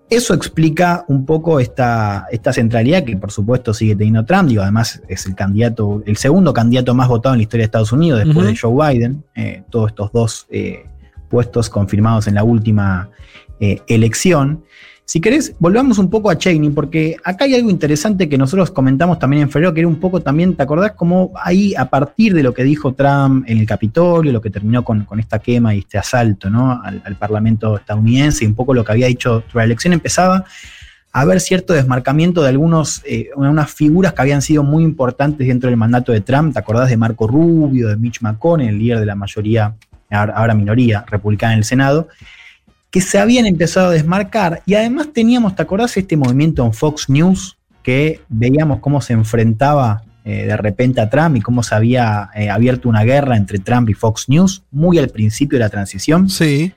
Eso explica un poco esta, esta centralidad que por supuesto sigue teniendo Trump, digo, además es el candidato, el segundo candidato más votado en la historia de Estados Unidos después de Joe Biden, eh, todos estos dos eh, puestos confirmados en la última eh, elección. Si querés, volvamos un poco a Cheney, porque acá hay algo interesante que nosotros comentamos también en febrero, que era un poco también, ¿te acordás cómo ahí, a partir de lo que dijo Trump en el Capitolio, lo que terminó con, con esta quema y este asalto ¿no? al, Parlamento estadounidense, y un poco lo que había dicho la elección, empezaba a haber cierto desmarcamiento de algunos, eh, unas figuras que habían sido muy importantes dentro del mandato de Trump. ¿Te acordás de Marco Rubio, de Mitch McConnell, el líder de la mayoría, ahora minoría republicana en el Senado? Que se habían empezado a desmarcar y además teníamos, ¿te acordás este movimiento en Fox News que veíamos cómo se enfrentaba eh, de repente a Trump y cómo se había eh, abierto una guerra entre Trump y Fox News muy al principio de la transición? Sí.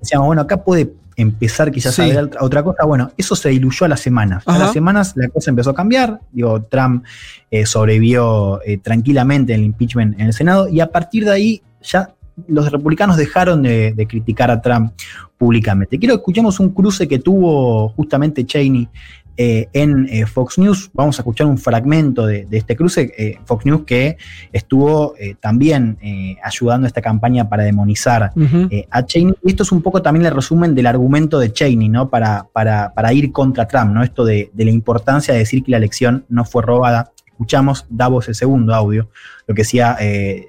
Decíamos, bueno, acá puede empezar quizás Sí. a ver otra- cosa. Bueno, eso se diluyó a las semanas. A las semanas la cosa empezó a cambiar. Digo, Trump eh, sobrevivió eh, tranquilamente en el impeachment en el Senado y a partir de ahí ya los republicanos dejaron de, de criticar a Trump públicamente. Quiero que escuchemos un cruce que tuvo justamente Cheney eh, en eh, Fox News. Vamos a escuchar un fragmento de, de este cruce. eh, Fox News que estuvo eh, también ayudando a esta campaña para demonizar a Cheney. Y esto es un poco también el resumen del argumento de Cheney, ¿no? Para, para, para ir contra Trump, ¿no? Esto de, de la importancia de decir que la elección no fue robada. Escuchamos Davos el segundo audio, lo que decía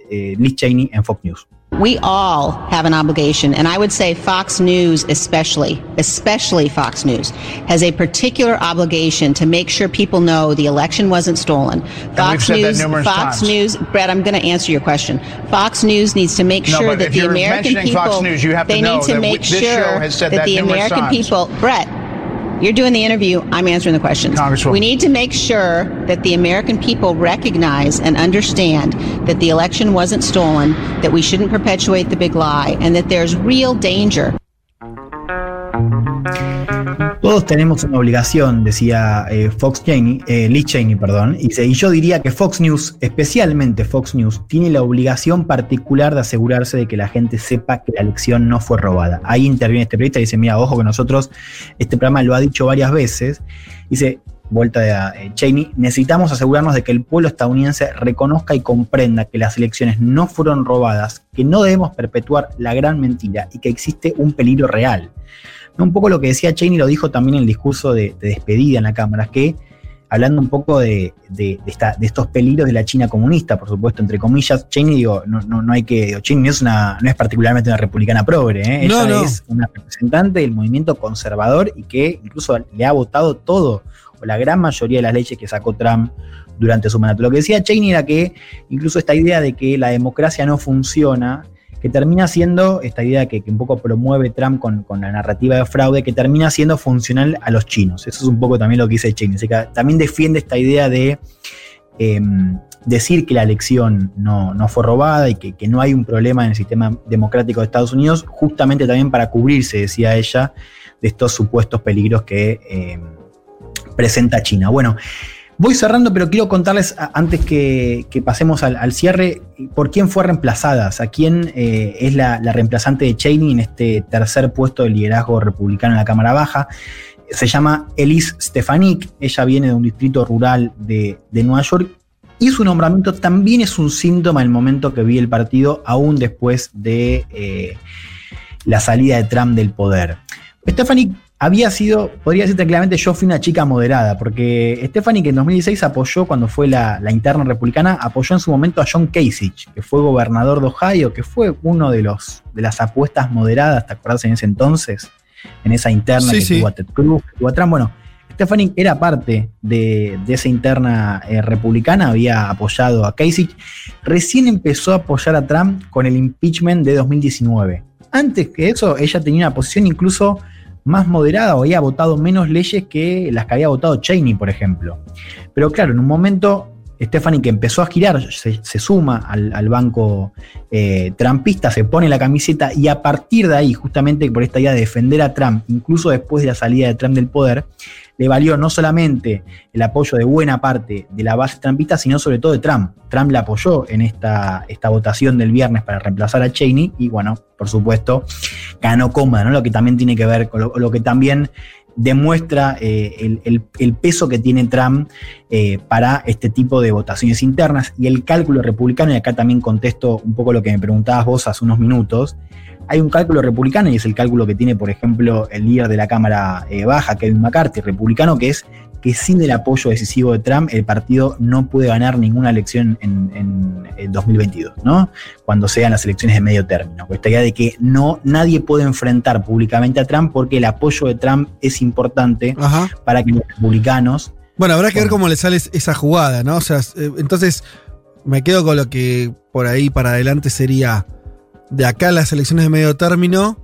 Liz Cheney en Fox News. We all have an obligation, and I would say Fox News, especially, especially Fox News, has a particular obligation to make sure people know the election wasn't stolen. Fox News, Fox times. News, Brett, I'm going to answer your question. Fox News needs to make No, sure that the American people, Fox News, you have to they know need to that make this show sure has said that that the American times. people, Brett. You're doing the interview. I'm answering the questions. Congresswoman. We need to make sure that the American people recognize and understand that the election wasn't stolen, that we shouldn't perpetuate the big lie, and that there's real danger. Todos tenemos una obligación, decía eh, Fox Cheney, eh, Lee Cheney, perdón, y, yo diría que Fox News, especialmente Fox News, tiene la obligación particular de asegurarse de que la gente sepa que la elección no fue robada. Ahí interviene este periodista y dice, mira, ojo que nosotros, este programa lo ha dicho varias veces, dice, vuelta de eh, Cheney, necesitamos asegurarnos de que el pueblo estadounidense reconozca y comprenda que las elecciones no fueron robadas, que no debemos perpetuar la gran mentira y que existe un peligro real. Un poco lo que decía Cheney lo dijo también en el discurso de, de despedida en la Cámara, que hablando un poco de, de- de esta- de estos peligros de la China comunista, por supuesto, entre comillas, Cheney, digo, no, no, no hay que, digo, Cheney no es, una, no es particularmente una republicana progre, ¿eh? Ella no. es una representante del movimiento conservador y que incluso le ha votado todo, o la gran mayoría de las leyes que sacó Trump durante su mandato. Lo que decía Cheney era que incluso esta idea de que la democracia no funciona, que termina siendo, esta idea que, un poco promueve Trump con, con la narrativa de fraude, que termina siendo funcional a los chinos. Eso es un poco también lo que dice Cheney. También defiende esta idea de eh, decir que la elección no, no fue robada y que, que no hay un problema en el sistema democrático de Estados Unidos, justamente también para cubrirse, decía ella, de estos supuestos peligros que eh, presenta China. Bueno, voy cerrando, pero quiero contarles antes que, pasemos al, cierre por quién fue reemplazada, o sea, quién eh, es la, la reemplazante de Cheney en este tercer puesto de liderazgo republicano en la Cámara Baja. Se llama Elise Stefanik, ella viene de un distrito rural de, Nueva York y su nombramiento también es un síntoma del momento que vi el partido, aún después de eh, la salida de Trump del poder. Stephanie había sido, podría decir tranquilamente, yo fui una chica moderada, porque Stephanie que en 2016 apoyó, cuando fue la, la interna republicana, apoyó en su momento a John Kasich, que fue gobernador de Ohio, que fue uno de, los, de las apuestas moderadas, ¿te acuerdas en ese entonces? En esa interna Sí, que sí. tuvo a Ted Cruz, que tuvo a Trump. Bueno, Stephanie era parte de, de esa interna eh, republicana, había apoyado a Kasich. Recién empezó a apoyar a Trump con el impeachment de 2019. Antes que eso, ella tenía una posición incluso más moderada o había votado menos leyes que las que había votado Cheney, por ejemplo. Pero claro, en un momento, Stephanie que empezó a girar, se, suma al, al banco eh, trumpista, se pone la camiseta y a partir de ahí, justamente por esta idea de defender a Trump, incluso después de la salida de Trump del poder, le valió no solamente el apoyo de buena parte de la base trumpista, sino sobre todo de Trump. Trump la apoyó en esta, esta votación del viernes para reemplazar a Cheney y bueno, por supuesto, ganó cómoda, ¿no? Lo que también tiene que ver con lo, que también demuestra eh, el, el- el peso que tiene Trump eh, para este tipo de votaciones internas y el cálculo republicano, y acá también contesto un poco lo que me preguntabas vos hace unos minutos, hay un cálculo republicano y es el cálculo que tiene, por ejemplo, el líder de la Cámara eh, Baja, Kevin McCarthy, republicano, que es que sin el apoyo decisivo de Trump, el partido no puede ganar ninguna elección en, en- en 2022, ¿no? Cuando sean las elecciones de medio término. Esta idea de que no, nadie puede enfrentar públicamente a Trump porque el apoyo de Trump es importante para que los republicanos Bueno, habrá que ver cómo le sale esa jugada, ¿no? O sea, eh, entonces me quedo con lo que por ahí para adelante sería de acá a las elecciones de medio término.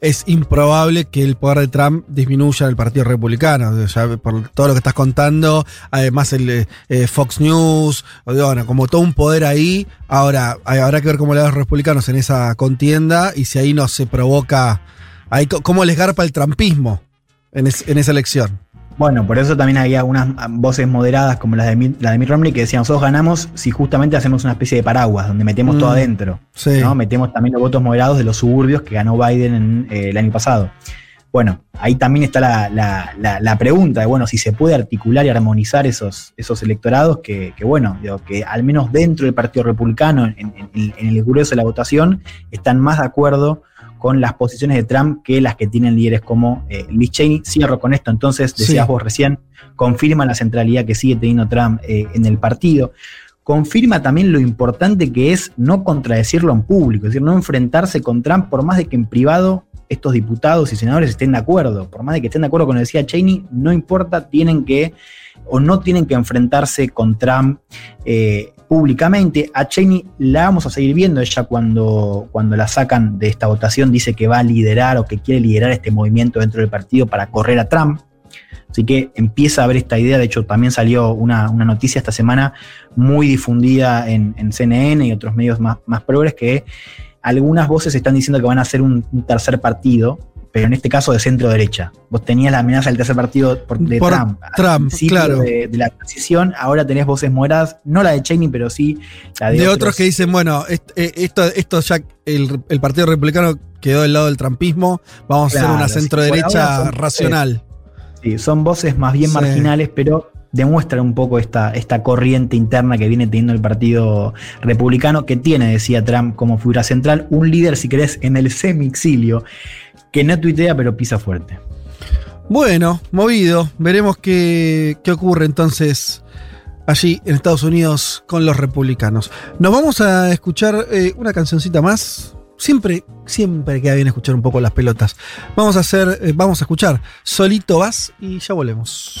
Es improbable que el poder de Trump disminuya en el Partido Republicano. Sea, por todo lo que estás contando, además el eh, Fox News, bueno, como todo un poder ahí. Ahora, habrá que ver cómo le dan los republicanos en esa contienda y si ahí no se provoca, ahí, cómo les garpa el es- en esa elección. Bueno, por eso también había unas voces moderadas como las de, Mitt- la de Mitt Romney que decían, nosotros ganamos si justamente hacemos una especie de paraguas, donde metemos Mm, todo adentro. sí. ¿no? Metemos también los votos moderados de los suburbios que ganó Biden en, eh, el año pasado. Bueno, ahí también está la, la- la- la pregunta de, bueno, si se puede articular y armonizar esos, esos electorados que, que, bueno, digo, que al menos dentro del Partido Republicano, en, en- en el grueso de la votación, están más de acuerdo con las posiciones de Trump que las que tienen líderes como eh, Liz Cheney. Cierro con esto, entonces, decías Sí. vos recién, confirma la centralidad que sigue teniendo Trump eh, en el partido. Confirma también lo importante que es no contradecirlo en público, es decir, no enfrentarse con Trump por más de que en privado estos diputados y senadores estén de acuerdo, por más de que estén de acuerdo con lo que decía Cheney, no importa, tienen que o no tienen que enfrentarse con Trump eh, públicamente. A Cheney la vamos a seguir viendo, ella cuando, cuando la sacan de esta votación dice que va a liderar o que quiere liderar este movimiento dentro del partido para correr a Trump. Así que empieza a haber esta idea, de hecho también salió una, una noticia esta semana muy difundida en, en CNN y otros medios más, más progres que algunas voces están diciendo que van a hacer un, un tercer partido, pero en este caso de centro derecha. Vos tenías la amenaza del tercer partido por, de Por Trump, Trump, claro. de, de la transición, ahora tenés voces moradas, no la de Cheney, pero sí la de, de otros que dicen, bueno, eh, esto, esto ya el, el Partido Republicano quedó del lado del trampismo, vamos a hacer una centro derecha racional. Sí, son voces más bien Sí. marginales, pero demuestran un poco esta, esta corriente interna que viene teniendo el Partido Republicano, que tiene, decía Trump, como figura central, un líder, si querés, en el semixilio, que no tuitea, pero pisa fuerte. Bueno, movido, veremos qué, qué ocurre entonces allí en Estados Unidos con los republicanos. Nos vamos a escuchar eh, una cancioncita más. Siempre, siempre queda bien escuchar un poco las pelotas. Vamos a hacer, eh, vamos a escuchar Solito vas y ya volvemos.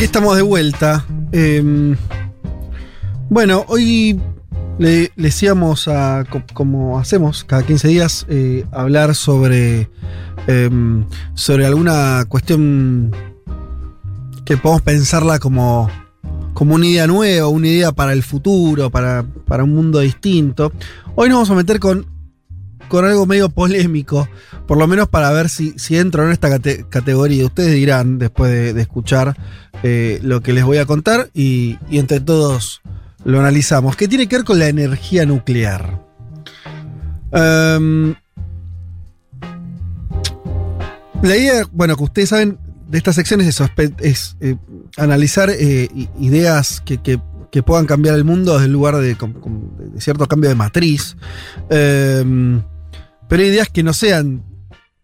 Aquí estamos de vuelta. Eh, bueno, hoy le, le a, co- como hacemos cada 15 días, eh, hablar sobre, em, sobre alguna cuestión que podemos pensarla como, como una idea nueva, una idea para el futuro, para, para un mundo distinto. Hoy nos vamos a meter con, con algo medio polémico, por lo menos para ver si, si entro en esta cate- categoría. Ustedes dirán después de, escuchar eh, lo que les voy a contar y, entre todos lo analizamos. Que tiene que ver con la energía nuclear. Em, la idea, bueno, que ustedes saben de estas secciones es, eh, analizar eh, ideas que, que- puedan cambiar el mundo desde el lugar de cierto cambio de matriz. Em, pero ideas que no sean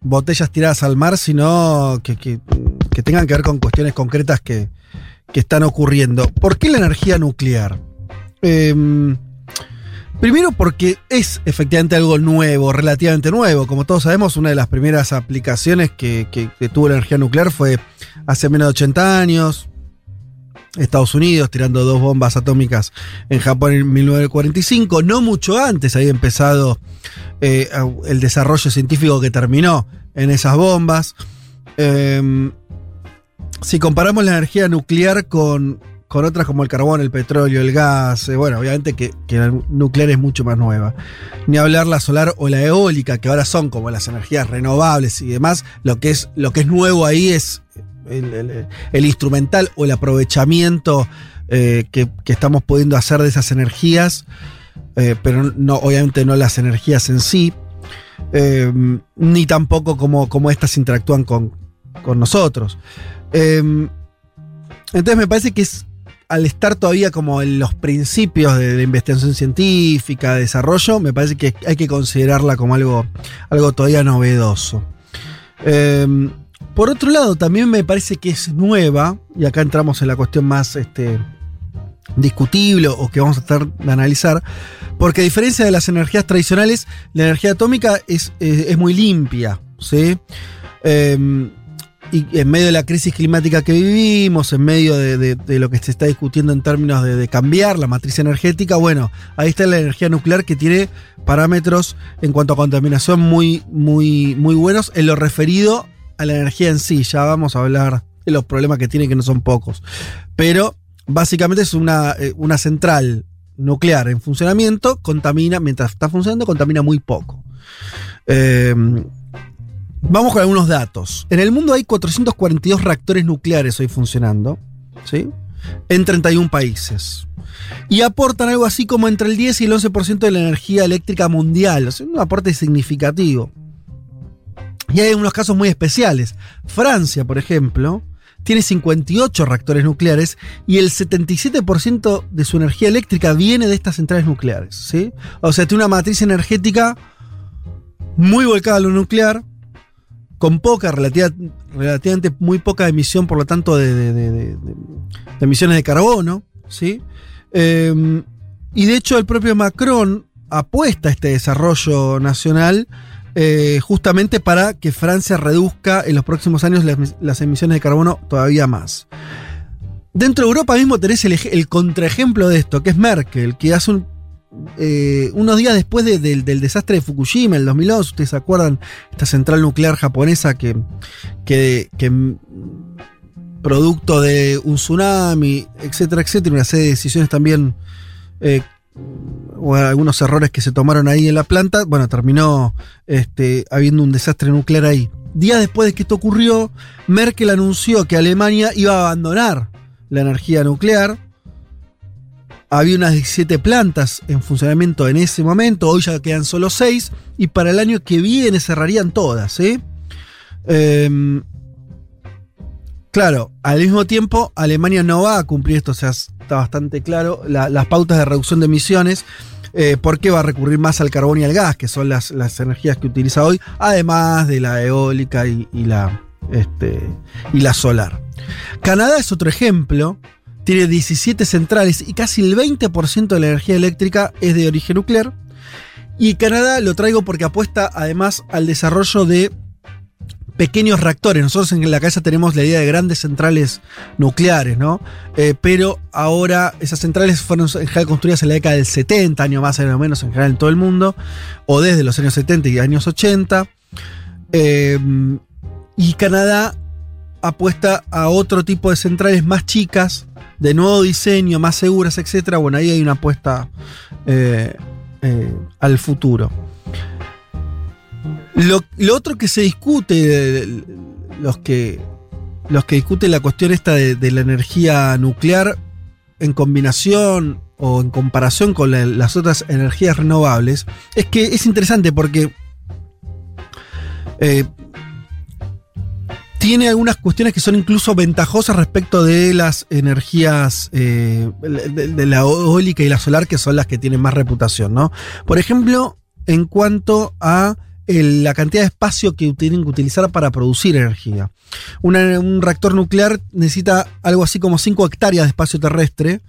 botellas tiradas al mar, sino que, tengan que ver con cuestiones concretas que, que están ocurriendo. ¿Por qué la energía nuclear? Em, Primero porque es efectivamente algo nuevo, relativamente nuevo. Como todos sabemos, una de las primeras aplicaciones que tuvo la energía nuclear fue hace menos de 80 años. Estados Unidos tirando dos bombas atómicas en Japón en 1945. No mucho antes había empezado eh, el desarrollo científico que terminó en esas bombas. Em, si comparamos la energía nuclear con, con otras como el carbón, el petróleo, el gas, eh, bueno, obviamente que, la nuclear es mucho más nueva. Ni hablar la solar o la eólica, que ahora son como las energías renovables y demás, lo que es, lo que es nuevo ahí es el, instrumental o el aprovechamiento eh, que, que estamos pudiendo hacer de esas energías, eh, pero no, obviamente no las energías en sí, eh, ni tampoco como, como estas interactúan con, con nosotros. Entonces me parece que es al estar todavía como en los principios de la investigación científica, de desarrollo, me parece que hay que considerarla como algo, algo todavía novedoso. Por otro lado, también me parece que es nueva, y acá entramos en la cuestión más este, discutible o que vamos a tratar de analizar, porque a diferencia de las energías tradicionales, la energía atómica es, eh, muy limpia, ¿sí? Eh, y en medio de la crisis climática que vivimos, en medio de lo que se está discutiendo en términos de, de cambiar la matriz energética, bueno, ahí está la energía nuclear que tiene parámetros en cuanto a contaminación muy, muy, muy buenos en lo referido a la energía en sí. Ya vamos a hablar de los problemas que tiene, que no son pocos. Pero básicamente es una, eh, una central nuclear en funcionamiento, contamina, mientras está funcionando, contamina muy poco. Eh, Vamos con algunos datos. En el mundo hay 442 reactores nucleares hoy funcionando, ¿sí? En 31 países. Y aportan algo así como entre el 10 y el 11% de la energía eléctrica mundial. O sea, un aporte significativo. Y hay unos casos muy especiales. Francia, por ejemplo, tiene 58 reactores nucleares y el 77% de su energía eléctrica viene de estas centrales nucleares, ¿sí? O sea, tiene una matriz energética muy volcada a lo nuclear, con poca, relativa- relativamente muy poca emisión, por lo tanto, de, emisiones de carbono, ¿sí? Eh, y de hecho, el propio Macron apuesta a este desarrollo nacional eh, justamente para que Francia reduzca en los próximos años las, emisiones de carbono todavía más. Dentro de Europa mismo tenés el, el contraejemplo de esto, que es Merkel, que hace un, eh, unos días después de- del, desastre de Fukushima, el 2011, ustedes se acuerdan, esta central nuclear japonesa que, que, producto de un tsunami, etcétera, etcétera, una serie de decisiones también, eh, o algunos errores que se tomaron ahí en la planta, bueno, terminó este, habiendo un desastre nuclear ahí. Días después de que esto ocurrió, Merkel anunció que Alemania iba a abandonar la energía nuclear, había unas 17 plantas en funcionamiento en ese momento, hoy ya quedan solo 6, y para el año que viene cerrarían todas. ¿sí? Em, claro, al mismo tiempo, Alemania no va a cumplir esto, o sea, está bastante claro, la- las pautas de reducción de emisiones, eh, porque va a recurrir más al carbón y al gas, que son las, energías que utiliza hoy, además de la eólica y, este, y la solar. Canadá es otro ejemplo tiene 17 centrales y casi el 20% de la energía eléctrica es de origen nuclear. Y Canadá lo traigo porque apuesta además al desarrollo de pequeños reactores. Nosotros en la cabeza tenemos la idea de grandes centrales nucleares, ¿no? Eh, pero ahora esas centrales fueron en construidas en la década del 70, años más o menos en general en todo el mundo, o desde los años 70 y años 80. Eh, y Canadá apuesta a otro tipo de centrales más chicas, de nuevo diseño, más seguras, etc. Bueno, ahí hay una apuesta eh, al futuro. Lo, otro que se discute, los que, los que discuten la cuestión esta de, la energía nuclear en combinación o en comparación con la- las otras energías renovables, es que es interesante porque eh, tiene algunas cuestiones que son incluso ventajosas respecto de las energías eh, de, de la eólica y la solar, que son las que tienen más reputación, ¿no? Por ejemplo, en cuanto a la cantidad de espacio que tienen que utilizar para producir energía. Un reactor nuclear necesita algo así como 5 hectáreas de espacio terrestre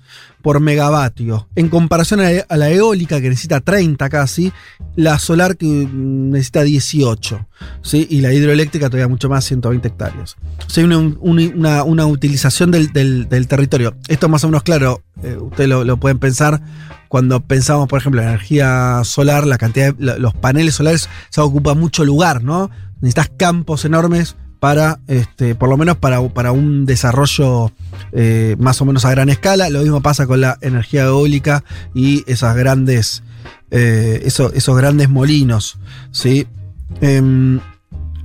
por megavatio. En comparación a la, la eólica, que necesita 30 casi, la solar que necesita 18. ¿sí? Y la hidroeléctrica todavía mucho más, 120 hectáreas. O hay una, un- una- una utilización del, del- del territorio. Esto más o menos claro, eh, ustedes lo, lo pueden pensar cuando pensamos, por ejemplo, en la energía solar, la cantidad de los paneles solares se ocupa mucho lugar, ¿no? Necesitas campos enormes para, este, por lo menos para, un desarrollo eh, más o menos a gran escala. Lo mismo pasa con la energía eólica y esas grandes, eh, eso- esos grandes molinos, ¿sí? Em,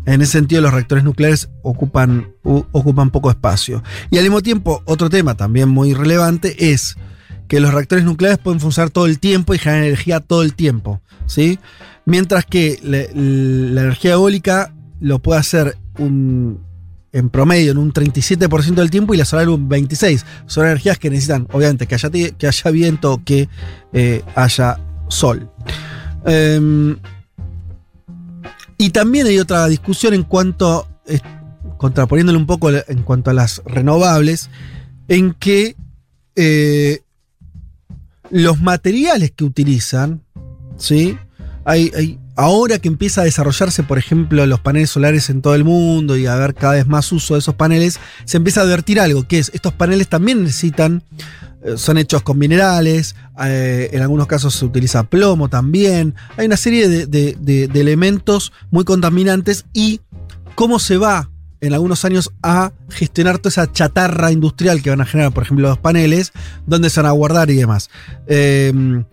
en ese sentido, los reactores nucleares ocupan, ocupan poco espacio. Y al mismo tiempo, otro tema también muy relevante es que los reactores nucleares pueden funcionar todo el tiempo y generar energía todo el tiempo. ¿sí? Mientras que la, energía eólica lo puede hacer un, en promedio en un 37% del tiempo y la solar un 26%. Son energías que necesitan, obviamente, que haya, que haya viento que eh, haya sol. Em, y también hay otra discusión en cuanto, eh, contraponiéndole un poco en cuanto a las renovables, en que eh, los materiales que utilizan, ¿sí? Hay, hay- ahora que empieza a desarrollarse, por ejemplo, los paneles solares en todo el mundo y a haber cada vez más uso de esos paneles, se empieza a advertir algo, que es, estos paneles también necesitan, eh, son hechos con minerales, eh, en algunos casos se utiliza plomo también, hay una serie de, de- de- de elementos muy contaminantes y cómo se va en algunos años a gestionar toda esa chatarra industrial que van a generar, por ejemplo, los paneles, dónde se van a guardar y demás. Eh,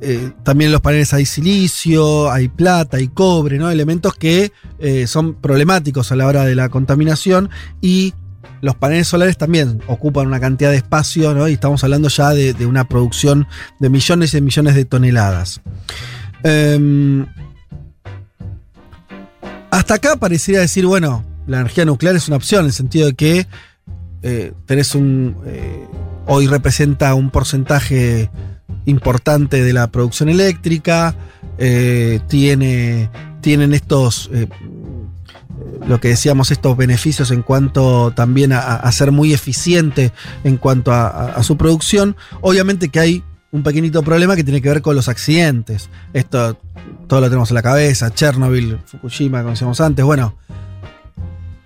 eh, también en los paneles hay silicio, hay plata, hay cobre, ¿no? Elementos que eh, son problemáticos a la hora de la contaminación y los paneles solares también ocupan una cantidad de espacio, ¿no? Y estamos hablando ya de, una producción de millones y millones de toneladas. Em, hasta acá parecería decir, bueno, la energía nuclear es una opción, en el sentido de que eh, tenés un. eh, hoy representa un porcentaje importante de la producción eléctrica, eh, tiene, tienen estos. eh, lo que decíamos, estos beneficios en cuanto también a, ser muy eficiente en cuanto a, a- a su producción. Obviamente que hay un pequeñito problema que tiene que ver con los accidentes. Esto todo lo tenemos en la cabeza, Chernobyl, Fukushima, como decíamos antes. Bueno,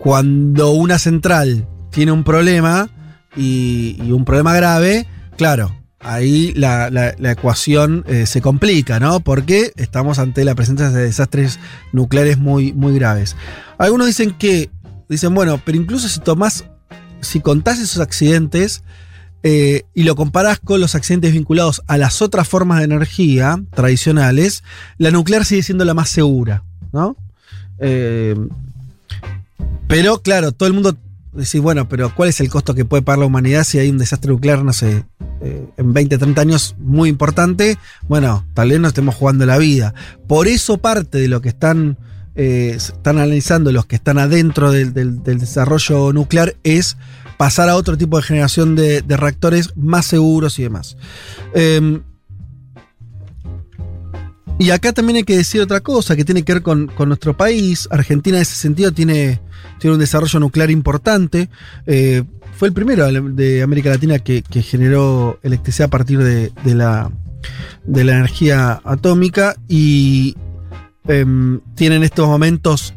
cuando una central tiene un problema y, un problema grave, claro, ahí la ecuación eh, se complica, ¿no? Porque estamos ante la presencia de desastres nucleares muy, muy graves. Algunos dicen que, dicen, bueno, pero incluso si tomás, si contás esos accidentes eh, y lo comparás con los accidentes vinculados a las otras formas de energía tradicionales, la nuclear sigue siendo la más segura, ¿no? Eh, pero claro, todo el mundo dice, bueno, pero ¿cuál es el costo que puede pagar la humanidad si hay un desastre nuclear, no sé, eh, en 20, 30 años muy importante? Bueno, tal vez no estemos jugando la vida. Por eso parte de lo que están, eh, están analizando los que están adentro del, del- desarrollo nuclear es pasar a otro tipo de generación de, de reactores más seguros y demás. Em, y acá también hay que decir otra cosa que tiene que ver con, con nuestro país. Argentina en ese sentido tiene, tiene un desarrollo nuclear importante. Eh, fue el primero de América Latina que, que generó electricidad a partir de, de la, de la energía atómica y em, tiene en estos momentos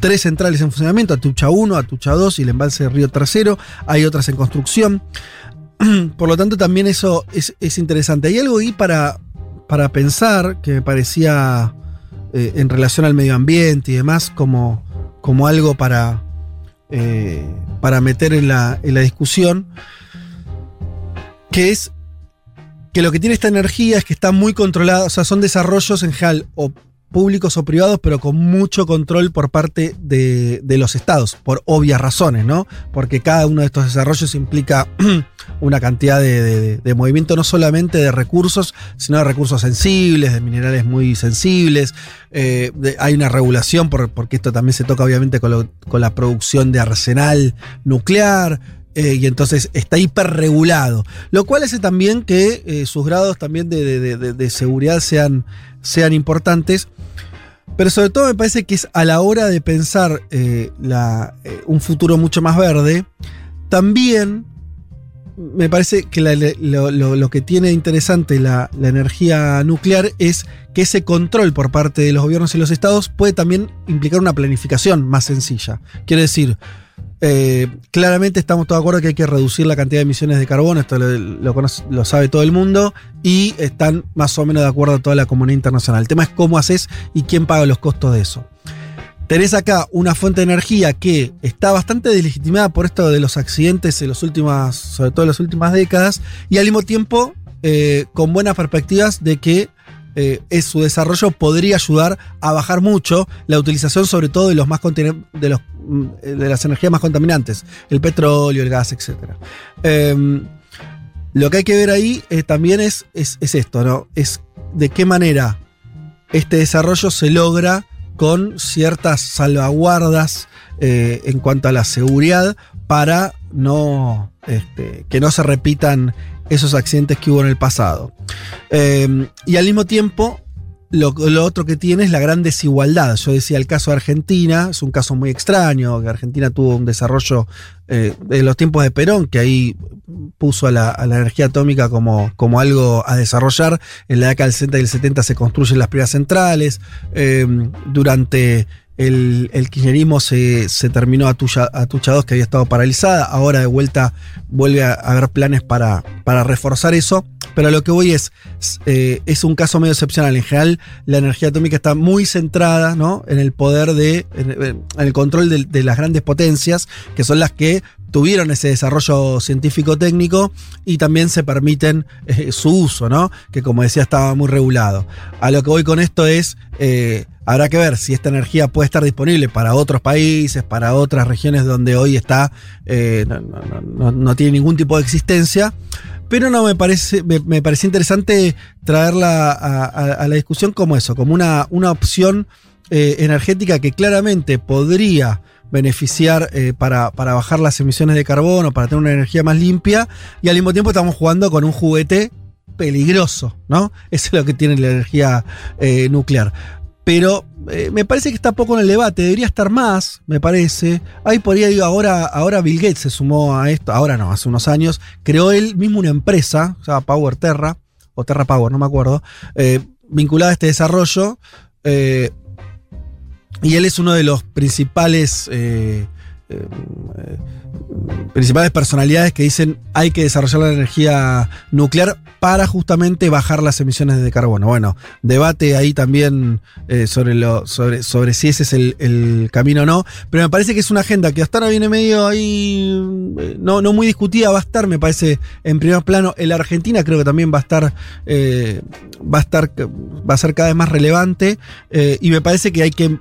tres centrales en funcionamiento, Atucha 1, Atucha 2 y el embalse de Río Tercero. Hay otras en construcción. Por lo tanto, también eso es, es interesante. Hay algo ahí para, para pensar que me parecía eh, en relación al medio ambiente y demás como, como algo para, eh, para meter en la, en la discusión, que es que lo que tiene esta energía es que está muy controlada, o sea, son desarrollos en general o públicos o privados, pero con mucho control por parte de, los estados, por obvias razones, ¿no? Porque cada uno de estos desarrollos implica una cantidad de, movimiento no solamente de recursos, sino de recursos sensibles, de minerales muy sensibles. Eh, hay una regulación, por- porque esto también se toca obviamente con, la producción de arsenal nuclear. eh, y entonces está hiperregulado. Lo cual hace también que eh, sus grados también de- de seguridad sean, sean importantes. Pero sobre todo me parece que es a la hora de pensar eh, eh, un futuro mucho más verde, también me parece que lo que tiene interesante la, la energía nuclear es que ese control por parte de los gobiernos y los estados puede también implicar una planificación más sencilla. Quiere decir, eh, claramente estamos todos de acuerdo que hay que reducir la cantidad de emisiones de carbono, esto lo, sabe todo el mundo, y están más o menos de acuerdo toda la comunidad internacional. El tema es cómo haces y quién paga los costos de eso. Tenés acá una fuente de energía que está bastante deslegitimada por esto de los accidentes en los últimas, sobre todo en las últimas décadas, y al mismo tiempo eh, con buenas perspectivas de que eh, es, su desarrollo podría ayudar a bajar mucho la utilización, sobre todo de los más mm, de las energías más contaminantes, el petróleo, el gas, etc. lo que hay que ver ahí eh, también es, es, es esto, ¿no? Es de qué manera este desarrollo se logra con ciertas salvaguardas eh, en cuanto a la seguridad para no este, que no se repitan esos accidentes que hubo en el pasado. Eh, y al mismo tiempo, lo, otro que tiene es la gran desigualdad. Yo decía el caso de Argentina, es un caso muy extraño, que Argentina tuvo un desarrollo eh, de los tiempos de Perón, que ahí puso a la, a la energía atómica como, como algo a desarrollar. En la década del 60 y el 70 se construyen las primeras centrales. Eh, durante el, el kirchnerismo se, terminó Atucha, Atucha 2, que había estado paralizada. Ahora de vuelta vuelve a haber planes para, para reforzar eso. Pero lo que voy es, eh, es un caso medio excepcional. En general, la energía atómica está muy centrada ¿no? en el poder de, en, el control de las grandes potencias, que son las que tuvieron ese desarrollo científico-técnico y también se permiten eh, su uso, ¿no? Que como decía estaba muy regulado. A lo que voy con esto es, eh, habrá que ver si esta energía puede estar disponible para otros países, para otras regiones donde hoy está, eh, no, tiene ningún tipo de existencia. Pero no me parece, me, parecía interesante traerla a, a, la discusión como eso, como una, una opción energética que claramente podría beneficiar eh, para, para, bajar las emisiones de carbono, para tener una energía más limpia, y al mismo tiempo estamos jugando con un juguete peligroso, ¿no? Eso es lo que tiene la energía eh, nuclear. Pero eh, me parece que está poco en el debate, debería estar más, me parece. Ahí por ahí ahora, ahora Bill Gates se sumó a esto, ahora no, hace unos años, creó él mismo una empresa, o sea, Power Terra, o Terra Power, no me acuerdo, vinculada a este desarrollo. Y él es uno de los principales eh, eh, principales personalidades que dicen hay que desarrollar la energía nuclear para justamente bajar las emisiones de carbono. Bueno, debate ahí también eh, sobre, sobre, sobre si ese es el, camino o no, pero me parece que es una agenda que hasta ahora viene medio ahí, no, no muy discutida, va a estar, me parece, en primer plano. En la Argentina creo que también va a estar, va a estar, va a ser cada vez más relevante y me parece que hay que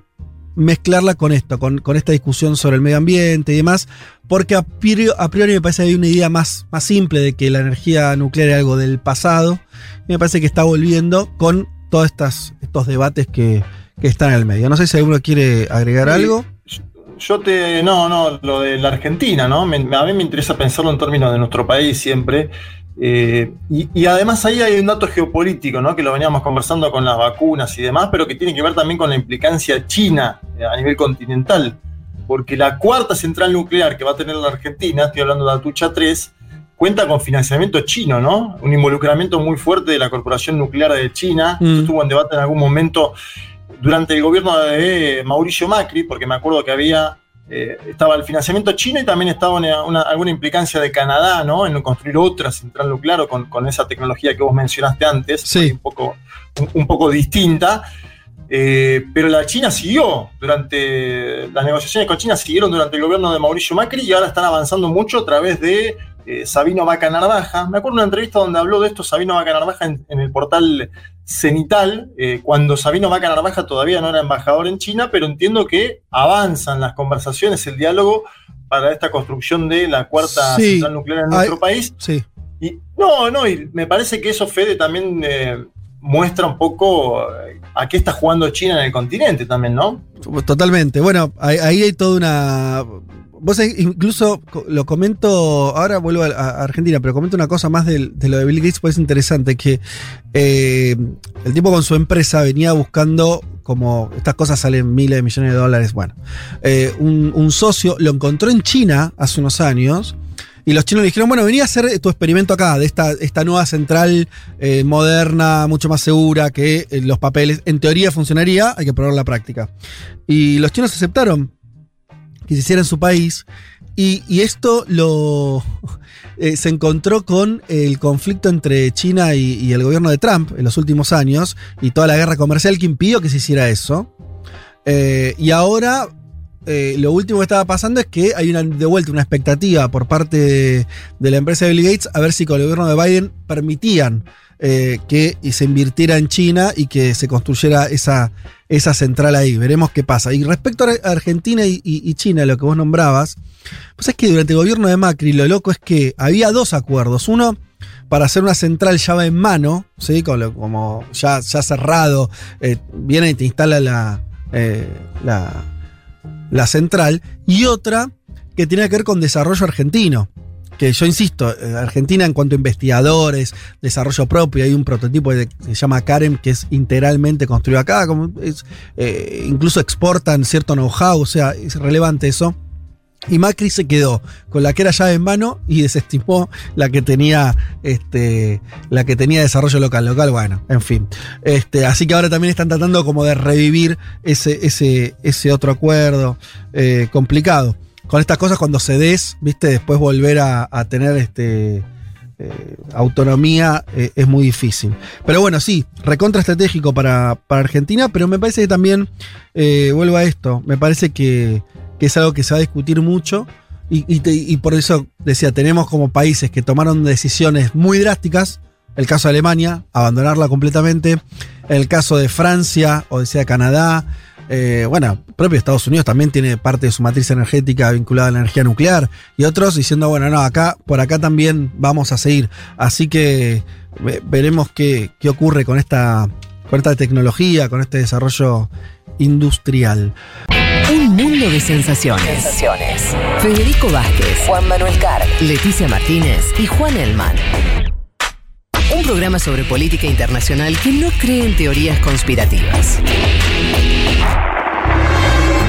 mezclarla con esto, con, con, esta discusión sobre el medio ambiente y demás, porque a priori, a priori, me parece que hay una idea más, más simple de que la energía nuclear es algo del pasado, y me parece que está volviendo con todos estas, estos debates que, que están en el medio. No sé si alguno quiere agregar sí, algo. Yo te. No, no, lo de la Argentina, ¿no? Me, a mí me interesa pensarlo en términos de nuestro país siempre. Eh, y, y, además ahí hay un dato geopolítico, ¿no? que lo veníamos conversando con las vacunas y demás, pero que tiene que ver también con la implicancia china eh, a nivel continental. Porque la cuarta central nuclear que va a tener la Argentina, estoy hablando de Atucha 3, cuenta con financiamiento chino, ¿no? Un involucramiento muy fuerte de la Corporación Nuclear de China. Mm. Estuvo en debate en algún momento durante el gobierno de Mauricio Macri, porque me acuerdo que había eh, estaba el financiamiento chino y también estaba una, una, alguna implicancia de Canadá, ¿no? En construir otra central nuclear con, con esa tecnología que vos mencionaste antes, sí. un, poco, un, un poco distinta. Eh, pero la China siguió durante las negociaciones con China, siguieron durante el gobierno de Mauricio Macri y ahora están avanzando mucho a través de eh, Sabino Vaca Narvaja. Me acuerdo de una entrevista donde habló de esto Sabino Vaca Narvaja en, en el portal Cenital, eh, cuando Sabino Vaca Narvaja todavía no era embajador en China, pero entiendo que avanzan las conversaciones, el diálogo para esta construcción de la cuarta sí. central nuclear en nuestro país. Sí. Y no, no, y me parece que eso, Fede, también eh, muestra un poco a qué está jugando China en el continente también, ¿no? Totalmente. Bueno, ahí hay toda una. Vos incluso lo comento, ahora vuelvo a, Argentina, pero comento una cosa más de, lo de Bill Gates, pues es interesante, que eh, el tipo con su empresa venía buscando como estas cosas salen miles de millones de dólares. Bueno, eh, un, socio lo encontró en China hace unos años. Y los chinos le dijeron, bueno, vení a hacer tu experimento acá, de esta, esta nueva central eh, moderna, mucho más segura, que los papeles, en teoría funcionaría, hay que probar la práctica. Y los chinos aceptaron que se hiciera en su país. Y, esto lo eh, se encontró con el conflicto entre China y, el gobierno de Trump en los últimos años y toda la guerra comercial que impidió que se hiciera eso. Eh, y ahora eh, lo último que estaba pasando es que hay una, de vuelta una expectativa por parte de, de la empresa de Bill Gates a ver si con el gobierno de Biden permitían eh, que se invirtiera en China y que se construyera esa, esa central ahí. Veremos qué pasa. Y respecto a Argentina y, China, lo que vos nombrabas, pues es que durante el gobierno de Macri lo loco es que había dos acuerdos. Uno para hacer una central llave en mano, ¿sí? Como ya, ya cerrado, eh, viene y te instala la, eh, la, la central, y otra que tiene que ver con desarrollo argentino. Que yo insisto, eh, Argentina en cuanto a investigadores, desarrollo propio, hay un prototipo que se llama Karen que es integralmente construido acá, como eh, incluso exportan cierto know-how, o sea, es relevante eso. Y Macri se quedó con la que era llave en mano y desestimó la que tenía este, la que tenía desarrollo local. Local, bueno, en fin. Este, así que ahora también están tratando como de revivir ese, ese, ese otro acuerdo eh, complicado. Con estas cosas, cuando cedes, viste, después volver a, tener este. eh, autonomía eh, es muy difícil. Pero bueno, sí, recontra estratégico para, Argentina, pero me parece que también, eh, vuelvo a esto, me parece que, es algo que se va a discutir mucho y, y y por eso decía, tenemos como países que tomaron decisiones muy drásticas, el caso de Alemania, abandonarla completamente, el caso de Francia o decía Canadá, eh, bueno, propio Estados Unidos también tiene parte de su matriz energética vinculada a la energía nuclear y otros diciendo, bueno, no, acá, por acá también vamos a seguir. Así que ve- veremos qué, qué ocurre con esta, con esta tecnología, con este desarrollo industrial. Un mundo de sensaciones. Sensaciones. Federico Vázquez, Juan Manuel Carg. Leticia Martínez y Juan Elman. Un programa sobre política internacional que no cree en teorías conspirativas.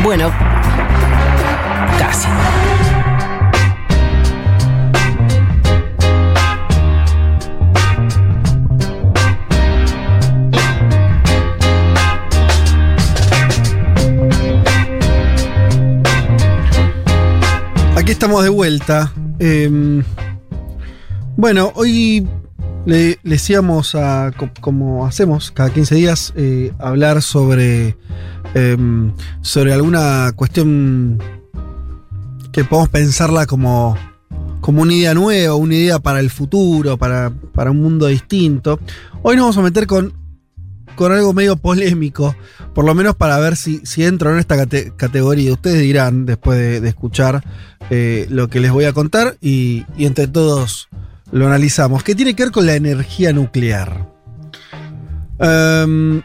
Bueno, casi. Aquí estamos de vuelta. Eh, bueno, hoy le, decíamos a, co- como hacemos cada 15 días, eh, hablar sobre, eh, sobre alguna cuestión que podemos pensarla como, como una idea nueva, una idea para el futuro, para, para un mundo distinto. Hoy nos vamos a meter con, con algo medio polémico, por lo menos para ver si, si entro en esta cate- categoría. Ustedes dirán después de, de escuchar eh, lo que les voy a contar y, y entre todos lo analizamos, que tiene que ver con la energía nuclear. Em,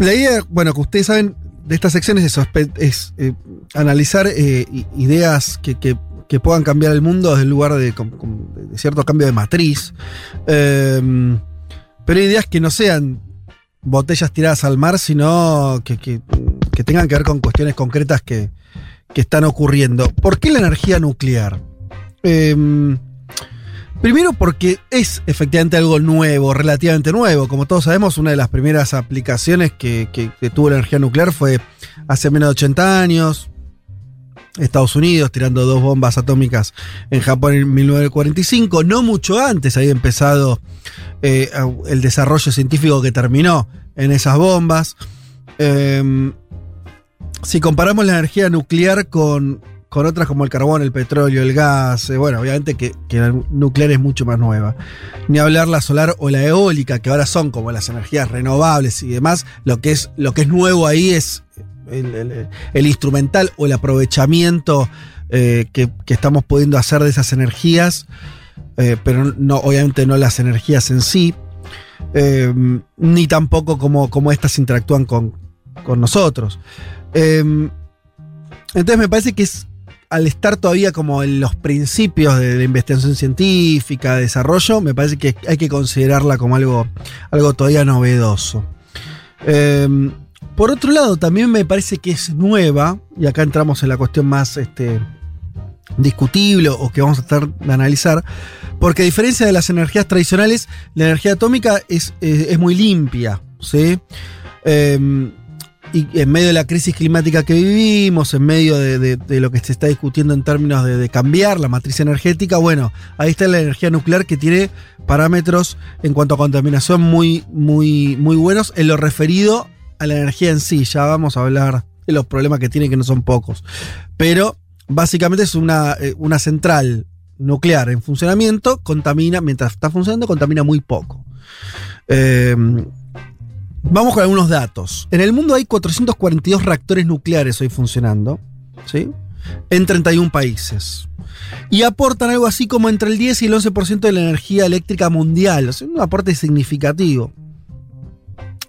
la idea, bueno, que ustedes saben de estas secciones es, sospe- es, eh, analizar eh, ideas que, que- puedan cambiar el mundo desde el lugar de, de cierto cambio de matriz. Em, pero ideas que no sean botellas tiradas al mar, sino que, que- que tengan que ver con cuestiones concretas que, que están ocurriendo. ¿Por qué la energía nuclear? Em, primero porque es efectivamente algo nuevo, relativamente nuevo. Como todos sabemos, una de las primeras aplicaciones que, tuvo la energía nuclear fue hace menos de 80 años. Estados Unidos tirando dos bombas atómicas en Japón en 1945. No mucho antes había empezado eh, el desarrollo científico que terminó en esas bombas. Em, si comparamos la energía nuclear con, con otras como el carbón, el petróleo, el gas, eh, bueno, obviamente que, que la nuclear es mucho más nueva. Ni hablar la solar o la eólica, que ahora son como las energías renovables y demás, lo que es, lo que es nuevo ahí es el, instrumental o el aprovechamiento eh, que, que estamos pudiendo hacer de esas energías, eh, pero no, obviamente no las energías en sí, ni tampoco cómo, cómo estas interactúan con, con nosotros. Entonces me parece que es al estar todavía como en los principios de, de investigación científica, de desarrollo, me parece que hay que considerarla como algo, algo todavía novedoso. Eh, por otro lado, también me parece que es nueva, y acá entramos en la cuestión más este, discutible o que vamos a tratar de analizar, porque a diferencia de las energías tradicionales, la energía atómica es, es- es muy limpia, ¿sí? Eh, y en medio de la crisis climática que vivimos, en medio de, lo que se está discutiendo en términos de, de cambiar la matriz energética, bueno, ahí está la energía nuclear que tiene parámetros en cuanto a contaminación muy, muy, muy buenos en lo referido a la energía en sí. Ya vamos a hablar de los problemas que tiene, que no son pocos. Pero básicamente es una, eh, una central nuclear en funcionamiento, contamina, mientras está funcionando, contamina muy poco. Eh, Vamos con algunos datos. En el mundo hay 442 reactores nucleares hoy funcionando, ¿sí? En 31 países. Y aportan algo así como entre el 10 y el 11% de la energía eléctrica mundial. O sea, un aporte significativo.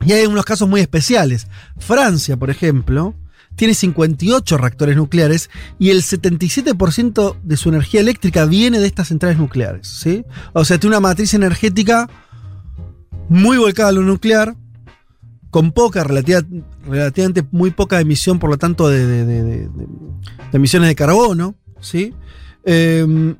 Y hay unos casos muy especiales. Francia, por ejemplo, tiene 58 reactores nucleares y el 77% de su energía eléctrica viene de estas centrales nucleares, ¿sí? O sea, tiene una matriz energética muy volcada a lo nuclear, con poca, relativa- relativamente muy poca emisión, por lo tanto, de, emisiones de carbono, ¿sí? Eh,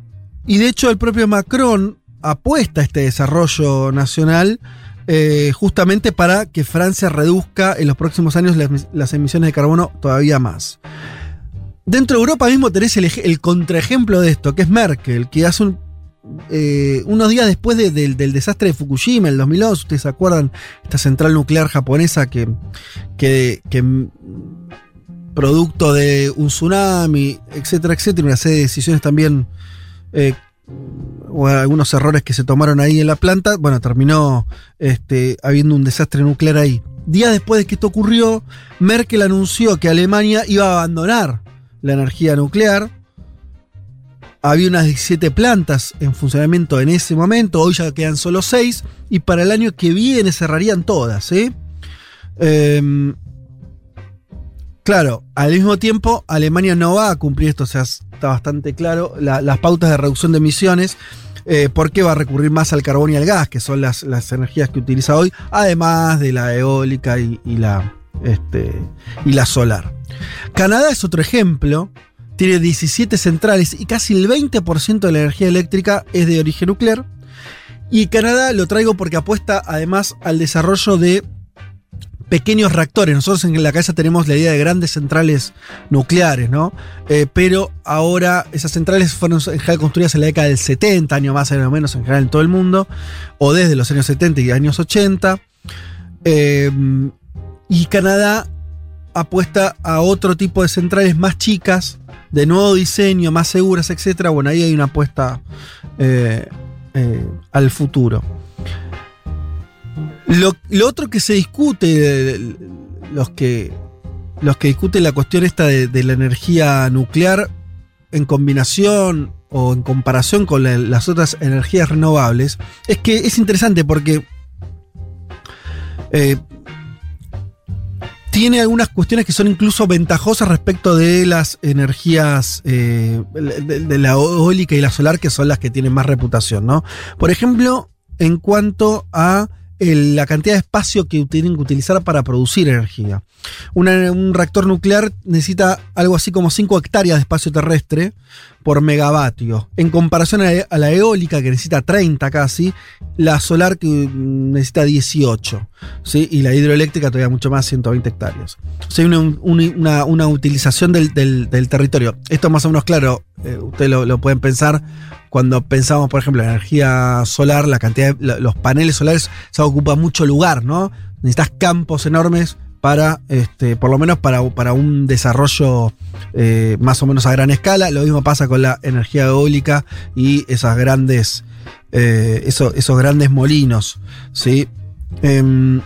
y de hecho, el propio Macron apuesta a este desarrollo nacional eh, justamente para que Francia reduzca en los próximos años las, emisiones de carbono todavía más. Dentro de Europa mismo tenés el, el contraejemplo de esto, que es Merkel, que hace un, eh, unos días después de- del, desastre de Fukushima, el 2011, ustedes se acuerdan, esta central nuclear japonesa que, producto de un tsunami, etcétera, etcétera, una serie de decisiones también, eh, o algunos errores que se tomaron ahí en la planta, bueno, terminó este, habiendo un desastre nuclear ahí. Días después de que esto ocurrió, Merkel anunció que Alemania iba a abandonar la energía nuclear. Había unas 17 plantas en funcionamiento en ese momento, hoy ya quedan solo 6, y para el año que viene cerrarían todas. ¿sí? Em, claro, al mismo tiempo, Alemania no va a cumplir esto, o sea, está bastante claro, la- las pautas de reducción de emisiones, eh, porque va a recurrir más al carbón y al gas, que son las, las energías que utiliza hoy, además de la eólica y, y la, este, y la solar. Canadá es otro ejemplo. Tiene 17 centrales y casi el 20% de la energía eléctrica es de origen nuclear. Y Canadá lo traigo porque apuesta además al desarrollo de pequeños reactores. Nosotros en la cabeza tenemos la idea de grandes centrales nucleares, ¿no? Eh, pero ahora esas centrales fueron en general construidas en la década del 70, año más o menos en general en todo el mundo, o desde los años 70 y años 80. Eh, y Canadá apuesta a otro tipo de centrales más chicas, de nuevo diseño, más seguras, etc. Bueno, ahí hay una apuesta eh, eh, al futuro. Lo, otro que se discute, los que, los que discuten la cuestión esta de, la energía nuclear en combinación o en comparación con la- las otras energías renovables, es que es interesante porque eh, tiene algunas cuestiones que son incluso ventajosas respecto de las energías eh, de, de la eólica y la solar, que son las que tienen más reputación, ¿no? Por ejemplo, en cuanto a la cantidad de espacio que tienen que utilizar para producir energía. Un reactor nuclear necesita algo así como 5 hectáreas de espacio terrestre por megavatio. En comparación a la, la eólica, que necesita 30 casi, la solar que mm, necesita 18. ¿sí? Y la hidroeléctrica todavía mucho más, 120 hectáreas. O sea, una, un- una- una utilización del, del- del territorio. Esto más o menos claro, eh, ustedes lo, lo pueden pensar cuando pensamos, por ejemplo, en energía solar, la cantidad de los paneles solares se ocupa mucho lugar, ¿no? Necesitas campos enormes para, este, por lo menos para, para un desarrollo eh, más o menos a gran escala. Lo mismo pasa con la energía eólica y esas grandes, eh, eso- esos grandes molinos, ¿sí? Em,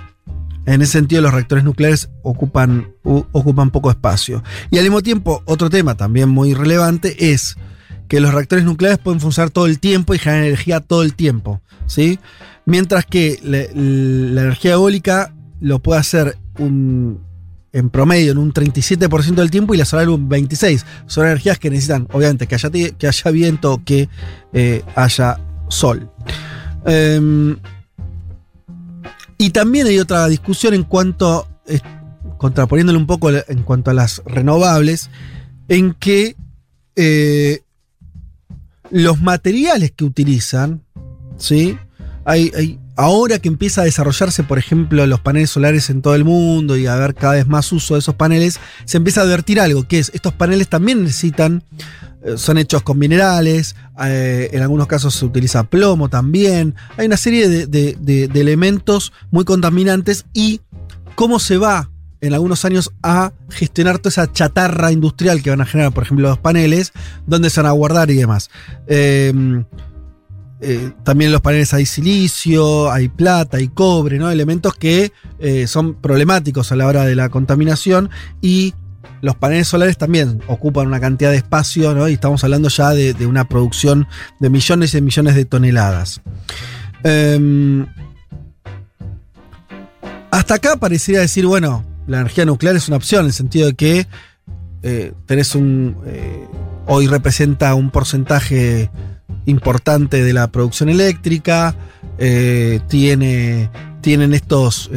en ese sentido, los reactores nucleares ocupan, ocupan poco espacio. Y al mismo tiempo, otro tema también muy relevante es que los reactores nucleares pueden funcionar todo el tiempo y generar energía todo el tiempo. ¿sí? Mientras que la, energía eólica lo puede hacer un, en promedio en un 37% del tiempo y la solar en un 26%. Son energías que necesitan, obviamente, que haya, que haya viento, que eh, haya sol. Em, y también hay otra discusión en cuanto, contraponiéndole un poco en cuanto a las renovables, en que eh, los materiales que utilizan, ¿sí? Hay, ahora que empieza a desarrollarse, por ejemplo, los paneles solares en todo el mundo y a haber cada vez más uso de esos paneles, se empieza a advertir algo, que es, estos paneles también necesitan, eh, son hechos con minerales, eh, en algunos casos se utiliza plomo también, hay una serie de elementos muy contaminantes y cómo se va en algunos años a gestionar toda esa chatarra industrial que van a generar, por ejemplo, los paneles, dónde se van a guardar y demás. Em, eh, también en los paneles hay silicio, hay plata, hay cobre, ¿no? Elementos que eh, son problemáticos a la hora de la contaminación y los paneles solares también ocupan una cantidad de espacio, ¿no? Y estamos hablando ya de, una producción de millones y millones de toneladas. Em, hasta acá parecería decir, bueno, la energía nuclear es una opción, en el sentido de que eh, tenés un. Eh, hoy representa un porcentaje importante de la producción eléctrica, eh, tiene, tienen estos.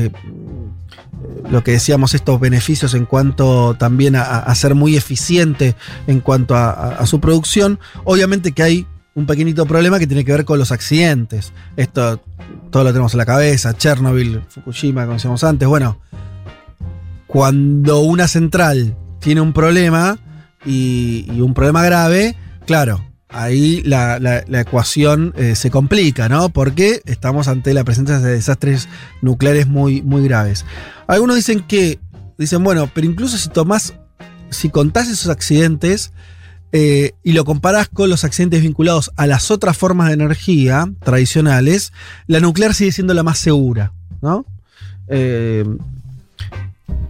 lo que decíamos, estos beneficios en cuanto también a, ser muy eficiente en cuanto a, su producción. Obviamente que hay un pequeñito problema que tiene que ver con los accidentes. Esto todo lo tenemos en la cabeza, Chernobyl, Fukushima, como decíamos antes. Bueno, cuando una central tiene un problema y, un problema grave, claro, ahí la, ecuación eh, se complica, ¿no? Porque estamos ante la presencia de desastres nucleares muy, muy graves. Algunos dicen que, dicen, bueno, pero incluso si tomás, si contás esos accidentes eh, y lo comparás con los accidentes vinculados a las otras formas de energía tradicionales, la nuclear sigue siendo la más segura, ¿no? Eh,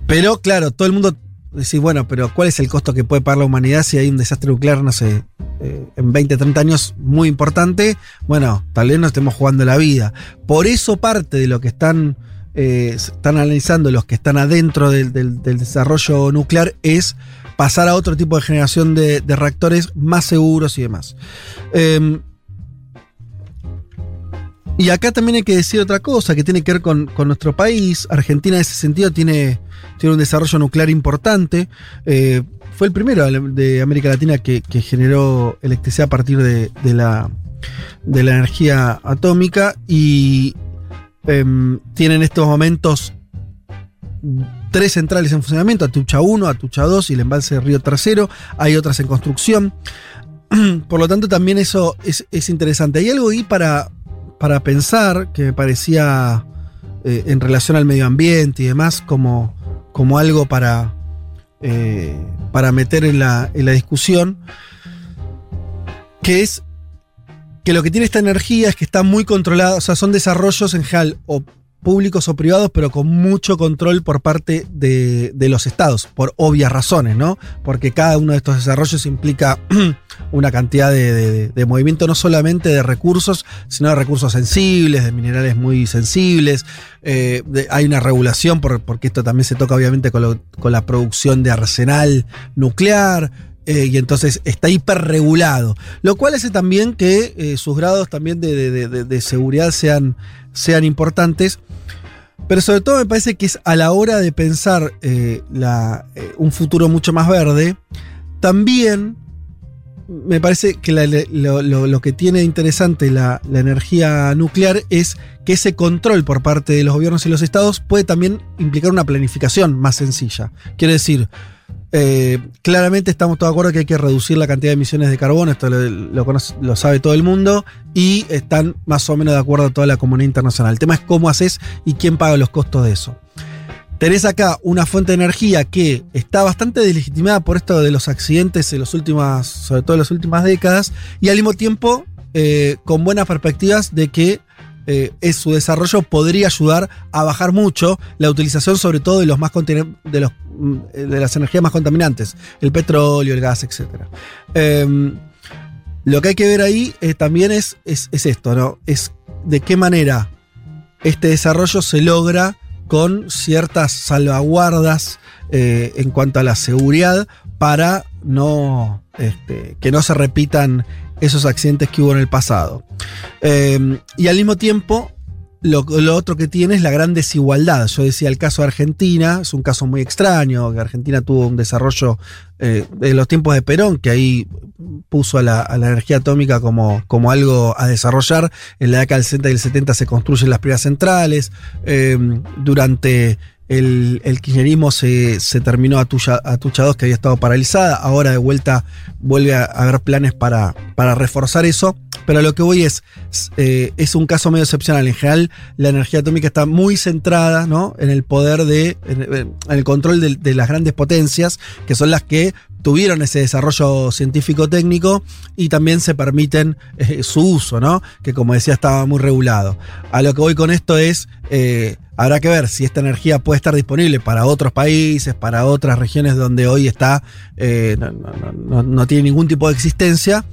pero claro, todo el mundo dice, bueno, pero ¿cuál es el costo que puede pagar la humanidad si hay un desastre nuclear, no sé, eh, en 20, 30 años muy importante? Bueno, tal vez no estemos jugando la vida. Por eso parte de lo que están, eh, están analizando los que están adentro del, desarrollo nuclear es pasar a otro tipo de generación de, reactores más seguros y demás. Em, y acá también hay que decir otra cosa que tiene que ver con, nuestro país. Argentina en ese sentido tiene, tiene un desarrollo nuclear importante. Eh, fue el primero de América Latina que, generó electricidad a partir de, la, de la energía atómica y em, tiene en estos momentos tres centrales en funcionamiento, Atucha 1, Atucha 2 y el embalse de Río Tercero. Hay otras en construcción. Por lo tanto, también eso es, es interesante. Hay algo ahí para, para pensar, que me parecía eh, en relación al medio ambiente y demás, como, como algo para, eh, para meter en la, en la discusión, que es que lo que tiene esta energía es que está muy controlada, o sea, son desarrollos en general o públicos o privados, pero con mucho control por parte de, los estados, por obvias razones, ¿no? Porque cada uno de estos desarrollos implica una cantidad de, movimiento no solamente de recursos, sino de recursos sensibles, de minerales muy sensibles. Eh, hay una regulación, porque esto también se toca obviamente con, la producción de arsenal nuclear. Eh, y entonces está hiperregulado. Lo cual hace también que eh, sus grados también de, seguridad sean, sean importantes. Pero sobre todo me parece que es a la hora de pensar eh, un futuro mucho más verde, también me parece que lo, que tiene interesante la, la, energía nuclear es que ese control por parte de los gobiernos y los estados puede también implicar una planificación más sencilla. Quiere decir, eh, claramente estamos todos de acuerdo que hay que reducir la cantidad de emisiones de carbono, esto lo, sabe todo el mundo, y están más o menos de acuerdo toda la comunidad internacional. El tema es cómo haces y quién paga los costos de eso. Tenés acá una fuente de energía que está bastante deslegitimada por esto de los accidentes en los últimas, sobre todo en las últimas décadas, y al mismo tiempo eh, con buenas perspectivas de que eh, su desarrollo podría ayudar a bajar mucho la utilización, sobre todo de los más de los de las energías más contaminantes, el petróleo, el gas, etc. Em, lo que hay que ver ahí eh, también es, es, esto, ¿no? Es de qué manera este desarrollo se logra con ciertas salvaguardas eh, en cuanto a la seguridad para no, este, que no se repitan esos accidentes que hubo en el pasado. Eh, y al mismo tiempo, lo, otro que tiene es la gran desigualdad. Yo decía el caso de Argentina, es un caso muy extraño, que Argentina tuvo un desarrollo eh, de los tiempos de Perón, que ahí puso a la, energía atómica como, como algo a desarrollar. En la década del 60 y el 70 se construyen las primeras centrales. Eh, durante el, el, kirchnerismo se, se terminó a Tucha, a Tucha 2, que había estado paralizada. Ahora de vuelta vuelve a haber planes para, para reforzar eso. Pero lo que voy es, eh, es un caso medio excepcional. En general, la energía atómica está muy centrada ¿no? en el poder de, en, el control de, las grandes potencias, que son las que tuvieron ese desarrollo científico-técnico y también se permiten eh, su uso, ¿no? Que como decía estaba muy regulado. A lo que voy con esto es, eh, habrá que ver si esta energía puede estar disponible para otros países, para otras regiones donde hoy está, eh, no, tiene ningún tipo de existencia.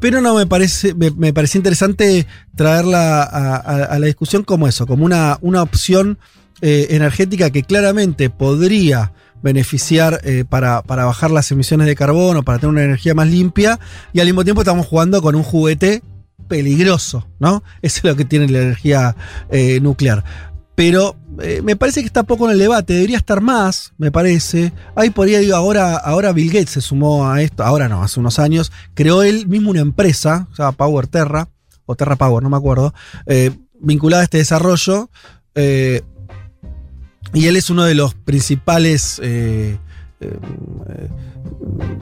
Pero no me parece, me, me parecía interesante traerla a, a, la discusión como eso, como una, una opción energética que claramente podría beneficiar eh, para, para, bajar las emisiones de carbono, para tener una energía más limpia, y al mismo tiempo estamos jugando con un juguete peligroso, ¿no? Eso es lo que tiene la energía eh, nuclear. Pero eh, me parece que está poco en el debate, debería estar más, me parece. Ahí por ahí digo, ahora, ahora Bill Gates se sumó a esto, ahora no, hace unos años, creó él mismo una empresa, o sea, Power Terra, o Terra Power, no me acuerdo, vinculada a este desarrollo. Y él es uno de los principales, eh, eh,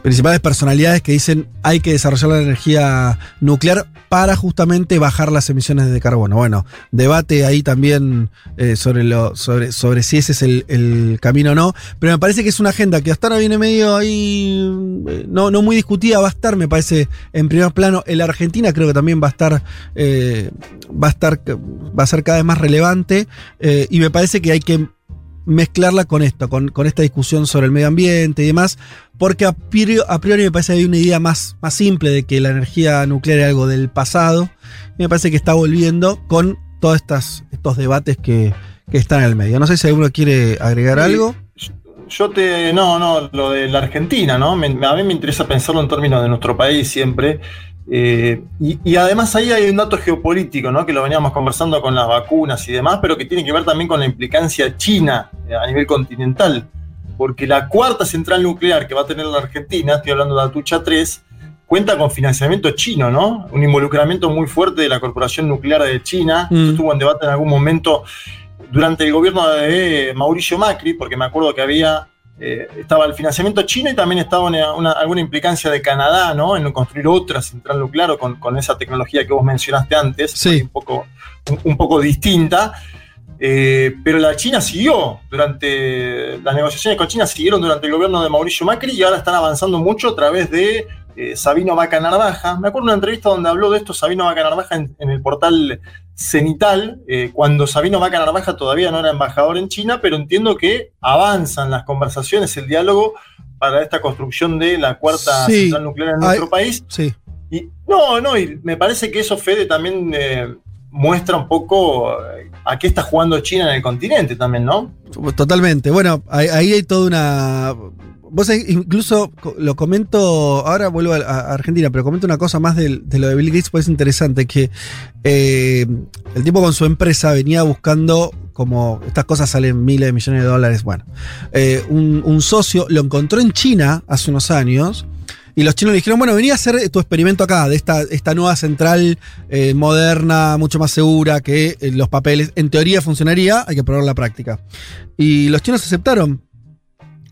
principales personalidades que dicen hay que desarrollar la energía nuclear para justamente bajar las emisiones de carbono. Bueno, debate ahí también eh, sobre, lo, sobre, sobre si ese es el, el, camino o no, pero me parece que es una agenda que hasta ahora viene medio ahí, no, no muy discutida, va a estar, me parece, en primer plano. En la Argentina creo que también va a estar, va a estar, va a ser cada vez más relevante y me parece que hay que mezclarla con esto, con, con, esta discusión sobre el medio ambiente y demás, porque a priori, a priori, me parece que hay una idea más, más simple de que la energía nuclear es algo del pasado, y me parece que está volviendo con todos estas, estos debates que, que están en el medio. No sé si alguno quiere agregar sí, algo. Yo te. No, no, lo de la Argentina, ¿no? Me, a mí me interesa pensarlo en términos de nuestro país siempre. Eh, y, y, además ahí hay un dato geopolítico, ¿no? que lo veníamos conversando con las vacunas y demás, pero que tiene que ver también con la implicancia china eh, a nivel continental. Porque la cuarta central nuclear que va a tener la Argentina, estoy hablando de Atucha 3, cuenta con financiamiento chino, ¿no? Un involucramiento muy fuerte de la Corporación Nuclear de China. Mm. Estuvo en debate en algún momento durante el gobierno de Mauricio Macri, porque me acuerdo que había eh, estaba el financiamiento chino y también estaba una, una, alguna implicancia de Canadá, ¿no? En construir otra central nuclear con, con esa tecnología que vos mencionaste antes, sí. un, poco, un, un poco distinta. Eh, pero la China siguió durante las negociaciones con China siguieron durante el gobierno de Mauricio Macri y ahora están avanzando mucho a través de eh, Sabino Vaca Narvaja. Me acuerdo de una entrevista donde habló de esto Sabino Vaca Narvaja en, en el portal Cenital, eh, cuando Sabino Vaca Narvaja todavía no era embajador en China, pero entiendo que avanzan las conversaciones, el diálogo para esta construcción de la cuarta sí. central nuclear en nuestro país. Sí. Y no, no, y me parece que eso, Fede, también eh, muestra un poco a qué está jugando China en el continente también, ¿no? Totalmente. Bueno, ahí hay toda una. Vos incluso lo comento, ahora vuelvo a, Argentina, pero comento una cosa más de, lo de Bill Gates, pues es interesante, que eh, el tipo con su empresa venía buscando, como estas cosas salen miles de millones de dólares, bueno, eh, un, socio lo encontró en China hace unos años. Y los chinos le dijeron, bueno, venía a hacer tu experimento acá, de esta, esta nueva central eh, moderna, mucho más segura, que los papeles, en teoría funcionaría, hay que probar la práctica. Y los chinos aceptaron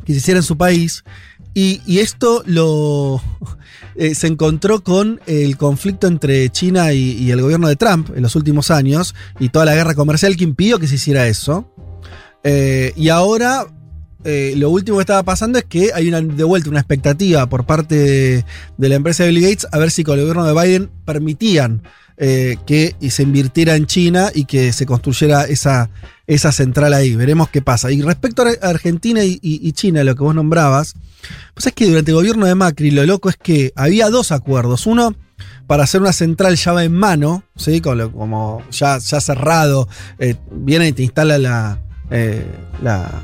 que se hiciera en su país. Y, esto lo eh, se encontró con el conflicto entre China y, y, el gobierno de Trump en los últimos años y toda la guerra comercial que impidió que se hiciera eso. Eh, y ahora eh, lo último que estaba pasando es que hay una, de vuelta una expectativa por parte de, de la empresa de Bill Gates a ver si con el gobierno de Biden permitían eh, que se invirtiera en China y que se construyera esa, esa central ahí. Veremos qué pasa. Y respecto a Argentina y, China, lo que vos nombrabas, pues es que durante el gobierno de Macri lo loco es que había dos acuerdos. Uno para hacer una central llave en mano, ¿sí? como, como ya, ya cerrado, eh, viene y te instala la, eh, la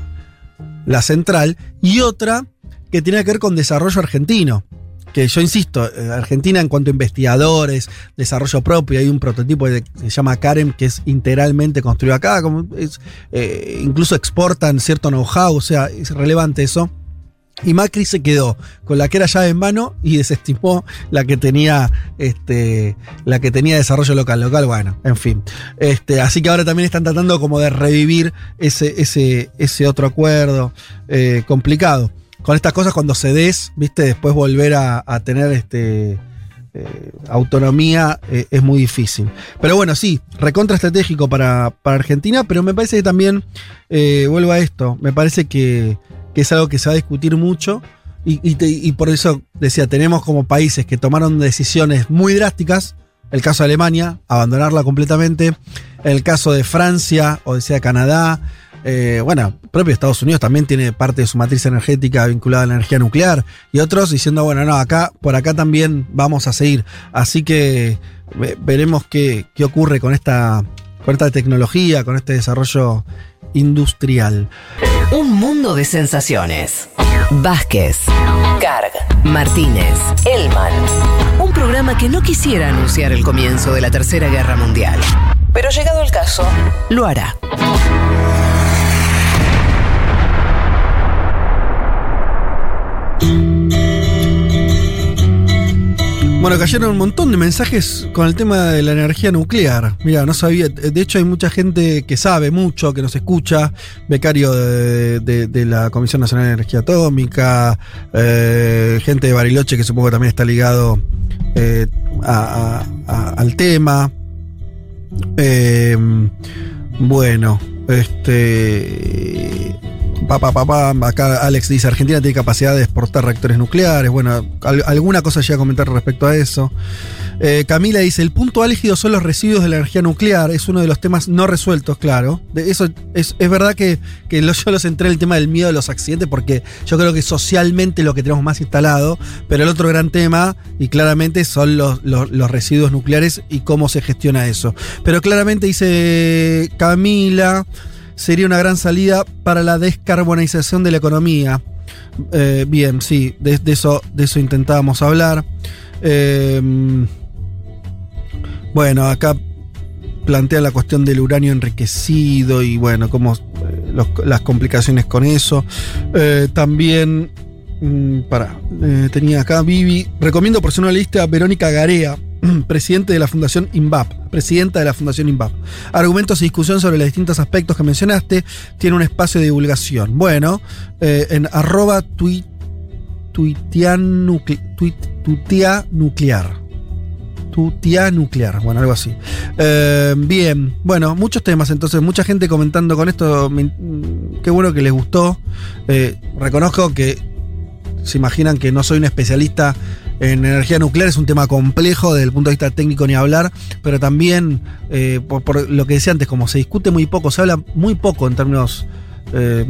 la central, y otra que tiene que ver con desarrollo argentino. Que yo insisto, Argentina en cuanto a investigadores, desarrollo propio, hay un prototipo que se llama Karen que es integralmente construido acá, como es, eh, incluso exportan cierto know-how, o sea, es relevante eso. Y Macri se quedó con la que era llave en mano y desestimó la que tenía este, la que tenía desarrollo local. Local, bueno, en fin. Este, así que ahora también están tratando como de revivir ese, ese, ese otro acuerdo eh, complicado. Con estas cosas, cuando cedes, viste, después volver a, tener este. eh, autonomía eh, es muy difícil. Pero bueno, sí, recontra estratégico para, para Argentina, pero me parece que también, eh, vuelvo a esto, me parece que, que es algo que se va a discutir mucho. Y, y por eso decía, tenemos como países que tomaron decisiones muy drásticas. El caso de Alemania, abandonarla completamente. El caso de Francia, o decía Canadá. Eh, bueno, propio Estados Unidos también tiene parte de su matriz energética vinculada a la energía nuclear. Y otros diciendo, bueno, no, acá, por acá también vamos a seguir. Así que ve- veremos qué, qué ocurre con esta, con tecnología, con este desarrollo industrial. Un mundo de sensaciones. Vázquez, Carg, Martínez, Elman. Un programa que no quisiera anunciar el comienzo de la Tercera Guerra Mundial. Pero llegado el caso, lo hará. Bueno, cayeron un montón de mensajes con el tema de la energía nuclear. Mira, no sabía. De hecho, hay mucha gente que sabe mucho, que nos escucha. Becario de, la Comisión Nacional de Energía Atómica. eh, gente de Bariloche que supongo también está ligado eh, al tema. Eh, bueno, este. Pa, pa, pa, acá Alex dice, Argentina tiene capacidad de exportar reactores nucleares. Bueno, al- alguna cosa llega a comentar respecto a eso. Eh, Camila dice, el punto álgido son los residuos de la energía nuclear. Es uno de los temas no resueltos, claro. De eso es, es verdad que, que lo- yo los entré en el tema del miedo de los accidentes porque yo creo que socialmente lo que tenemos más instalado. Pero el otro gran tema, y claramente, son los, los- los residuos nucleares y cómo se gestiona eso. Pero claramente dice Camila sería una gran salida para la descarbonización de la economía. Eh, bien, sí, de, eso, intentábamos hablar. Eh, bueno, acá plantea la cuestión del uranio enriquecido y bueno, cómo eh, las complicaciones con eso. Eh, también, mm, para, tenía acá Vivi, recomiendo por si no leíste a Verónica Garea, presidente de la Fundación INVAP, presidenta de la Fundación INVAP. Argumentos y discusión sobre los distintos aspectos que mencionaste, tiene un espacio de divulgación. Bueno, eh, en arroba tui- nuclear. Tutia nuclear, bueno, algo así. Eh, bien, bueno, muchos temas, entonces, mucha gente comentando con esto. mm, qué bueno que les gustó. Eh, reconozco que se imaginan que no soy un especialista en energía nuclear, es un tema complejo desde el punto de vista técnico ni hablar, pero también, eh, por, lo que decía antes, como se discute muy poco, se habla muy poco en términos eh,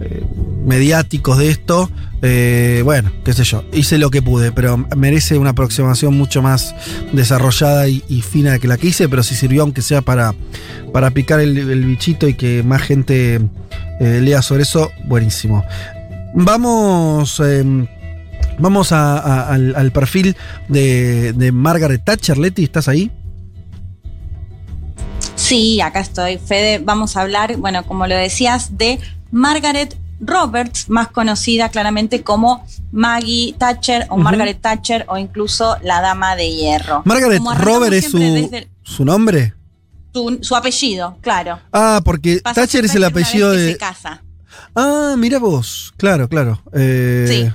eh, mediáticos de esto, bueno, qué sé yo, hice lo que pude, pero merece una aproximación mucho más desarrollada y, y fina que la que hice, pero si sirvió aunque sea para, para picar el, bichito y que más gente lea sobre eso, buenísimo. Vamos, eh, vamos a- a- al, al perfil de, de Margaret Thatcher. Leti, ¿estás ahí? Sí, acá estoy. Fede, vamos a hablar, bueno, como lo decías, de Margaret Roberts, más conocida claramente como Maggie Thatcher o. Margaret Thatcher o incluso la Dama de Hierro. Margaret Como arrancamos Robert es su, su nombre. su, su apellido, claro. Ah, porque Pasa Thatcher es el apellido de. se casa. Ah, mira vos. Claro, claro. Eh, Sí.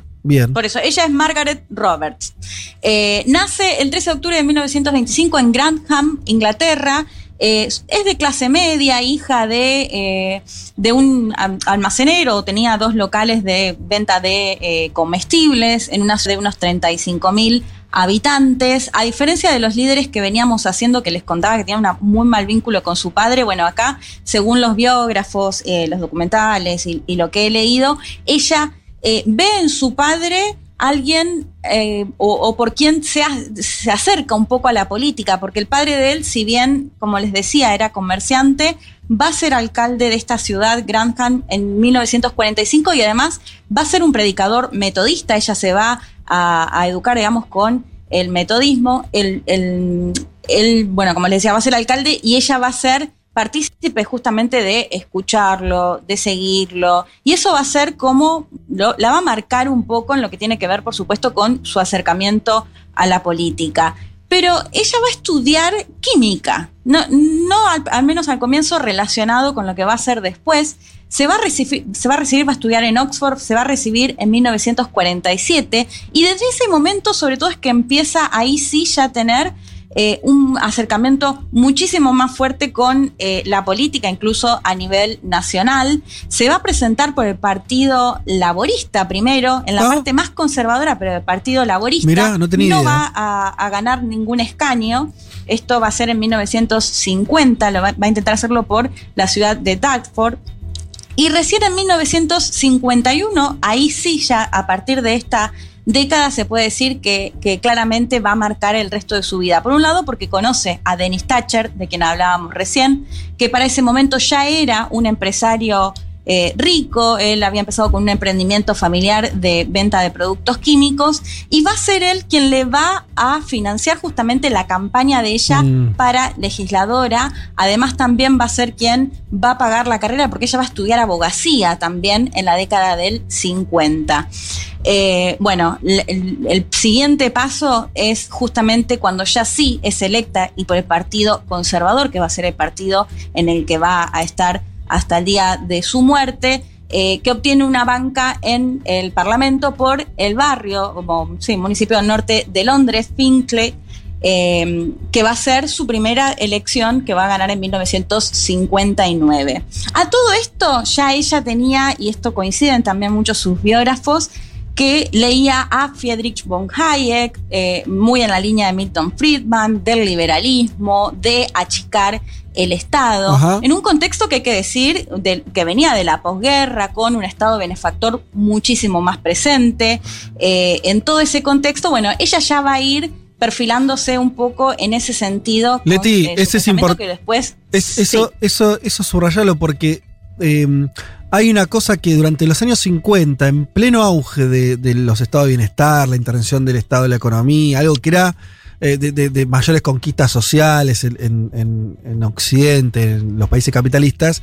Por eso, ella es Margaret Roberts. Eh, nace el 13 de octubre de 1925 en Grantham, Inglaterra. Eh, es de clase media, hija de, eh, un almacenero, tenía dos locales de venta de comestibles en una ciudad de unos 35 mil habitantes. A diferencia de los líderes que veníamos haciendo, que les contaba que tenían un muy mal vínculo con su padre, bueno, acá, según los biógrafos, los documentales y lo que he leído, ella eh, ve en su padre alguien eh, o, por quien se, se acerca un poco a la política, porque el padre de él, si bien, como les decía, era comerciante, va a ser alcalde de esta ciudad, Grantham, en 1945 y además va a ser un predicador metodista. Ella se va a, a educar, digamos, con el metodismo. El, el, el, bueno, como les decía, va a ser alcalde y ella va a ser partícipe justamente de escucharlo, de seguirlo, y eso va a ser como, lo, la va a marcar un poco en lo que tiene que ver, por supuesto, con su acercamiento a la política. Pero ella va a estudiar química, no, no al, menos al comienzo relacionado con lo que va a hacer después. Se va, a recibir, se va a recibir, va a estudiar en Oxford, se va a recibir en 1947 y desde ese momento sobre todo es que empieza ahí sí ya a tener eh, un acercamiento muchísimo más fuerte con eh, la política, incluso a nivel nacional. Se va a presentar por el Partido Laborista primero, en la Ah. parte más conservadora, pero el Partido Laborista. Mirá, no tenía va a, a ganar ningún escaño. Esto va a ser en 1950, lo va, va a intentar hacerlo por la ciudad de Dartford. Y recién en 1951, ahí sí ya a partir de esta década se puede decir que, que claramente va a marcar el resto de su vida. Por un lado, porque conoce a Dennis Thatcher, de quien hablábamos recién, que para ese momento ya era un empresario eh, rico, él había empezado con un emprendimiento familiar de venta de productos químicos y va a ser él quien le va a financiar justamente la campaña de ella Mm. para legisladora. Además también va a ser quien va a pagar la carrera porque ella va a estudiar abogacía también en la década del 50. Eh, bueno, el, el- el siguiente paso es justamente cuando ya sí es electa y por el Partido Conservador, que va a ser el partido en el que va a estar hasta el día de su muerte, eh, que obtiene una banca en el Parlamento por el barrio, como municipio del norte de Londres, Finchley, eh, que va a ser su primera elección que va a ganar en 1959. A todo esto ya ella tenía, y esto coinciden también muchos sus biógrafos, que leía a Friedrich von Hayek, eh, muy en la línea de Milton Friedman, del liberalismo, de achicar el Estado, Ajá. en un contexto que hay que decir que venía de la posguerra, con un Estado benefactor muchísimo más presente. Eh, en todo ese contexto, bueno, ella ya va a ir perfilándose un poco en ese sentido. con, Leti, eh, su ese es pensamiento import- que después Es- Sí. eso, eso, eso subrayalo porque eh, hay una cosa que durante los años 50, en pleno auge de, de los estados de bienestar, la intervención del Estado en la economía, algo que era eh, de, mayores conquistas sociales en, en- en- en Occidente, en los países capitalistas,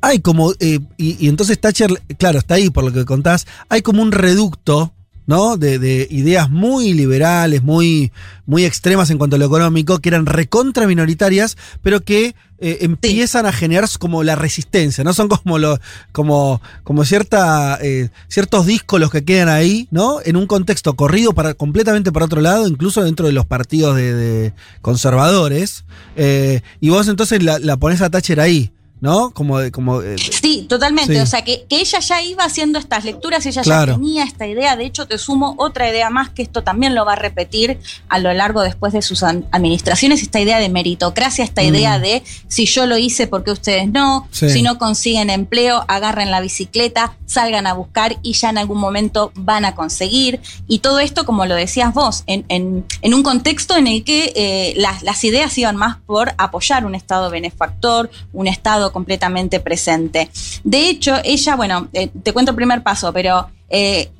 hay como, eh, y, y entonces Thatcher, claro, está ahí por lo que contás, hay como un reducto. ¿No? De, de ideas muy liberales, muy, muy extremas en cuanto a lo económico, que eran recontra minoritarias, pero que eh, empiezan a generar como la resistencia, ¿no? Son como lo, como, como cierta, eh, ciertos discos los que quedan ahí, ¿no? En un contexto corrido para, completamente para otro lado, incluso dentro de los partidos de, de conservadores. eh, y vos entonces la, la pones a Thatcher ahí, ¿no? Como, de- como eh, Sí, totalmente. Sí. O sea, que, que ella ya iba haciendo estas lecturas, ella Claro. ya tenía esta idea. De hecho, te sumo otra idea más, que esto también lo va a repetir a lo largo después de sus administraciones, esta idea de meritocracia, esta Mm. idea de si yo lo hice, porque ustedes no? Sí. Si no consiguen empleo, agarren la bicicleta, salgan a buscar y ya en algún momento van a conseguir. Y todo esto, como lo decías vos, en, en- en un contexto en el que eh, las, las ideas iban más por apoyar un Estado benefactor, un Estado completamente presente. De hecho, ella, bueno, eh, te cuento el primer paso, pero eh,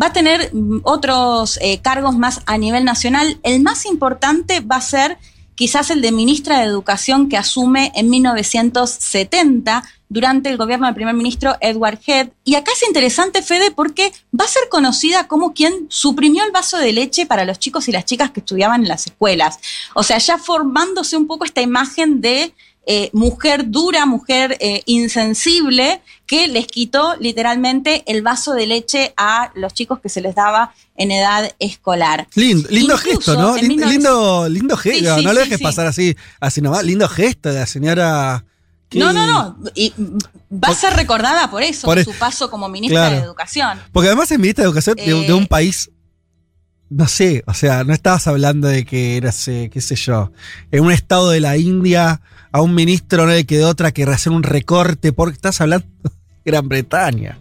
va a tener mm, otros eh, cargos más a nivel nacional. El más importante va a ser quizás el de ministra de Educación que asume en 1970 durante el gobierno del primer ministro Edward Head. Y acá es interesante, Fede, porque va a ser conocida como quien suprimió el vaso de leche para los chicos y las chicas que estudiaban en las escuelas. O sea, ya formándose un poco esta imagen de eh, mujer dura, mujer eh, insensible, que les quitó literalmente el vaso de leche a los chicos que se les daba en edad escolar. Lindo, lindo Incluso gesto, ¿no? en Lin- 1900 Lindo, lindo gesto. Sí, no lo dejes sí. pasar así, así nomás. Lindo gesto de la señora. que- No, no, no. Y va a ser recordada por eso, Por e- su paso como ministra Claro. de Educación. Porque además es ministra de Educación de, Eh, de un país. No sé, o sea, no estabas hablando de que era, eh, qué sé yo, en un estado de la India, a un ministro no le quedó otra que hacer un recorte, porque estás hablando de Gran Bretaña.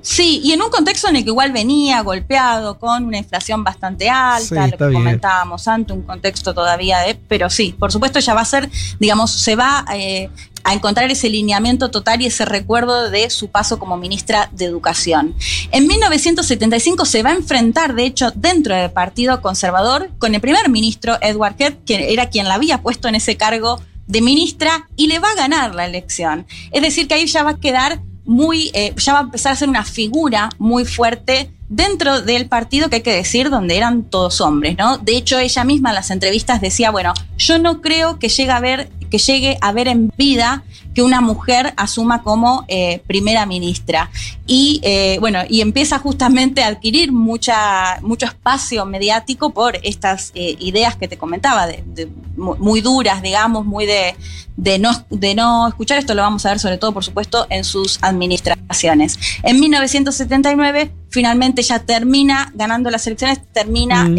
Sí, y en un contexto en el que igual venía golpeado con una inflación bastante alta, Sí, lo que bien. comentábamos antes, un contexto todavía de. Pero sí, por supuesto, ya va a ser, digamos, se va. eh, a encontrar ese lineamiento total y ese recuerdo de su paso como ministra de Educación. En 1975 se va a enfrentar, de hecho, dentro del Partido Conservador con el primer ministro Edward Heath, que era quien la había puesto en ese cargo de ministra, y le va a ganar la elección. Es decir, que ahí ya va a quedar muy, eh, ya va a empezar a ser una figura muy fuerte dentro del partido que hay que decir donde eran todos hombres, ¿no? De hecho, ella misma en las entrevistas decía, bueno, yo no creo que llegue a ver que llegue a ver en vida que una mujer asuma como eh, primera ministra. Y eh, bueno, y empieza justamente a adquirir mucha, mucho espacio mediático por estas eh, ideas que te comentaba, de, muy duras, digamos, muy de, de, no, de no escuchar. Esto lo vamos a ver sobre todo, por supuesto, en sus administraciones. En 1979, finalmente ya termina ganando las elecciones, termina... Mm.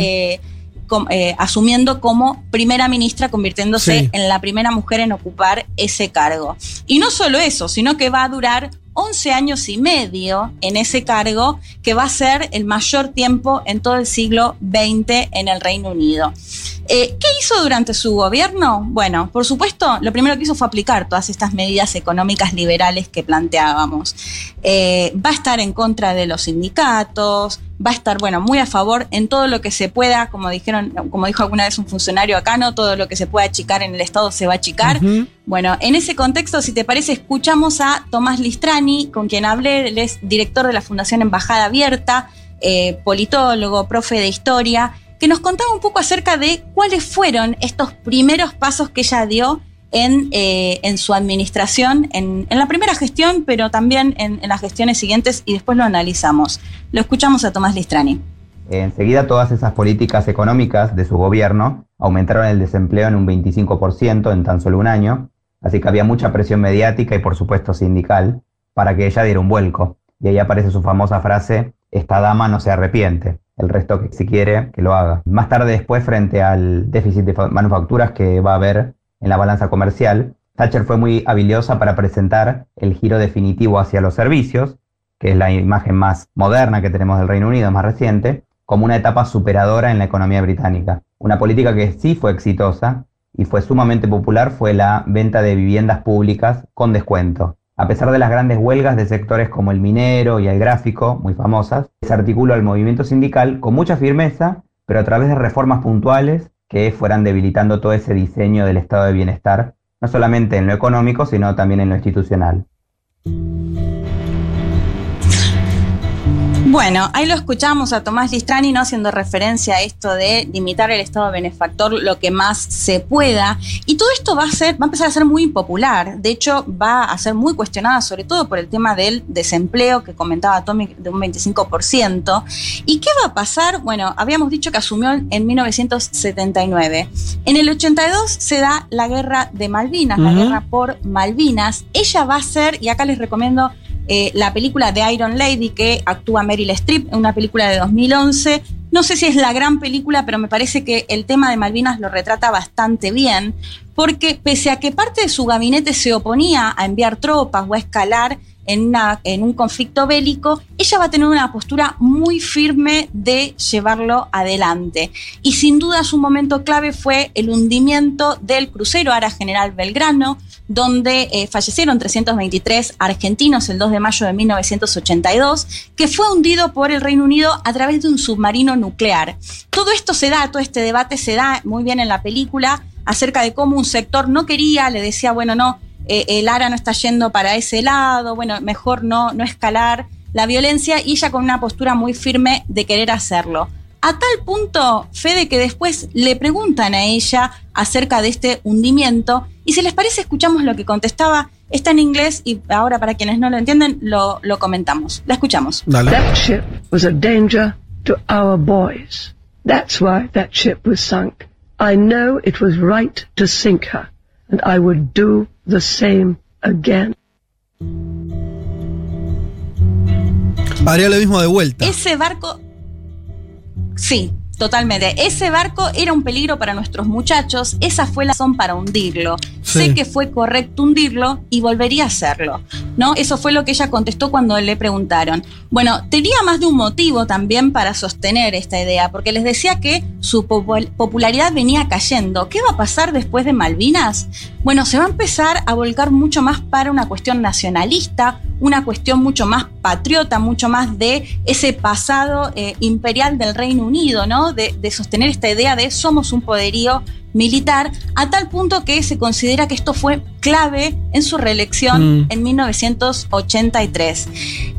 Eh, asumiendo como primera ministra, convirtiéndose en la primera mujer en ocupar ese cargo. Y no solo eso, sino que va a durar 11 años y medio en ese cargo, que va a ser el mayor tiempo en todo el siglo XX en el Reino Unido. Eh, ¿Qué hizo durante su gobierno? Bueno, por supuesto, lo primero que hizo fue aplicar todas estas medidas económicas liberales que planteábamos. Eh, va a estar en contra de los sindicatos, va a estar, bueno, muy a favor en todo lo que se pueda, como dijeron, como dijo alguna vez un funcionario acá, no todo lo que se pueda achicar en el Estado se va a achicar. Bueno, en ese contexto, si te parece, escuchamos a Tomás Listrani, con quien hablé, él es director de la Fundación Embajada Abierta, eh, politólogo, profe de historia, que nos contaba un poco acerca de cuáles fueron estos primeros pasos que ella dio en, eh, en su administración, en, en, la primera gestión, pero también en, en, las gestiones siguientes y después lo analizamos. Lo escuchamos a Tomás Listrani. Enseguida todas esas políticas económicas de su gobierno aumentaron el desempleo en un 25% en tan solo un año, así que había mucha presión mediática y por supuesto sindical para que ella diera un vuelco. Y ahí aparece su famosa frase, esta dama no se arrepiente el resto que si quiere que lo haga. Más tarde después, frente al déficit de manufacturas que va a haber en la balanza comercial, Thatcher fue muy habilidosa para presentar el giro definitivo hacia los servicios, que es la imagen más moderna que tenemos del Reino Unido, más reciente, como una etapa superadora en la economía británica. Una política que sí fue exitosa y fue sumamente popular fue la venta de viviendas públicas con descuento. A pesar de las grandes huelgas de sectores como el minero y el gráfico, muy famosas, se articuló el movimiento sindical con mucha firmeza, pero a través de reformas puntuales que fueran debilitando todo ese diseño del estado de bienestar, no solamente en lo económico, sino también en lo institucional. Bueno, ahí lo escuchamos a Tomás Listrani, ¿no? Haciendo referencia a esto de limitar el Estado benefactor lo que más se pueda. Y todo esto va a ser, va a empezar a ser muy impopular. De hecho, va a ser muy cuestionada, sobre todo por el tema del desempleo que comentaba Tommy de un 25%. ¿Y qué va a pasar? Bueno, habíamos dicho que asumió en 1979. En el 82 se da la guerra de Malvinas, la guerra por Malvinas. Ella va a ser, y acá les recomiendo eh, la película de Iron Lady que actúa Meryl Streep, una película de 2011. No sé si es la gran película, pero me parece que el tema de Malvinas lo retrata bastante bien, porque pese a que parte de su gabinete se oponía a enviar tropas o a escalar en, en, un conflicto bélico, ella va a tener una postura muy firme de llevarlo adelante. Y sin duda su momento clave fue el hundimiento del crucero Ara General Belgrano, donde eh, fallecieron 323 argentinos el 2 de mayo de 1982, que fue hundido por el Reino Unido a través de un submarino nuclear. Todo esto se da, todo este debate se da muy bien en la película acerca de cómo un sector no quería, le decía, bueno, no, eh, el ARA no está yendo para ese lado, bueno, mejor no, no escalar la violencia y ella con una postura muy firme de querer hacerlo. A tal punto, Fede, que después le preguntan a ella acerca de este hundimiento y si les parece escuchamos lo que contestaba. Está en inglés y ahora para quienes no lo entienden lo, lo comentamos. La escuchamos. Dale. That ship was a danger to our boys. That's why that ship was sunk. I know it was right to sink her and I would do the same again. Haría lo mismo de vuelta. Ese barco Sí, Totalmente. Ese barco era un peligro para nuestros muchachos, esa fue la razón para hundirlo. Sí. Sé que fue correcto hundirlo y volvería a hacerlo. ¿No? Eso fue lo que ella contestó cuando le preguntaron. Bueno, tenía más de un motivo también para sostener esta idea, porque les decía que su popul- popularidad venía cayendo. ¿Qué va a pasar después de Malvinas? Bueno, se va a empezar a volcar mucho más para una cuestión nacionalista, una cuestión mucho más patriota, mucho más de ese pasado eh, imperial del Reino Unido, ¿no? De, de sostener esta idea de somos un poderío militar, a tal punto que se considera que esto fue clave en su reelección Mm. en 1983.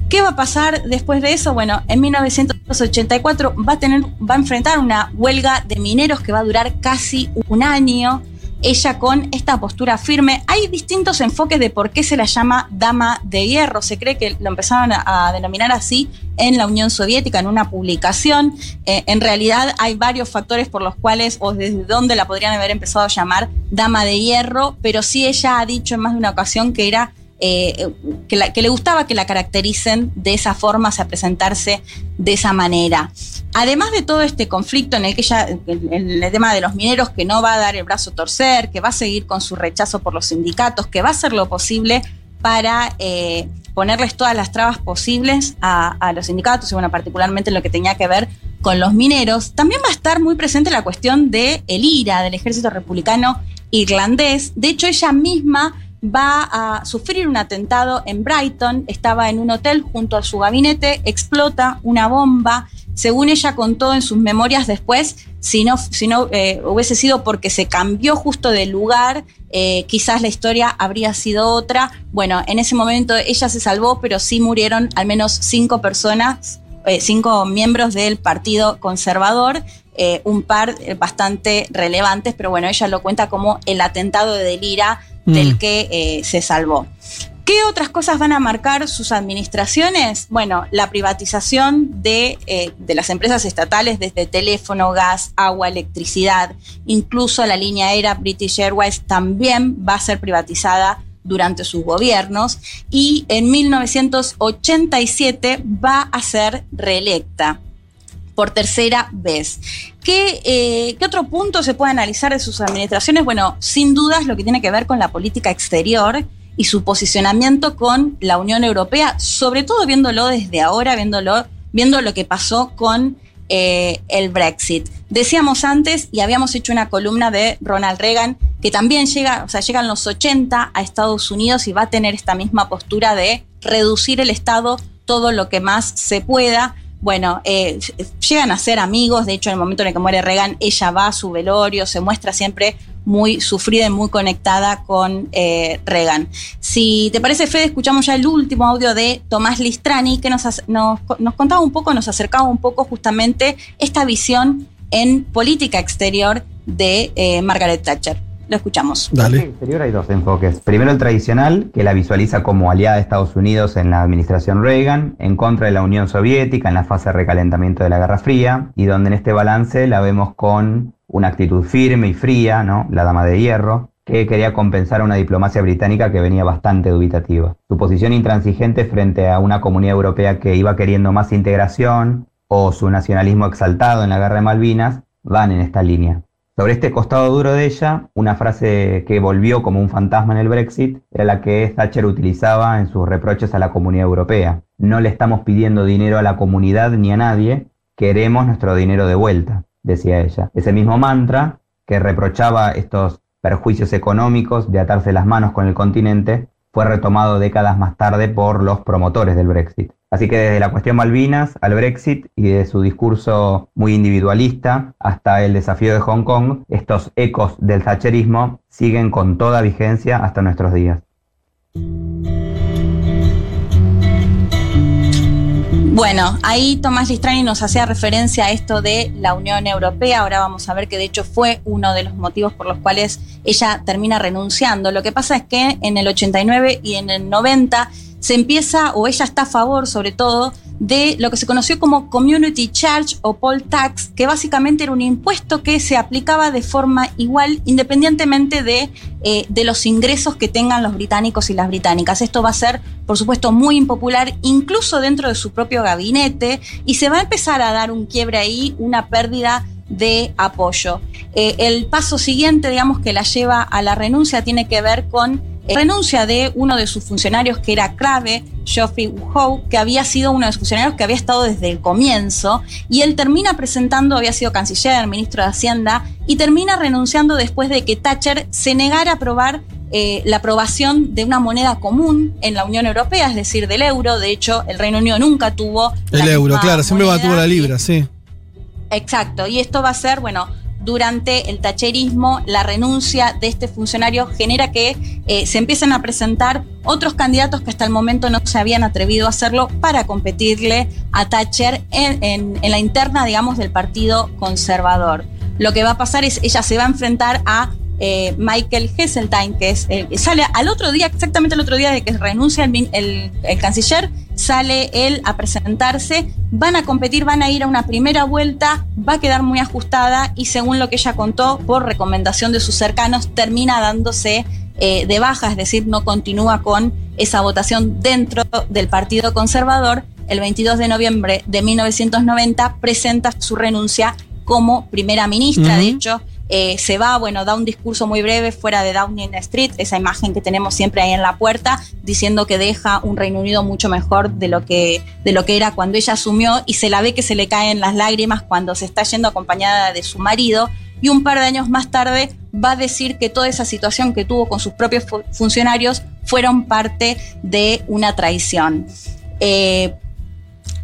¿Qué va a pasar después de eso? Bueno, en 1984 va a, tener, va a enfrentar una huelga de mineros que va a durar casi un año. Ella con esta postura firme. Hay distintos enfoques de por qué se la llama dama de hierro. Se cree que lo empezaron a, denominar así en la Unión Soviética, en una publicación. Eh, en realidad hay varios factores por los cuales o desde dónde la podrían haber empezado a llamar dama de hierro, pero sí ella ha dicho en más de una ocasión que era eh, que, la- que le gustaba que la caractericen de esa forma, o sea, presentarse de esa manera. Además de todo este conflicto en el que ella, el, el tema de los mineros, que no va a dar el brazo a torcer, que va a seguir con su rechazo por los sindicatos, que va a hacer lo posible para eh, ponerles todas las trabas posibles a, los sindicatos y bueno, particularmente en lo que tenía que ver con los mineros. También va a estar muy presente la cuestión de el IRA, del ejército republicano irlandés. De hecho, ella misma va a sufrir un atentado en Brighton, estaba en un hotel junto a su gabinete, explota una bomba, según ella contó en sus memorias después, si no, eh, hubiese sido porque se cambió justo de lugar, eh, quizás la historia habría sido otra. Bueno, en ese momento ella se salvó, pero sí murieron al menos cinco personas, eh, cinco miembros del Partido Conservador, un par bastante relevantes, pero bueno, ella lo cuenta como el atentado de Delira del Mm. que eh, se salvó. ¿Qué otras cosas van a marcar sus administraciones? Bueno, la privatización de, eh, de las empresas estatales desde teléfono, gas, agua, electricidad, incluso la línea aérea British Airways también va a ser privatizada durante sus gobiernos y en 1987 va a ser reelecta por tercera vez. ¿Qué, eh, ¿Qué otro punto se puede analizar de sus administraciones? Bueno, sin dudas lo que tiene que ver con la política exterior y su posicionamiento con la Unión Europea, sobre todo viéndolo desde ahora, viéndolo, viendo lo que pasó con eh, el Brexit. Decíamos antes, y habíamos hecho una columna de Ronald Reagan, que también llega, o sea, llegan los 80 a Estados Unidos y va a tener esta misma postura de reducir el Estado todo lo que más se pueda. Bueno, eh, llegan a ser amigos, de hecho en el momento en el que muere Reagan, ella va a su velorio, se muestra siempre muy sufrida y muy conectada con eh, Reagan. Si te parece, Fede, escuchamos ya el último audio de Tomás Listrani, que nos, nos, nos contaba un poco, nos acercaba un poco justamente esta visión en política exterior de eh, Margaret Thatcher. Lo escuchamos. En el exterior hay dos enfoques. Primero el tradicional, que la visualiza como aliada de Estados Unidos en la administración Reagan, en contra de la Unión Soviética en la fase de recalentamiento de la Guerra Fría, y donde en este balance la vemos con una actitud firme y fría, ¿no? La dama de hierro, que quería compensar a una diplomacia británica que venía bastante dubitativa. Su posición intransigente frente a una comunidad europea que iba queriendo más integración o su nacionalismo exaltado en la guerra de Malvinas van en esta línea. Sobre este costado duro de ella, una frase que volvió como un fantasma en el Brexit era la que Thatcher utilizaba en sus reproches a la comunidad europea. No le estamos pidiendo dinero a la comunidad ni a nadie, queremos nuestro dinero de vuelta, decía ella. Ese mismo mantra que reprochaba estos perjuicios económicos de atarse las manos con el continente fue retomado décadas más tarde por los promotores del Brexit. Así que desde la cuestión Malvinas al Brexit y de su discurso muy individualista hasta el desafío de Hong Kong, estos ecos del thatcherismo siguen con toda vigencia hasta nuestros días. Bueno, ahí Tomás Listrani nos hacía referencia a esto de la Unión Europea. Ahora vamos a ver que de hecho fue uno de los motivos por los cuales ella termina renunciando. Lo que pasa es que en el 89 y en el 90 se empieza, o ella está a favor sobre todo, de lo que se conoció como Community Charge o Poll Tax, que básicamente era un impuesto que se aplicaba de forma igual independientemente de, eh, de los ingresos que tengan los británicos y las británicas. Esto va a ser, por supuesto, muy impopular incluso dentro de su propio gabinete y se va a empezar a dar un quiebre ahí, una pérdida de apoyo. Eh, el paso siguiente, digamos, que la lleva a la renuncia tiene que ver con renuncia de uno de sus funcionarios que era clave, Geoffrey Howe, que había sido uno de sus funcionarios que había estado desde el comienzo, y él termina presentando, había sido canciller, ministro de Hacienda, y termina renunciando después de que Thatcher se negara a aprobar eh, la aprobación de una moneda común en la Unión Europea, es decir, del euro. De hecho, el Reino Unido nunca tuvo... El euro, claro, siempre mantuvo la libra, sí. Exacto, y esto va a ser, bueno, durante el tacherismo, la renuncia de este funcionario genera que eh, se empiecen a presentar otros candidatos que hasta el momento no se habían atrevido a hacerlo para competirle a Thatcher en, la interna, digamos, del Partido Conservador. Lo que va a pasar es, ella se va a enfrentar a eh, Michael Heseltine, que es, sale al otro día, exactamente el otro día de que renuncia el, el canciller, sale él a presentarse, van a competir, van a ir a una primera vuelta, va a quedar muy ajustada y según lo que ella contó, por recomendación de sus cercanos, termina dándose eh, de baja, es decir, no continúa con esa votación dentro del Partido Conservador. El 22 de noviembre de 1990 presenta su renuncia como primera ministra. De hecho, eh, se va, bueno, da un discurso muy breve fuera de Downing Street, esa imagen que tenemos siempre ahí en la puerta, diciendo que deja un Reino Unido mucho mejor de lo que, de lo que era cuando ella asumió y se la ve que se le caen las lágrimas cuando se está yendo acompañada de su marido. Y un par de años más tarde va a decir que toda esa situación que tuvo con sus propios funcionarios fueron parte de una traición. Eh,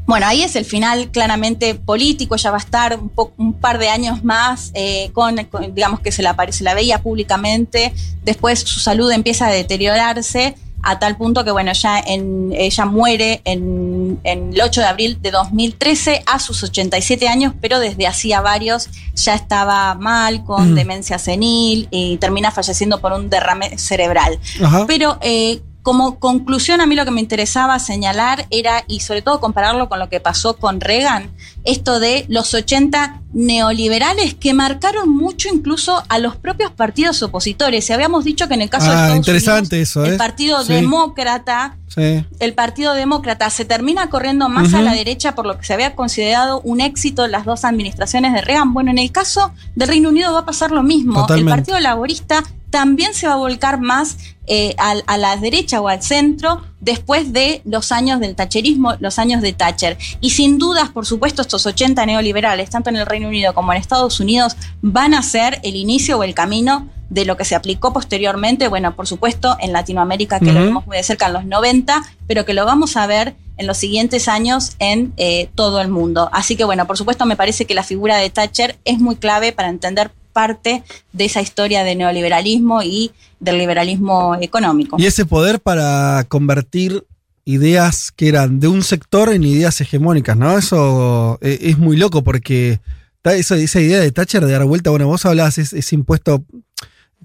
bueno, ahí es el final claramente político, ya va a estar un, un par de años más eh, con, digamos que se la, se la veía públicamente, después su salud empieza a deteriorarse a tal punto que, bueno, ya en, ella muere en, el 8 de abril de 2013 a sus 87 años, pero desde hacía varios ya estaba mal, con demencia senil y termina falleciendo por un derrame cerebral. Pero eh, como conclusión, a mí lo que me interesaba señalar era, y sobre todo compararlo con lo que pasó con Reagan, esto de los 80 neoliberales que marcaron mucho incluso a los propios partidos opositores. Y habíamos dicho que en el caso de ah, interesante eso, el ¿eh? Partido Demócrata, el Partido Demócrata se termina corriendo más a la derecha por lo que se había considerado un éxito en las dos administraciones de Reagan. Bueno, en el caso del Reino Unido va a pasar lo mismo. El Partido Laborista también se va a volcar más eh, a, la derecha o al centro después de los años del tacherismo, los años de Thatcher. Y sin dudas, por supuesto, estos 80 neoliberales, tanto en el Reino Unido como en Estados Unidos, van a ser el inicio o el camino de lo que se aplicó posteriormente, bueno, por supuesto, en Latinoamérica, que lo vimos muy de cerca en los 90, pero que lo vamos a ver en los siguientes años en eh, todo el mundo. Así que, bueno, por supuesto, me parece que la figura de Thatcher es muy clave para entender parte de esa historia de neoliberalismo y del liberalismo económico. Y ese poder para convertir ideas que eran de un sector en ideas hegemónicas, ¿no? Eso eh, es muy loco porque esa, esa idea de Thatcher de dar vuelta, bueno, vos hablabas ese, impuesto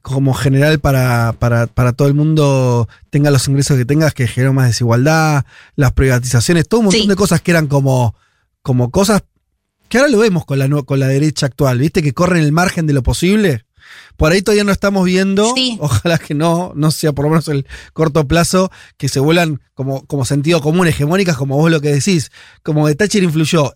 como general para, para, para, todo el mundo tenga los ingresos que tengas, que generó más desigualdad, las privatizaciones, todo un montón de cosas que eran como, como cosas que ahora lo vemos con la, con la derecha actual, ¿viste? Que corren el margen de lo posible. Por ahí todavía no estamos viendo, ojalá que no, no sea por lo menos el corto plazo, que se vuelan como, como sentido común, hegemónicas, como vos lo que decís. Como de Thatcher influyó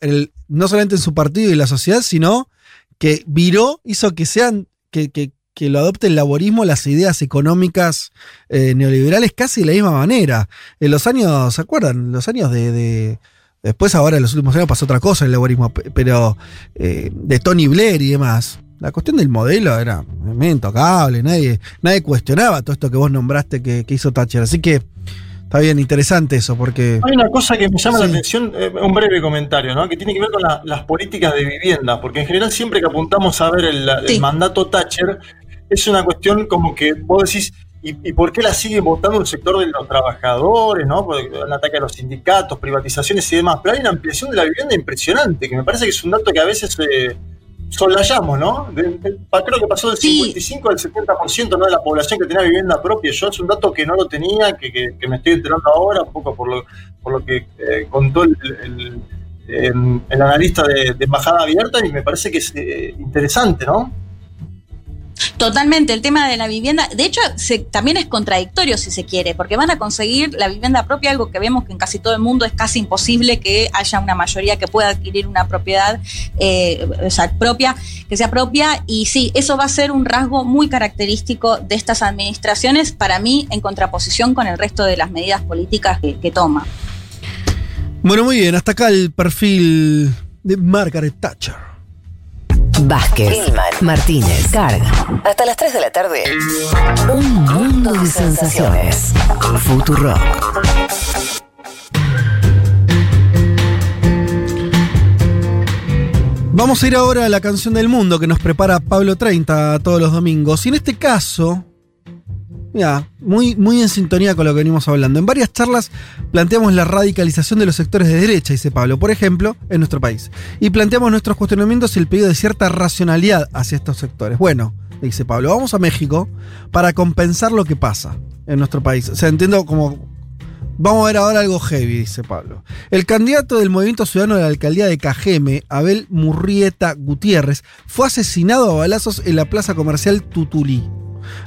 no solamente en su partido y la sociedad, sino que viró, hizo que sean, que, que, que lo adopte el laborismo, las ideas económicas eh, neoliberales casi de la misma manera. En los años, ¿se acuerdan? Los años de Después ahora en los últimos años pasó otra cosa el laborismo, pero eh, de Tony Blair y demás. La cuestión del modelo era muy intocable, nadie, nadie cuestionaba todo esto que vos nombraste que, hizo Thatcher. Así que está bien, interesante eso, porque... Hay una cosa que me llama la atención, eh, un breve comentario, ¿no? que tiene que ver con las políticas de vivienda, porque en general siempre que apuntamos a ver el mandato Thatcher, es una cuestión como que vos decís, ¿Y, por qué la sigue votando el sector de los trabajadores, ¿no? Un ataque a los sindicatos, privatizaciones y demás. Pero hay una ampliación de la vivienda impresionante, que me parece que es un dato que a veces solayamos, ¿no? De- de- creo que pasó del 55 al 70% ¿no? de la población que tenía vivienda propia. Yo es un dato que no lo tenía, que, que- que me estoy enterando ahora, un poco por lo, por lo que eh, contó el, el- em, el analista de, de Embajada Abierta y me parece que es eh, interesante, ¿no? Totalmente, el tema de la vivienda, de hecho, se- también es contradictorio si se quiere, porque van a conseguir la vivienda propia, algo que vemos que en casi todo el mundo es casi imposible que haya una mayoría que pueda adquirir una propiedad eh, o sea, propia, que sea propia, y sí, eso va a ser un rasgo muy característico de estas administraciones, para mí, en contraposición con el resto de las medidas políticas que, que toma. Bueno, muy bien, hasta acá el perfil de Margaret Thatcher. Vázquez, Martínez, Carga. Hasta las 3 de la tarde. Un mundo de sensaciones. Futurock. Vamos a ir ahora a la canción del mundo que nos prepara Pablo 30 todos los domingos. Y en este caso, mira, muy, muy en sintonía con lo que venimos hablando. En varias charlas planteamos la radicalización de los sectores de derecha, dice Pablo, por ejemplo, en nuestro país. Y planteamos nuestros cuestionamientos y el pedido de cierta racionalidad hacia estos sectores. Bueno, dice Pablo, vamos a México para compensar lo que pasa en nuestro país. O sea, entiendo como Vamos a ver ahora algo heavy, dice Pablo. El candidato del Movimiento Ciudadano de la alcaldía de Cajeme, Abel Murrieta Gutiérrez, fue asesinado a balazos en la plaza comercial Tutulí.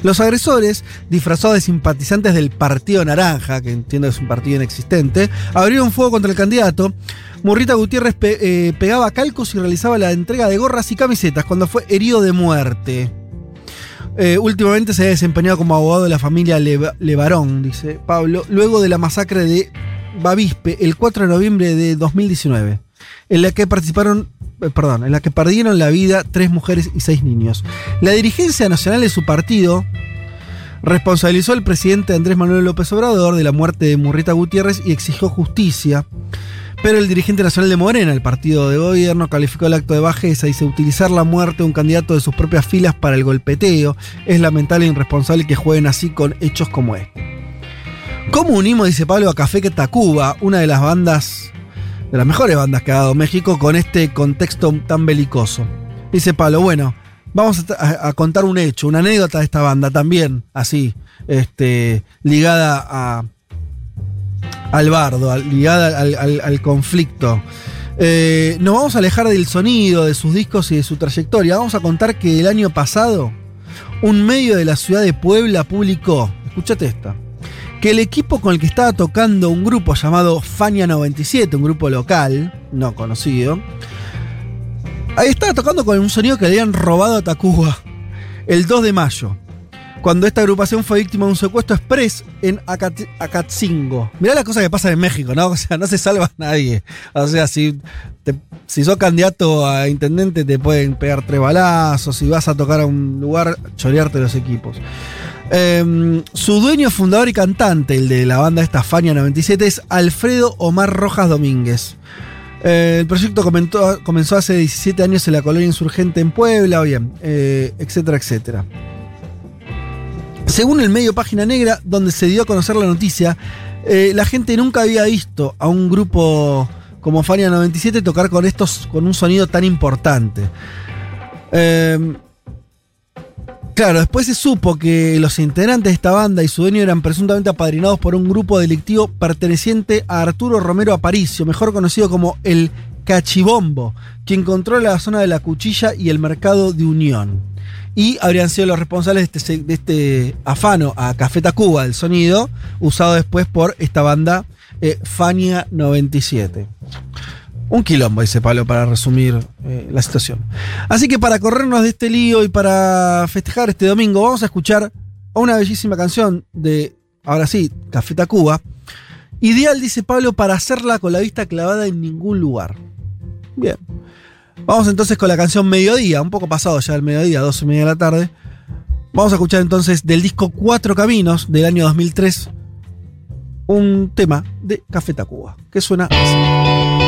Los agresores, disfrazados de simpatizantes del Partido Naranja, que entiendo es un partido inexistente, abrieron fuego contra el candidato. Murrieta Gutiérrez eh, pegaba calcos y realizaba la entrega de gorras y camisetas cuando fue herido de muerte. Eh, últimamente se ha desempeñado como abogado de la familia Leva- Levarón, dice Pablo, luego de la masacre de Bavispe el 4 de noviembre de 2019, en la que participaron, perdón, en la que perdieron la vida tres mujeres y seis niños. La dirigencia nacional de su partido responsabilizó al presidente Andrés Manuel López Obrador de la muerte de Murrieta Gutiérrez y exigió justicia. Pero el dirigente nacional de Morena, el partido de gobierno, calificó el acto de bajeza y dice utilizar la muerte de un candidato de sus propias filas para el golpeteo. Es lamentable e irresponsable que jueguen así con hechos como este. ¿Cómo unimos, dice Pablo, a Café Tacuba, una de las bandas, de las mejores bandas que ha dado México, con este contexto tan belicoso? Dice Pablo, bueno, vamos a, contar un hecho, una anécdota de esta banda también, así, este, ligada a, al bardo, ligada al conflicto. Eh, nos vamos a alejar del sonido, de sus discos y de su trayectoria. Vamos a contar que el año pasado, un medio de la ciudad de Puebla publicó, escúchate esta, que el equipo con el que estaba tocando un grupo llamado Fania 97, un grupo local, no conocido, ahí estaba tocando con un sonido que le habían robado a Tacuba el 2 de mayo cuando esta agrupación fue víctima de un secuestro express en Acat- Acatzingo. Mirá las cosas que pasan en México, ¿no? O sea, no se salva nadie. O sea, si, si sos candidato a intendente te pueden pegar tres balazos, si vas a tocar a un lugar, chorearte los equipos. Em, su dueño, fundador y cantante, el de la banda esta Fania 97, es Alfredo Omar Rojas Domínguez. Eh, el proyecto comenzó hace 17 años en la colonia insurgente en Puebla, bien, eh, etcétera, etcétera. Según el medio Página Negra, donde se dio a conocer la noticia, eh, la gente nunca había visto a un grupo como Fania 97 tocar con estos, con un sonido tan importante. Eh, claro, después se supo que los integrantes de esta banda y su dueño eran presuntamente apadrinados por un grupo delictivo perteneciente a Arturo Romero Aparicio, mejor conocido como el Cachibombo, quien controla la zona de la cuchilla y el mercado de Unión y habrían sido los responsables de este, este afano a Café Tacuba, el sonido, usado después por esta banda eh, Fania 97. Un quilombo, dice Pablo, para resumir eh, la situación. Así que para corrernos de este lío y para festejar este domingo, vamos a escuchar una bellísima canción de, ahora sí, Café Tacuba. Ideal, dice Pablo, para hacerla con la vista clavada en ningún lugar. Bien. Vamos entonces con la canción Mediodía, un poco pasado ya el mediodía, 12 y media de la tarde. Vamos a escuchar entonces del disco Cuatro Caminos del año 2003 un tema de Café Tacuba, que suena así.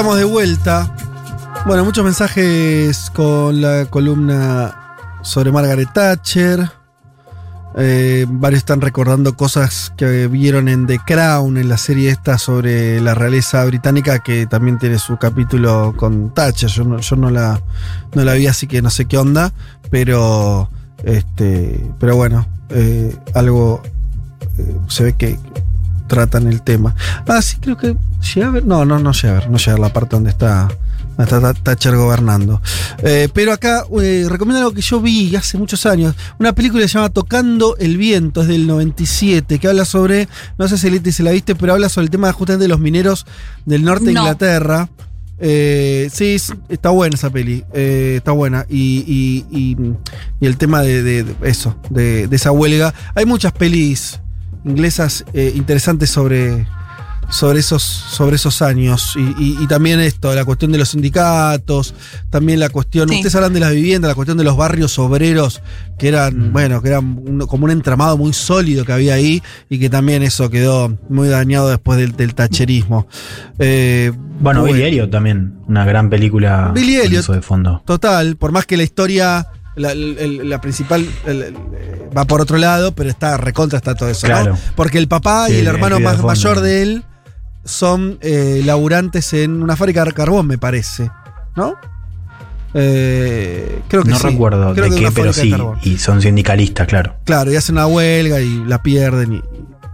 Estamos de vuelta. Bueno, muchos mensajes con la columna sobre Margaret Thatcher. Eh, varios están recordando cosas que vieron en The Crown, en la serie esta sobre la realeza británica, que también tiene su capítulo con Thatcher. Yo no, yo no la, no la vi, así que no sé qué onda. Pero, este, pero bueno, eh, algo eh, se ve que tratan el tema. Ah, sí, creo que llega a ver. No, no, no llega a ver. No llega a la parte donde está, donde está Thatcher gobernando. Eh, pero acá eh, recomiendo algo que yo vi hace muchos años. Una película que se llama Tocando el Viento, es del 97, que habla sobre. No sé si se la viste, pero habla sobre el tema justamente de los mineros del norte de No. Inglaterra. Eh, sí, es- está buena esa peli. eh, está buena. Y, y- y- y el tema de, de- de eso, de, de esa huelga. Hay muchas pelis inglesas eh, interesantes sobre, sobre, esos, sobre esos años. Y, y- y también esto, la cuestión de los sindicatos, también la cuestión. Sí. Ustedes hablan de las viviendas, la cuestión de los barrios obreros, que eran, bueno, que eran un- como un entramado muy sólido que había ahí, y que también eso quedó muy dañado después del, del tacherismo. Eh, Bueno, Billy Elliot también, una gran película Billy Elliot. eso de fondo. Total, por más que la historia, la, principal el- va por otro lado, pero está recontra, está todo eso, ¿no? Claro. Porque el papá Sí, y el hermano más mayor de él son eh, laburantes en una fábrica de carbón, me parece, ¿no? Eh, creo que no sí. recuerdo Creo de qué, pero sí. Y son sindicalistas, claro. Claro, y hacen una huelga y la pierden y,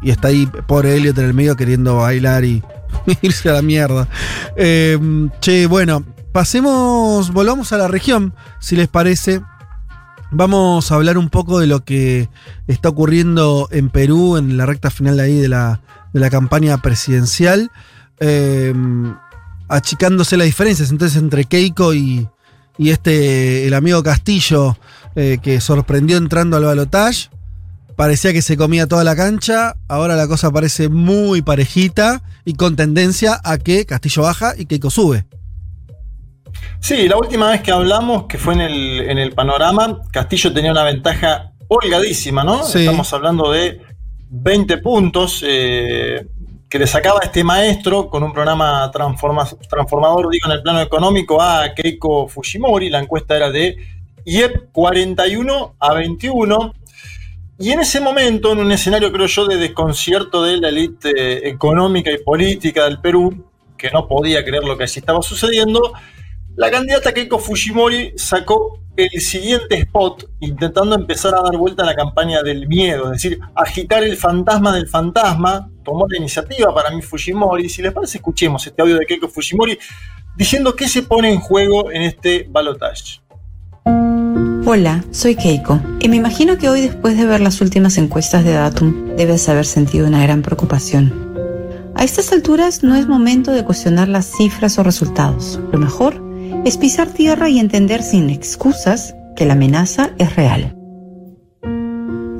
y está ahí pobre Elliot en el medio queriendo bailar y irse a la mierda. Eh, che, bueno, pasemos, volvamos a la región, si les parece. Vamos a hablar un poco de lo que está ocurriendo en Perú en la recta final de ahí de la, de la campaña presidencial, eh, achicándose las diferencias entonces entre Keiko y, y este, el amigo Castillo, eh, que sorprendió entrando al balotaje. Parecía que se comía toda la cancha, ahora la cosa parece muy parejita y con tendencia a que Castillo baja y Keiko sube. Sí, la última vez que hablamos, que fue en el, en el panorama, Castillo tenía una ventaja holgadísima, ¿no? Sí. Estamos hablando de 20 puntos eh, que le sacaba este maestro con un programa transforma- transformador, digo, en el plano económico a Keiko Fujimori. La encuesta era de IEP 41 a 21. Y en ese momento, en un escenario, creo yo, de desconcierto de la élite eh, económica y política del Perú, que no podía creer lo que allí estaba sucediendo, la candidata Keiko Fujimori sacó el siguiente spot intentando empezar a dar vuelta a la campaña del miedo, es decir, agitar el fantasma del fantasma. Tomó la iniciativa para mí Fujimori. Si les parece, escuchemos este audio de Keiko Fujimori diciendo qué se pone en juego en este balotaje. Hola, soy Keiko y me imagino que hoy después de ver las últimas encuestas de Datum debes haber sentido una gran preocupación. A estas alturas no es momento de cuestionar las cifras o resultados. Lo mejor es pisar tierra y entender sin excusas que la amenaza es real.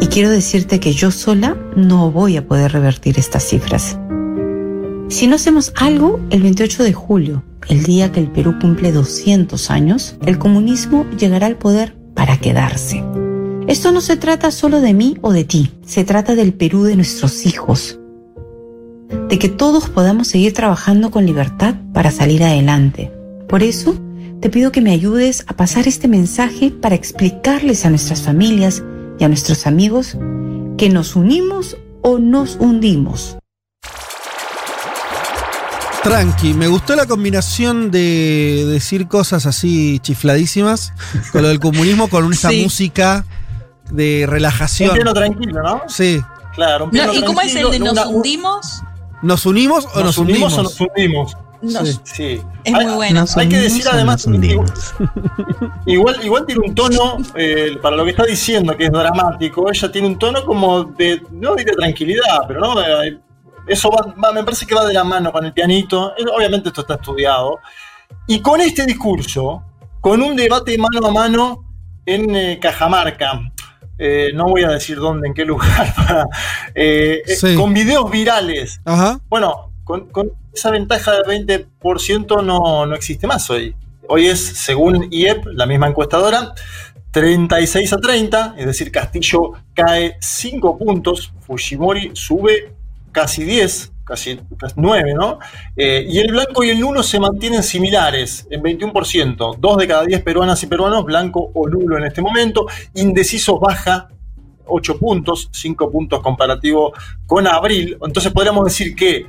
Y quiero decirte que yo sola no voy a poder revertir estas cifras. Si no hacemos algo, el 28 de julio, el día que el Perú cumple 200 años, el comunismo llegará al poder para quedarse. Esto no se trata solo de mí o de ti, se trata del Perú de nuestros hijos. De que todos podamos seguir trabajando con libertad para salir adelante. Por eso, te pido que me ayudes a pasar este mensaje para explicarles a nuestras familias y a nuestros amigos que nos unimos o nos hundimos. Tranqui, me gustó la combinación de decir cosas así chifladísimas con lo del comunismo, con esa Sí. música de Un relajación. piano tranquilo, ¿no? Sí. Claro, un No, piano ¿Y cómo es el de nos una- un- hundimos? ¿Nos unimos o nos, ¿Nos unimos o nos hundimos? Nos- Sí. Sí. Es muy bueno. Hay que decir además, igual, igual tiene un tono, eh, para lo que está diciendo, que es dramático, ella tiene un tono como de, no tranquilidad, pero no, Eh, Eso va, va- me parece que va de la mano con el pianito. Obviamente esto está estudiado. Y con este discurso, con un debate mano a mano en eh, Cajamarca, eh, no voy a decir dónde, en qué lugar, para- eh, Sí. con videos virales. Ajá. Bueno, con, esa ventaja del 20% no, existe más hoy. Hoy es, según IEP, la misma encuestadora, 36 a 30, es decir, Castillo cae 5 puntos, Fujimori sube casi 10, casi 9, ¿no? Eh, y el blanco y el nulo se mantienen similares, en 21%. Dos de cada 10 peruanas y peruanos, blanco o nulo en este momento. Indecisos baja 8 puntos, 5 puntos comparativo con abril. Entonces podríamos decir que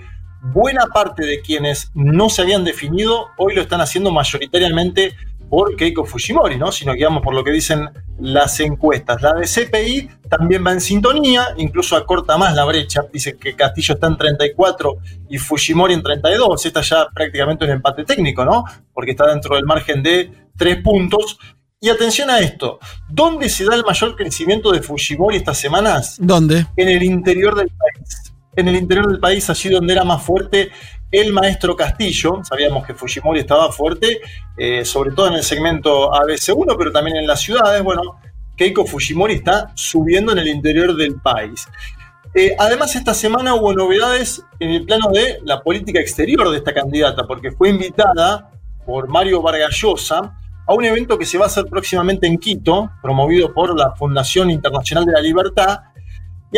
buena parte de quienes no se habían definido hoy lo están haciendo mayoritariamente por Keiko Fujimori, ¿no? Si nos guiamos por lo que dicen las encuestas. La de CPI también va en sintonía, incluso acorta más la brecha. Dice que Castillo está en 34 y Fujimori en 32. Esta ya prácticamente un empate técnico, ¿no? Porque está dentro del margen de 3 puntos. Y atención a esto, ¿dónde se da el mayor crecimiento de Fujimori estas semanas? ¿Dónde? En el interior del país. En el interior del país, allí donde era más fuerte el maestro Castillo. Sabíamos que Fujimori estaba fuerte, eh, sobre todo en el segmento ABC1, pero también en las ciudades. Bueno, Keiko Fujimori está subiendo en el interior del país. Eh, además, esta semana hubo novedades en el plano de la política exterior de esta candidata, porque fue invitada por Mario Vargas Llosa a un evento que se va a hacer próximamente en Quito, promovido por la Fundación Internacional de la Libertad.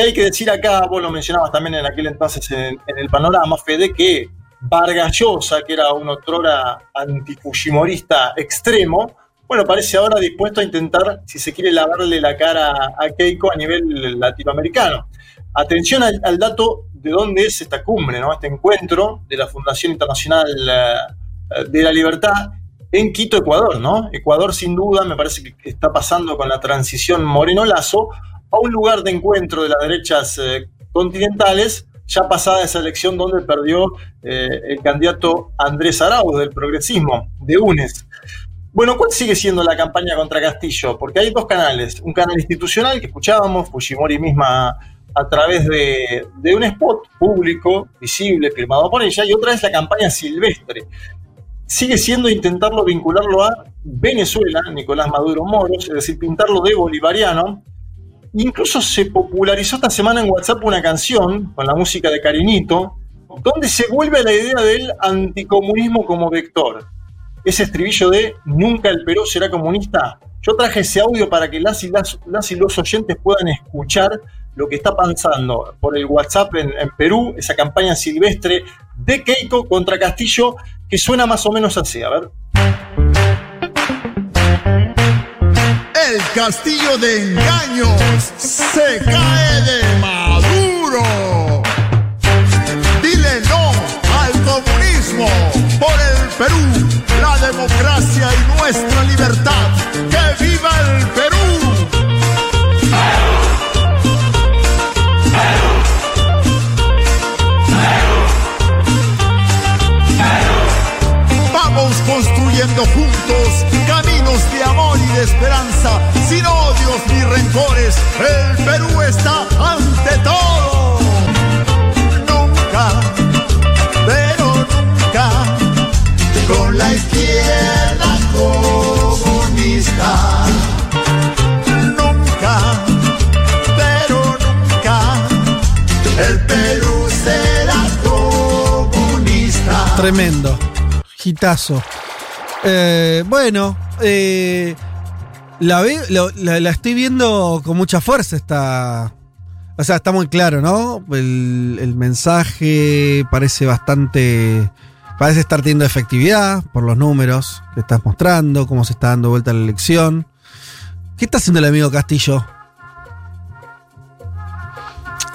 Hay que decir acá, vos lo mencionabas también en aquel entonces en, el panorama, Fede, que Vargas Llosa, que era un otrora antifujimorista extremo, bueno, parece ahora dispuesto a intentar, si se quiere, lavarle la cara a Keiko a nivel latinoamericano. Atención al, al dato de dónde es esta cumbre, ¿no? Este encuentro de la Fundación Internacional eh, de la Libertad en Quito, Ecuador, ¿no? Ecuador, sin duda, me parece que está pasando con la transición Moreno-Lazo a un lugar de encuentro de las derechas eh, continentales, ya pasada esa elección donde perdió eh, el candidato Andrés Arauz del progresismo, de UNES. Bueno, ¿cuál sigue siendo la campaña contra Castillo? Porque hay dos canales. Un canal institucional que escuchábamos, Fujimori misma a través de, de un spot público, visible, firmado por ella, y otra es la campaña silvestre. Sigue siendo intentarlo vincularlo a Venezuela, Nicolás Maduro Moros, es decir, pintarlo de bolivariano. Incluso se popularizó esta semana en WhatsApp una canción con la música de Carinito, donde se vuelve a la idea del anticomunismo como vector. Ese estribillo de nunca el Perú será comunista. Yo traje ese audio para que las y, los oyentes puedan escuchar lo que está pasando por el WhatsApp en, en, Perú, esa campaña silvestre de Keiko contra Castillo, que suena más o menos así. A ver. El castillo de engaños se cae de Maduro. Dile no al comunismo por el Perú, la democracia y nuestra libertad. ¡Que viva el Perú! Vamos construyendo juntos caminos de amor esperanza, sin odios ni rencores. El Perú está ante todo. Nunca, pero nunca, con la izquierda comunista. Nunca, pero nunca, el Perú será comunista. Tremendo. Gitazo. Eh, bueno, eh, la, la, la, estoy viendo con mucha fuerza. Está, o sea, está muy claro, ¿no? El, el, mensaje parece bastante. Parece estar teniendo efectividad por los números que estás mostrando, cómo se está dando vuelta la elección. ¿Qué está haciendo el amigo Castillo?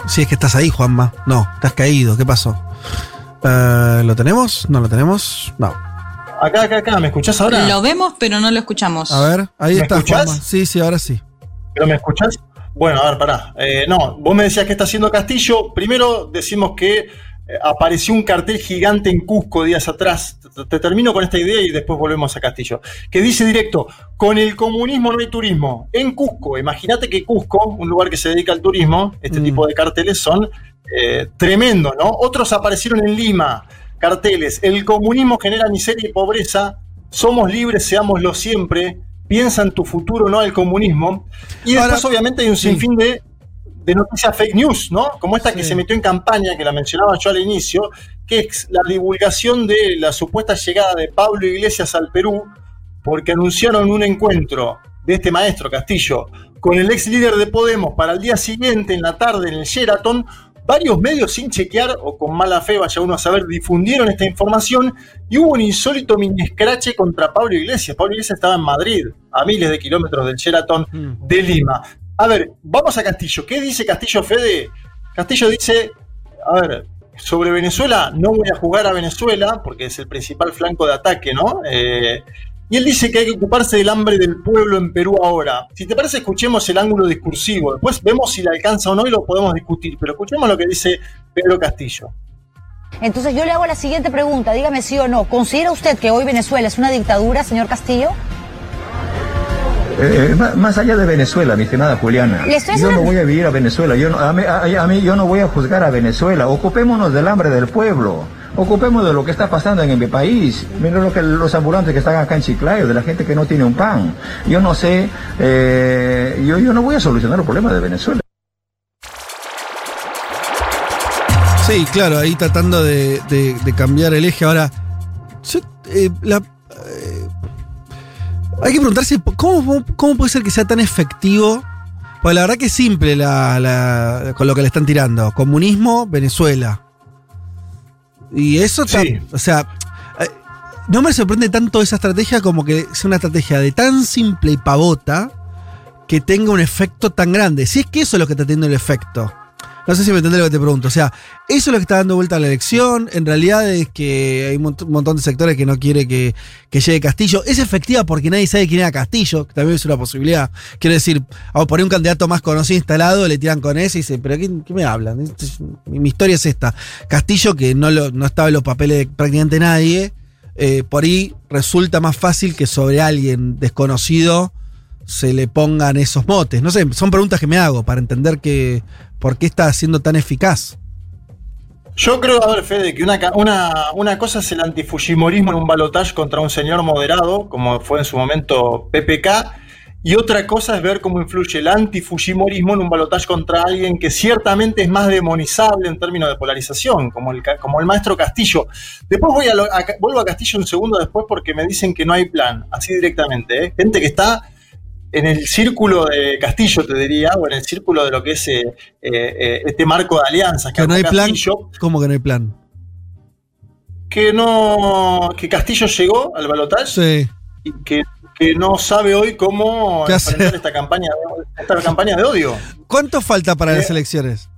Si es que estás ahí, Juanma. No, estás caído. ¿Qué pasó? Uh, ¿Lo tenemos? ¿No lo tenemos? No. Acá, acá, acá, ¿me escuchás ahora? Lo vemos, pero no lo escuchamos. A ver, ahí ¿Me está, escuchás? Juanma. Sí, sí, ahora sí. ¿Pero me escuchás? Bueno, a ver, pará. Eh, no, vos me decías que está haciendo Castillo. Primero decimos que eh, apareció un cartel gigante en Cusco días atrás. Te, te, termino con esta idea y después volvemos a Castillo. Que dice directo, con el comunismo no hay turismo. En Cusco, imagínate que Cusco, un lugar que se dedica al turismo, este mm. tipo de carteles son eh, tremendo, ¿no? Otros aparecieron en Lima, carteles, el comunismo genera miseria y pobreza, somos libres, seámoslo siempre, piensa en tu futuro, no el comunismo. Y después Ahora, obviamente hay un sí. sinfín de, de noticias fake news, ¿no? Como esta que se metió en campaña, que la mencionaba yo al inicio, que es la divulgación de la supuesta llegada de Pablo Iglesias al Perú, porque anunciaron un encuentro de este maestro Castillo con el ex líder de Podemos para el día siguiente, en la tarde, en el Sheraton. Varios medios sin chequear o con mala fe, vaya uno a saber, difundieron esta información y hubo un insólito mini escrache contra Pablo Iglesias. Pablo Iglesias estaba en Madrid, a miles de kilómetros del Sheraton de Lima. A ver, vamos a Castillo. ¿Qué dice Castillo Fede? Castillo dice, a ver, sobre Venezuela, no voy a jugar a Venezuela porque es el principal flanco de ataque, ¿no? Eh, y él dice que hay que ocuparse del hambre del pueblo en Perú ahora. Si te parece, escuchemos el ángulo discursivo. Después vemos si le alcanza o no y lo podemos discutir. Pero escuchemos lo que dice Pedro Castillo. Entonces yo le hago la siguiente pregunta, dígame sí o no. ¿Considera usted que hoy Venezuela es una dictadura, señor Castillo? Eh, ma- más allá de Venezuela, mi estimada Juliana, yo no voy a vivir a Venezuela, yo no- a, mí, a- a mí yo no voy a juzgar a Venezuela, ocupémonos del hambre del pueblo, ocupémonos de lo que está pasando en mi país, mira lo que los ambulantes que están acá en Chiclayo, de la gente que no tiene un pan, yo no sé, eh, yo, yo no voy a solucionar los problemas de Venezuela. Sí, claro, ahí tratando de, de- cambiar el eje. Ahora, eh, eh, hay que preguntarse ¿cómo, cómo puede ser que sea tan efectivo. Pues la verdad que es simple la- con lo que le están tirando. Comunismo, Venezuela. Y eso está. O sea, eh, no me sorprende tanto esa estrategia como que sea una estrategia de tan simple y pavota que tenga un efecto tan grande. Si es que eso es lo que está teniendo el efecto. No sé si me entendés lo que te pregunto. O sea, eso es lo que está dando vuelta a la elección. En realidad es que hay un mont- montón de sectores que no quiere que, que llegue Castillo. Es efectiva porque nadie sabe quién era Castillo, que también es una posibilidad. Quiero decir, por ahí un candidato más conocido instalado, le tiran con ese y dice, pero ¿qué, qué me hablan? Mi historia es esta. Castillo, que no, lo- no estaba en los papeles de prácticamente nadie, eh, por ahí resulta más fácil que sobre alguien desconocido se le pongan esos motes. No sé, son preguntas que me hago para entender que por qué está siendo tan eficaz. Yo creo, a ver, Fede, que una, una, una cosa es el antifujimorismo en un balotaje contra un señor moderado, como fue en su momento PPK, y otra cosa es ver cómo influye el antifujimorismo en un balotaje contra alguien que ciertamente es más demonizable en términos de polarización, como el, como el maestro Castillo. Después vuelvo a Castillo un segundo después porque me dicen que no hay plan, así directamente. ¿eh? Gente que está en el círculo de Castillo, te diría, o en el círculo de lo que es eh, eh, este marco de alianzas que Que no plan. ¿Cómo que no hay plan? que no que Castillo llegó al balotaje Sí. y que, que no sabe hoy cómo ¿Qué enfrentar esta campaña esta campaña de odio. ¿Cuánto falta para Eh, las elecciones?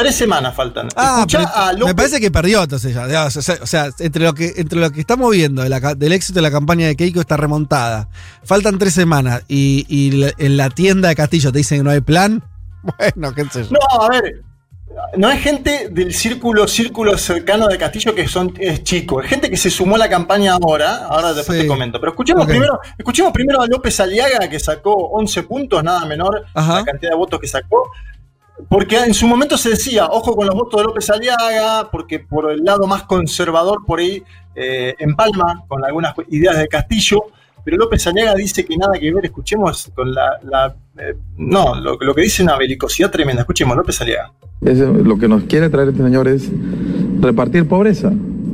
Tres semanas faltan. Ah, pero me parece que perdió entonces ya. O sea, o sea, entre lo que, entre lo que estamos viendo de la ca- del éxito de la campaña de Keiko está remontada. Faltan tres semanas y, y la- en la tienda de Castillo te dicen que no hay plan. Bueno, qué sé yo. No, a ver, no es gente del círculo, círculo cercano de Castillo que son, es chico, es gente que se sumó a la campaña ahora, ahora después Sí. te comento. Pero escuchemos, primero, escuchemos primero a López Aliaga, que sacó 11 puntos, nada menor Ajá. la cantidad de votos que sacó. Porque en su momento se decía, ojo con los votos de López Aliaga, porque por el lado más conservador por ahí eh, empalma con algunas ideas de Castillo, pero López Aliaga dice que nada que ver, escuchemos con la... eh, no, lo, lo que dice una belicosidad tremenda, escuchemos López Aliaga. Lo que nos quiere traer este señor es repartir pobreza.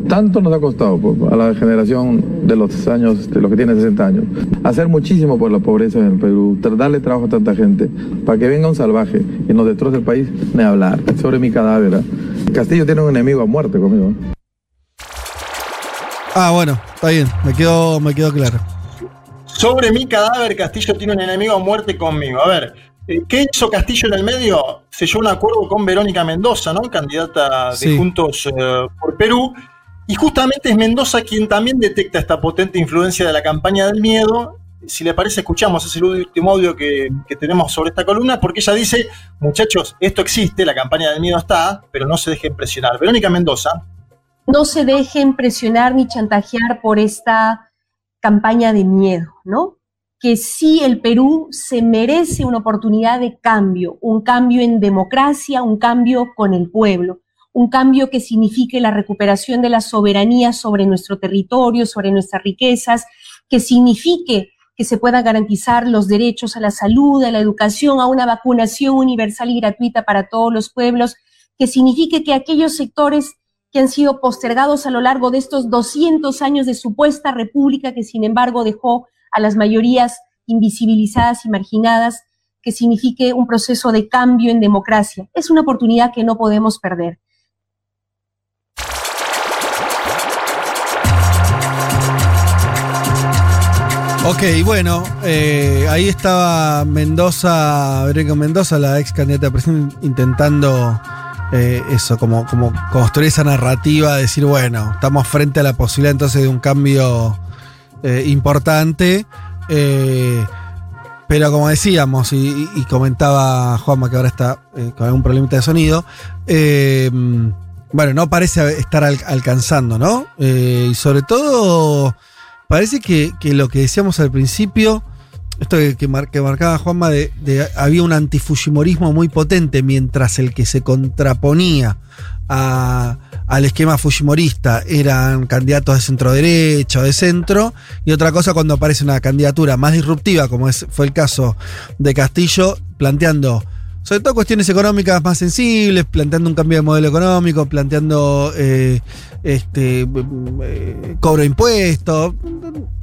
Tanto nos ha costado pues, a la generación de los años, de los que tienen 60 años, hacer muchísimo por la pobreza en el Perú, darle trabajo a tanta gente, para que venga un salvaje y nos destroce el país, ni hablar sobre mi cadáver. ¿ah? Castillo tiene un enemigo a muerte conmigo. ¿eh? Ah, bueno, está bien, me quedó, me quedó claro. Sobre mi cadáver, Castillo tiene un enemigo a muerte conmigo. A ver, eh, ¿qué hizo Castillo en el medio? Selló un acuerdo con Verónica Mendoza, ¿no? Candidata de Sí. Juntos eh, por Perú. Y justamente es Mendoza quien también detecta esta potente influencia de la campaña del miedo. Si le parece, escuchamos, es el último audio que, que tenemos sobre esta columna, porque ella dice, muchachos, esto existe, la campaña del miedo está, pero no se dejen presionar. Verónica Mendoza, no se dejen presionar ni chantajear por esta campaña de miedo, ¿no? que sí el Perú se merece una oportunidad de cambio, un cambio en democracia, un cambio con el pueblo, un cambio que signifique la recuperación de la soberanía sobre nuestro territorio, sobre nuestras riquezas, que signifique que se puedan garantizar los derechos a la salud, a la educación, a una vacunación universal y gratuita para todos los pueblos, que signifique que aquellos sectores que han sido postergados a lo largo de estos 200 años de supuesta república que sin embargo dejó a las mayorías invisibilizadas y marginadas, que signifique un proceso de cambio en democracia. Es una oportunidad que no podemos perder. Ok, bueno, eh, ahí estaba Mendoza, Verónica Mendoza, la ex candidata a presidente, intentando eh, eso, como, construir esa narrativa, decir, bueno, estamos frente a la posibilidad entonces de un cambio eh, importante. pero como decíamos, y, y comentaba Juanma que ahora está con algún problemita de sonido, bueno, no parece estar al- alcanzando, ¿no? Y sobre todo, parece que, que lo que decíamos al principio, esto que, que mar- que marcaba Juanma, de, de- había un antifujimorismo muy potente, mientras el que se contraponía al esquema fujimorista eran candidatos de centro derecha o de centro, y otra cosa cuando aparece una candidatura más disruptiva, como fue el caso de Castillo, planteando sobre todo cuestiones económicas más sensibles, planteando un cambio de modelo económico, planteando eh, este eh, cobro de impuestos.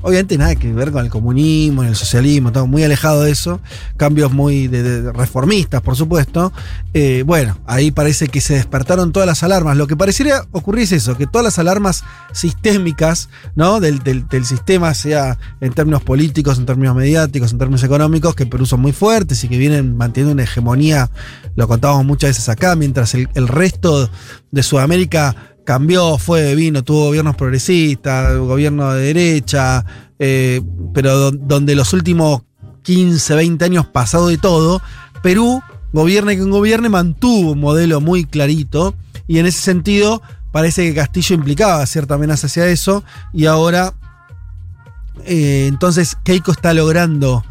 Obviamente nada que ver con el comunismo, el socialismo, estamos muy alejados de eso. Cambios muy de- reformistas, por supuesto. Eh, bueno, ahí parece que se despertaron todas las alarmas. Lo que parecería ocurrir es eso, que todas las alarmas sistémicas ¿no? del, sistema, sea en términos políticos, en términos mediáticos, en términos económicos, que Perú son muy fuertes y que vienen manteniendo una hegemonía, lo contábamos muchas veces acá, mientras el resto de Sudamérica cambió, fue, vino, tuvo gobiernos progresistas, gobierno de derecha, eh, pero do- donde los últimos 15, 20 años pasado de todo, Perú, gobierne quien gobierne, mantuvo un modelo muy clarito y en ese sentido parece que Castillo implicaba cierta amenaza hacia eso y ahora eh, entonces Keiko está logrando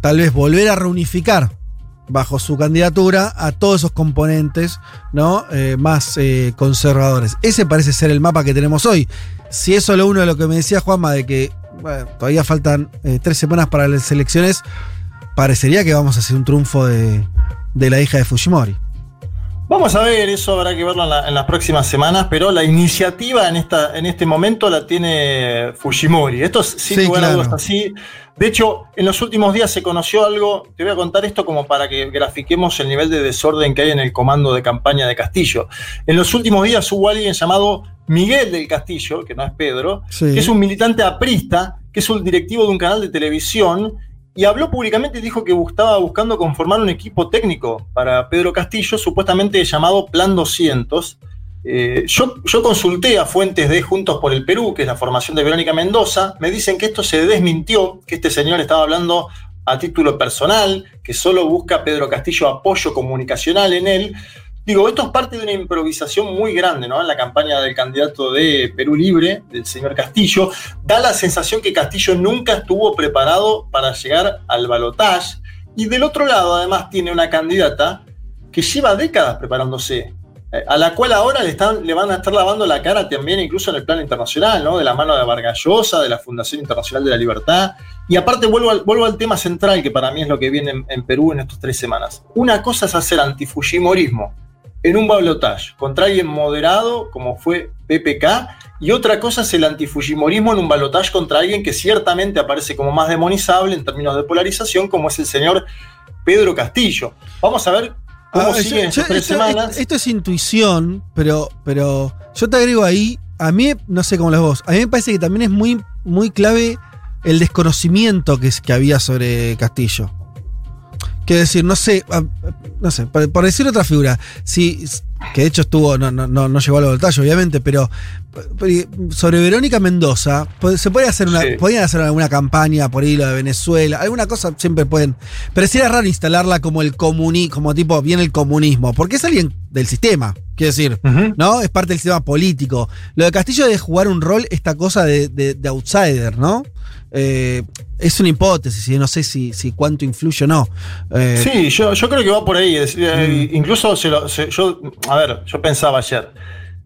tal vez volver a reunificar bajo su candidatura a todos esos componentes ¿no? Eh, más eh, conservadores. Ese parece ser el mapa que tenemos hoy. Si eso es lo uno de lo que me decía Juanma, de que todavía faltan eh, tres semanas para las elecciones, parecería que vamos a hacer un triunfo de, de la hija de Fujimori. Vamos a ver, eso habrá que verlo en, la- en las próximas semanas, pero la iniciativa en, esta, en este momento la tiene Fujimori. Esto es sin Sí, lugar a dudas así. De hecho, en los últimos días se conoció algo, te voy a contar esto como para que grafiquemos el nivel de desorden que hay en el comando de campaña de Castillo. En los últimos días hubo alguien llamado Miguel del Castillo, que no es Pedro, Sí. que es un militante aprista, que es un directivo de un canal de televisión, y habló públicamente y dijo que estaba buscando conformar un equipo técnico para Pedro Castillo, supuestamente llamado Plan 200. Eh, yo, yo consulté a fuentes de Juntos por el Perú, que es la formación de Verónica Mendoza, me dicen que esto se desmintió, que este señor estaba hablando a título personal, que solo busca Pedro Castillo apoyo comunicacional en él. Digo, esto es parte de una improvisación muy grande, ¿no? En la campaña del candidato de Perú Libre, del señor Castillo. Da la sensación que Castillo nunca estuvo preparado para llegar al balotaje. Y del otro lado, además, tiene una candidata que lleva décadas preparándose, eh, a la cual ahora le, están, le van a estar lavando la cara también, incluso en el plano internacional, ¿no? De la mano de Vargallosa, de la Fundación Internacional de la Libertad. Y aparte, vuelvo al, tema central, que para mí es lo que viene en, en Perú en estas tres semanas. Una cosa es hacer antifujimorismo en un balotaje contra alguien moderado, como fue PPK, y otra cosa es el antifujimorismo en un balotaje contra alguien que ciertamente aparece como más demonizable en términos de polarización, como es el señor Pedro Castillo. Vamos a ver cómo Ah, siguen estas tres esto, semanas. esto- esto es intuición, pero, pero yo te agrego ahí, a mí, no sé cómo las vos, a mí me parece que también es muy, muy clave el desconocimiento que, es, que había sobre Castillo. Quiero decir, no sé, no sé, por, por decir otra figura, si, que de hecho estuvo, no, no, no, no llegó al voltaje, obviamente, pero, sobre Verónica Mendoza, pues, se puede hacer una, Sí. podían hacer alguna campaña por ahí lo de Venezuela, alguna cosa siempre pueden, pero sería raro instalarla como el comuni, como tipo bien el comunismo, porque es alguien del sistema, Quiero decir, ¿no? Es parte del sistema político. Lo de Castillo de jugar un rol, esta cosa de, de- de outsider, ¿no? Eh, es una hipótesis, y no sé si, si cuánto influye o no. Eh, Sí, yo, yo creo que va por ahí. es eh, Incluso se lo- se- yo, a ver, yo pensaba ayer.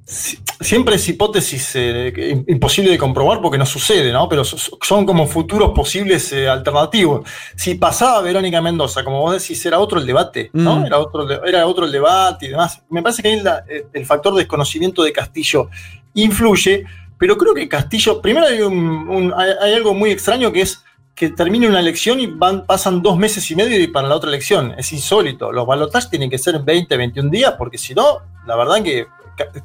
Si- Siempre es hipótesis eh, imposible de comprobar porque no sucede, ¿no? Pero so- son como futuros posibles eh, alternativos. Si pasaba Verónica Mendoza, como vos decís, era otro el debate, ¿no? Mm. Era, otro, era otro el debate y demás. Me parece que ahí la- eh, el factor desconocimiento de Castillo influye, pero creo que Castillo, primero hay, un- un- hay, hay algo muy extraño que es que termine una elección y van, pasan dos meses y medio y para la otra elección. Es insólito. Los balotajes tienen que ser en 20, 21 días, porque si no, la verdad que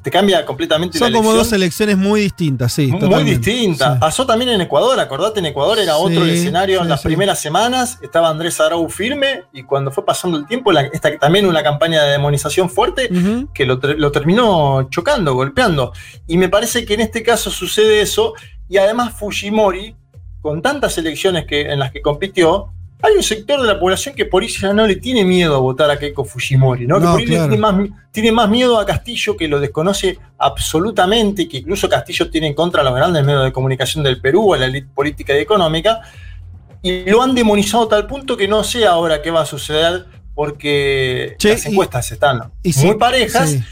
te cambia completamente son la como dos elecciones muy distintas, sí. Muy totalmente. distinta. Pasó también en Ecuador, acordate, en Ecuador era otro el Sí, escenario en las primeras semanas, estaba Andrés Arau firme y cuando fue pasando el tiempo, la- esta, también una campaña de demonización fuerte que lo, lo terminó chocando, golpeando. Y me parece que en este caso sucede eso y además Fujimori, con tantas elecciones que, en las que compitió, hay un sector de la población que por ahí ya no le tiene miedo a votar a Keiko Fujimori, ¿no? que No, por ahí le tiene más, tiene más miedo a Castillo, que lo desconoce absolutamente, y que incluso Castillo tiene en contra a los grandes medios de comunicación del Perú, a la élite política y económica, y lo han demonizado a tal punto que no sé ahora qué va a suceder, porque Che, las y- encuestas están y muy parejas. sí.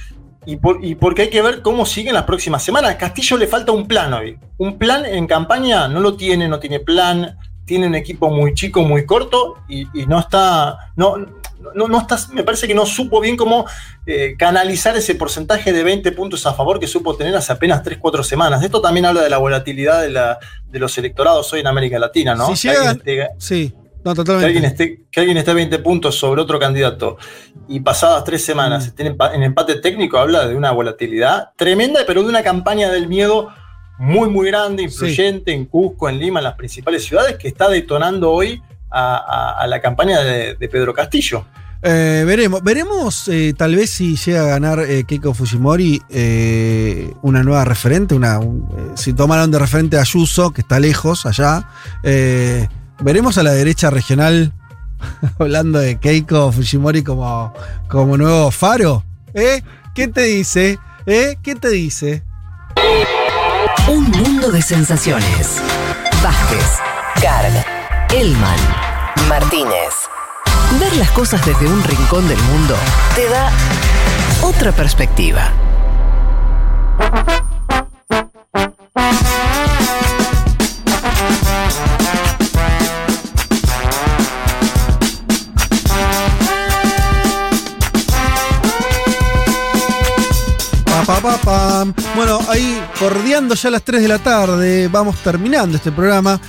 Y, por- y porque hay que ver cómo siguen las próximas semanas. A Castillo le falta un plan hoy. Un plan en campaña no lo tiene, no tiene plan, tiene un equipo muy chico, muy corto y, y no está. No, no, no está, me parece que no supo bien cómo eh, canalizar ese porcentaje de 20 puntos a favor que supo tener hace apenas 3-4 semanas. Esto también habla de la volatilidad de, la- de los electorados hoy en América Latina, ¿no? Si llegan- esté- Sí, no, que totalmente. alguien, esté, que alguien esté 20 puntos sobre otro candidato y pasadas tres semanas Mm. estén en empate técnico, habla de una volatilidad tremenda, pero de una campaña del miedo muy, muy grande, influyente en Cusco, en Lima, en las principales ciudades, que está detonando hoy a, a- a la campaña de, de Pedro Castillo. Eh, veremos, veremos eh, tal vez si llega a ganar eh, Keiko Fujimori una nueva referente, una, un- si tomaron de referente a Ayuso, que está lejos allá. veremos a la derecha regional hablando de Keiko Fujimori como, como nuevo faro. ¿Eh? ¿Quién te dice? ¿Eh? ¿Quién te dice? Un mundo de sensaciones. Vázquez, Carga, Elman, Martínez. Ver las cosas desde un rincón del mundo te da otra perspectiva. Pa, pa, pa, Bueno, ahí bordeando ya las 3 de la tarde, vamos terminando este programa.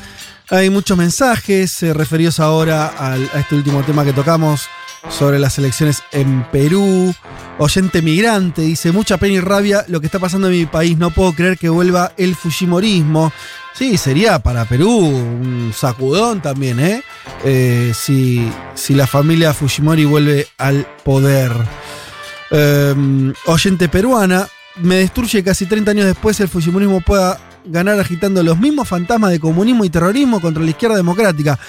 Hay muchos mensajes eh, referidos ahora al- a este último tema que tocamos sobre las elecciones en Perú. Oyente migrante dice, mucha pena y rabia lo que está pasando en mi país, no puedo creer que vuelva el Fujimorismo. Sí, sería para Perú un sacudón también, ¿eh? Eh, si, si la familia Fujimori vuelve al poder. Eh, oyente peruana, me destruye casi 30 años después el Fujimorismo pueda ganar agitando los mismos fantasmas de comunismo y terrorismo contra la izquierda democrática.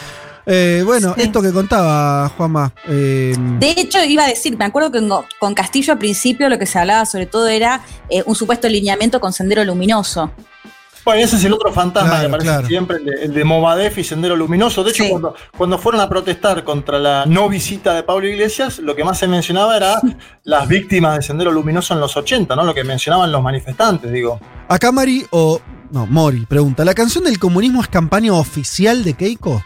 Eh, bueno, esto que contaba Juanma. eh, De hecho, iba a decir, me acuerdo que con, con Castillo al principio lo que se hablaba sobre todo era eh, un supuesto alineamiento con Sendero Luminoso. Bueno, ese es el otro fantasma Claro, que aparece claro. siempre, el de, el de Movadef y Sendero Luminoso. De hecho, cuando, cuando fueron a protestar contra la no visita de Pablo Iglesias, lo que más se mencionaba era las víctimas de Sendero Luminoso en los 80, ¿no? Lo que mencionaban los manifestantes, digo. acá Mari o. No, Mori pregunta: ¿La canción del comunismo es campaña oficial de Keiko?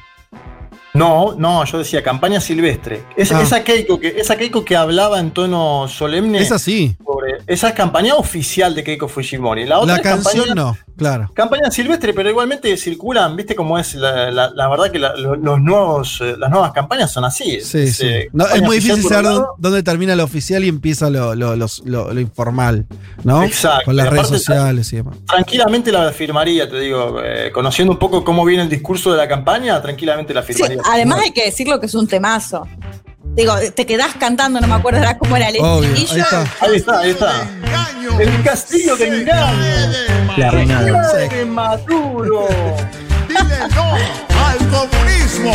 No, no, yo decía campaña silvestre. Es- Ah. esa, Keiko que, esa Keiko que hablaba en tono solemne. Es así. sobre- esa es campaña oficial de Keiko Fujimori. La otra La es canción campaña, no, claro. Campaña silvestre, pero igualmente circulan, viste cómo es la, la- la verdad que los nuevos, eh, las nuevas campañas son así. Sí, Es, sí. eh, No, es muy difícil saber dónde, termina lo oficial y empieza lo, lo- lo- lo informal, ¿no? Exacto. Con las redes sociales y demás. Tranquilamente la firmaría, te digo, eh, conociendo un poco cómo viene el discurso de la campaña, tranquilamente la Sí, firmaría. Además hay que decirlo que es un temazo. Digo, te quedás cantando, no me acuerdo ahora cómo era el Obvio, ahí está. Ahí está, ahí está. El castillo del engaño. La reina de- de Maduro. Dile no el comunismo,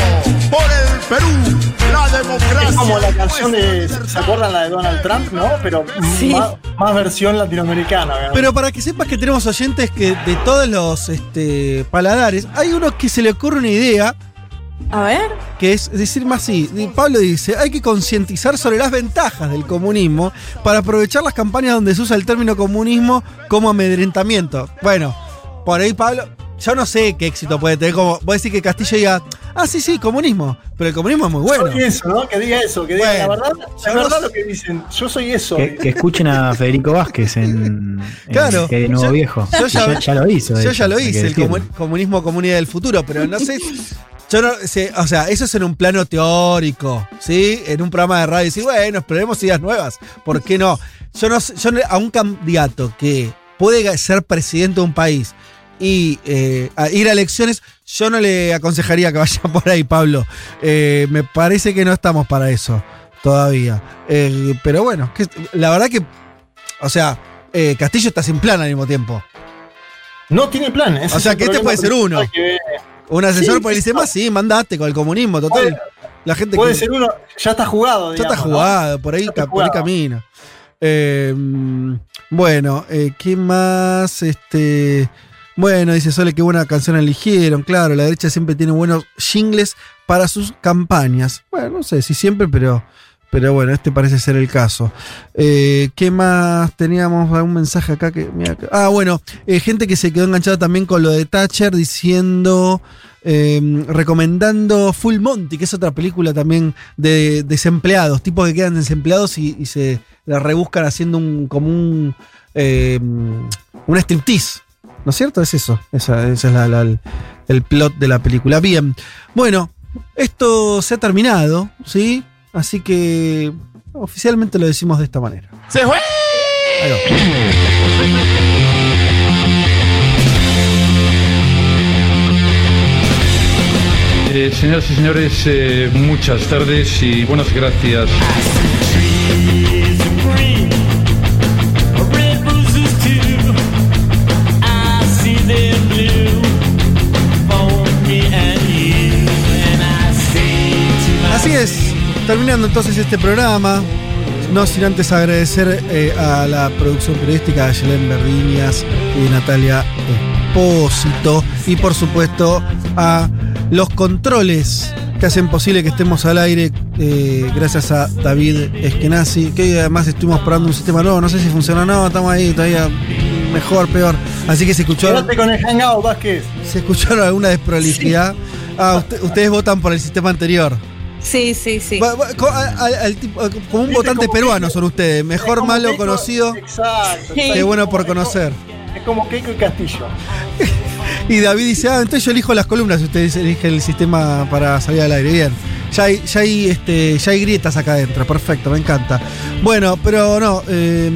por el Perú, la democracia. Es como la canción de. ¿Se acuerdan la de Donald Trump, no? Pero Sí. más, más versión latinoamericana. obviamente. Pero para que sepas que tenemos oyentes que de todos los este, paladares, hay uno que se le ocurre una idea A ver. que es decir más así. Pablo dice, hay que concientizar sobre las ventajas del comunismo para aprovechar las campañas donde se usa el término comunismo como amedrentamiento. Bueno, por ahí Pablo, yo no sé qué éxito puede tener, como vos decís que Castillo diga, ah, sí, sí, comunismo, pero el comunismo es muy bueno. Soy eso, ¿no? Que diga eso, que diga Bueno, la verdad, la yo verdad no- lo que dicen. Yo soy eso. Que, que escuchen a Federico Vázquez en, Claro. Nuevo Yo- Viejo. yo ya- lo hizo. de Yo hecho, ya lo hice, el comunismo comunidad del futuro, pero no sé. Yo no sé, o sea, eso es en un plano teórico, ¿sí? En un programa de radio, decir, bueno, esperemos ideas nuevas, ¿por qué no? Yo no sé, yo no- a un candidato que puede ser presidente de un país y eh, a ir a elecciones, yo no le aconsejaría que vaya por ahí, Pablo. Eh, me parece que no estamos para eso todavía. Eh, pero bueno, que- la verdad que, o sea, Castillo está sin plan al mismo tiempo. No tiene plan. ese O sea, que este puede ser uno. que- Un asesor Sí, el sí, mandate con el comunismo, total. Puede- la gente Puede que- ser uno, ya está jugado. ya está digamos, ¿no? jugado, por ahí, está por ahí camina. Eh, bueno, eh, ¿qué más? Este. Bueno, dice Sole, qué buena canción eligieron. Claro, la derecha siempre tiene buenos jingles para sus campañas. Bueno, no sé si siempre, pero. Pero bueno, este parece ser el caso. Eh, ¿Qué más teníamos? ¿Algún mensaje acá que.? Ah, bueno, eh, gente que se quedó enganchada también con lo de Thatcher diciendo. eh, recomendando Full Monty, que es otra película también de desempleados, tipos que quedan desempleados y, se la rebuscan haciendo un como un, eh, un striptease. ¿No es cierto? Es eso. Esa, es el plot de la película. Bien. Bueno, esto se ha terminado, ¿sí? Así que oficialmente lo decimos de esta manera. ¡Se fue! Ahí va. Eh, señoras y señores, eh, muchas tardes y buenas gracias. Así es, terminando entonces este programa, no sin antes agradecer eh, a la producción periodística de Yelén Verdiñas y Natalia Espósito y por supuesto a los controles que hacen posible que estemos al aire eh, gracias a David Eskenazi, que hoy además estuvimos probando un sistema nuevo, no sé si funciona o no, estamos ahí todavía mejor, peor, así que se escuchó... Quédate con el hangout, Vázquez. ¿Se escucharon alguna desprolijidad? Ah, usted- ustedes votan por el sistema anterior. Sí, sí, sí. Va- va- co- al- al- al tipo- como un votante peruano son ustedes. Mejor, como malo, Keiko- conocido. Exacto. Sí. Bueno por conocer. Es como Keiko y Castillo. Y David dice, ah, entonces yo elijo las columnas, ustedes eligen el sistema para salir al aire. Bien. Ya hay, ya hay, este, ya hay grietas acá adentro, perfecto, me encanta. Bueno, pero no, eh,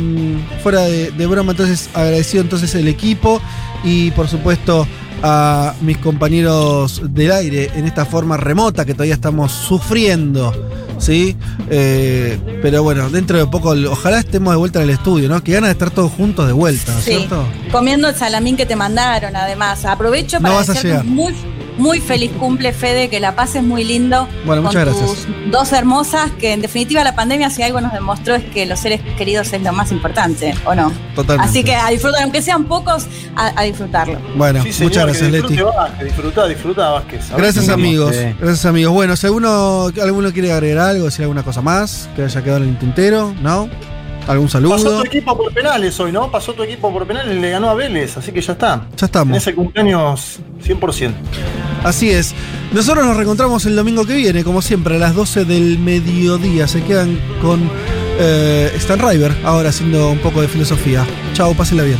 fuera de, de broma, entonces agradecido entonces el equipo y por supuesto a mis compañeros del aire en esta forma remota que todavía estamos sufriendo. ¿Sí? Eh, pero bueno, dentro de poco, ojalá estemos de vuelta en el estudio, ¿no? Que ganas de estar todos juntos de vuelta, ¿no Sí. cierto? Comiendo el salamín que te mandaron, además. Aprovecho No para vas a desearte llegar. muy, muy feliz cumple, Fede, que la pases muy lindo. Bueno, con muchas gracias. tus dos hermosas, que en definitiva la pandemia, si algo nos demostró, es que los seres queridos es lo más importante, ¿o no? Totalmente. Así que a disfrutar, aunque sean pocos, a, a disfrutarlo. Bueno, Sí, señor, muchas gracias, que Leti. Vázquez, disfruta, disfruta Vázquez. Gracias amigos, Sí. gracias amigos. Bueno, si alguno, alguno quiere agregar algo, decir alguna cosa más, que haya quedado en el tintero, ¿no? ¿Algún Pasó saludo? tu equipo por penales hoy, ¿no? Pasó tu equipo por penales y le ganó a Vélez, así que ya está. Ya En estamos. ese cumpleaños 100%. Así es. Nosotros nos reencontramos el domingo que viene, como siempre, a las 12 del mediodía. Se quedan con eh, Stan River, ahora haciendo un poco de filosofía. Chao, pásenla bien.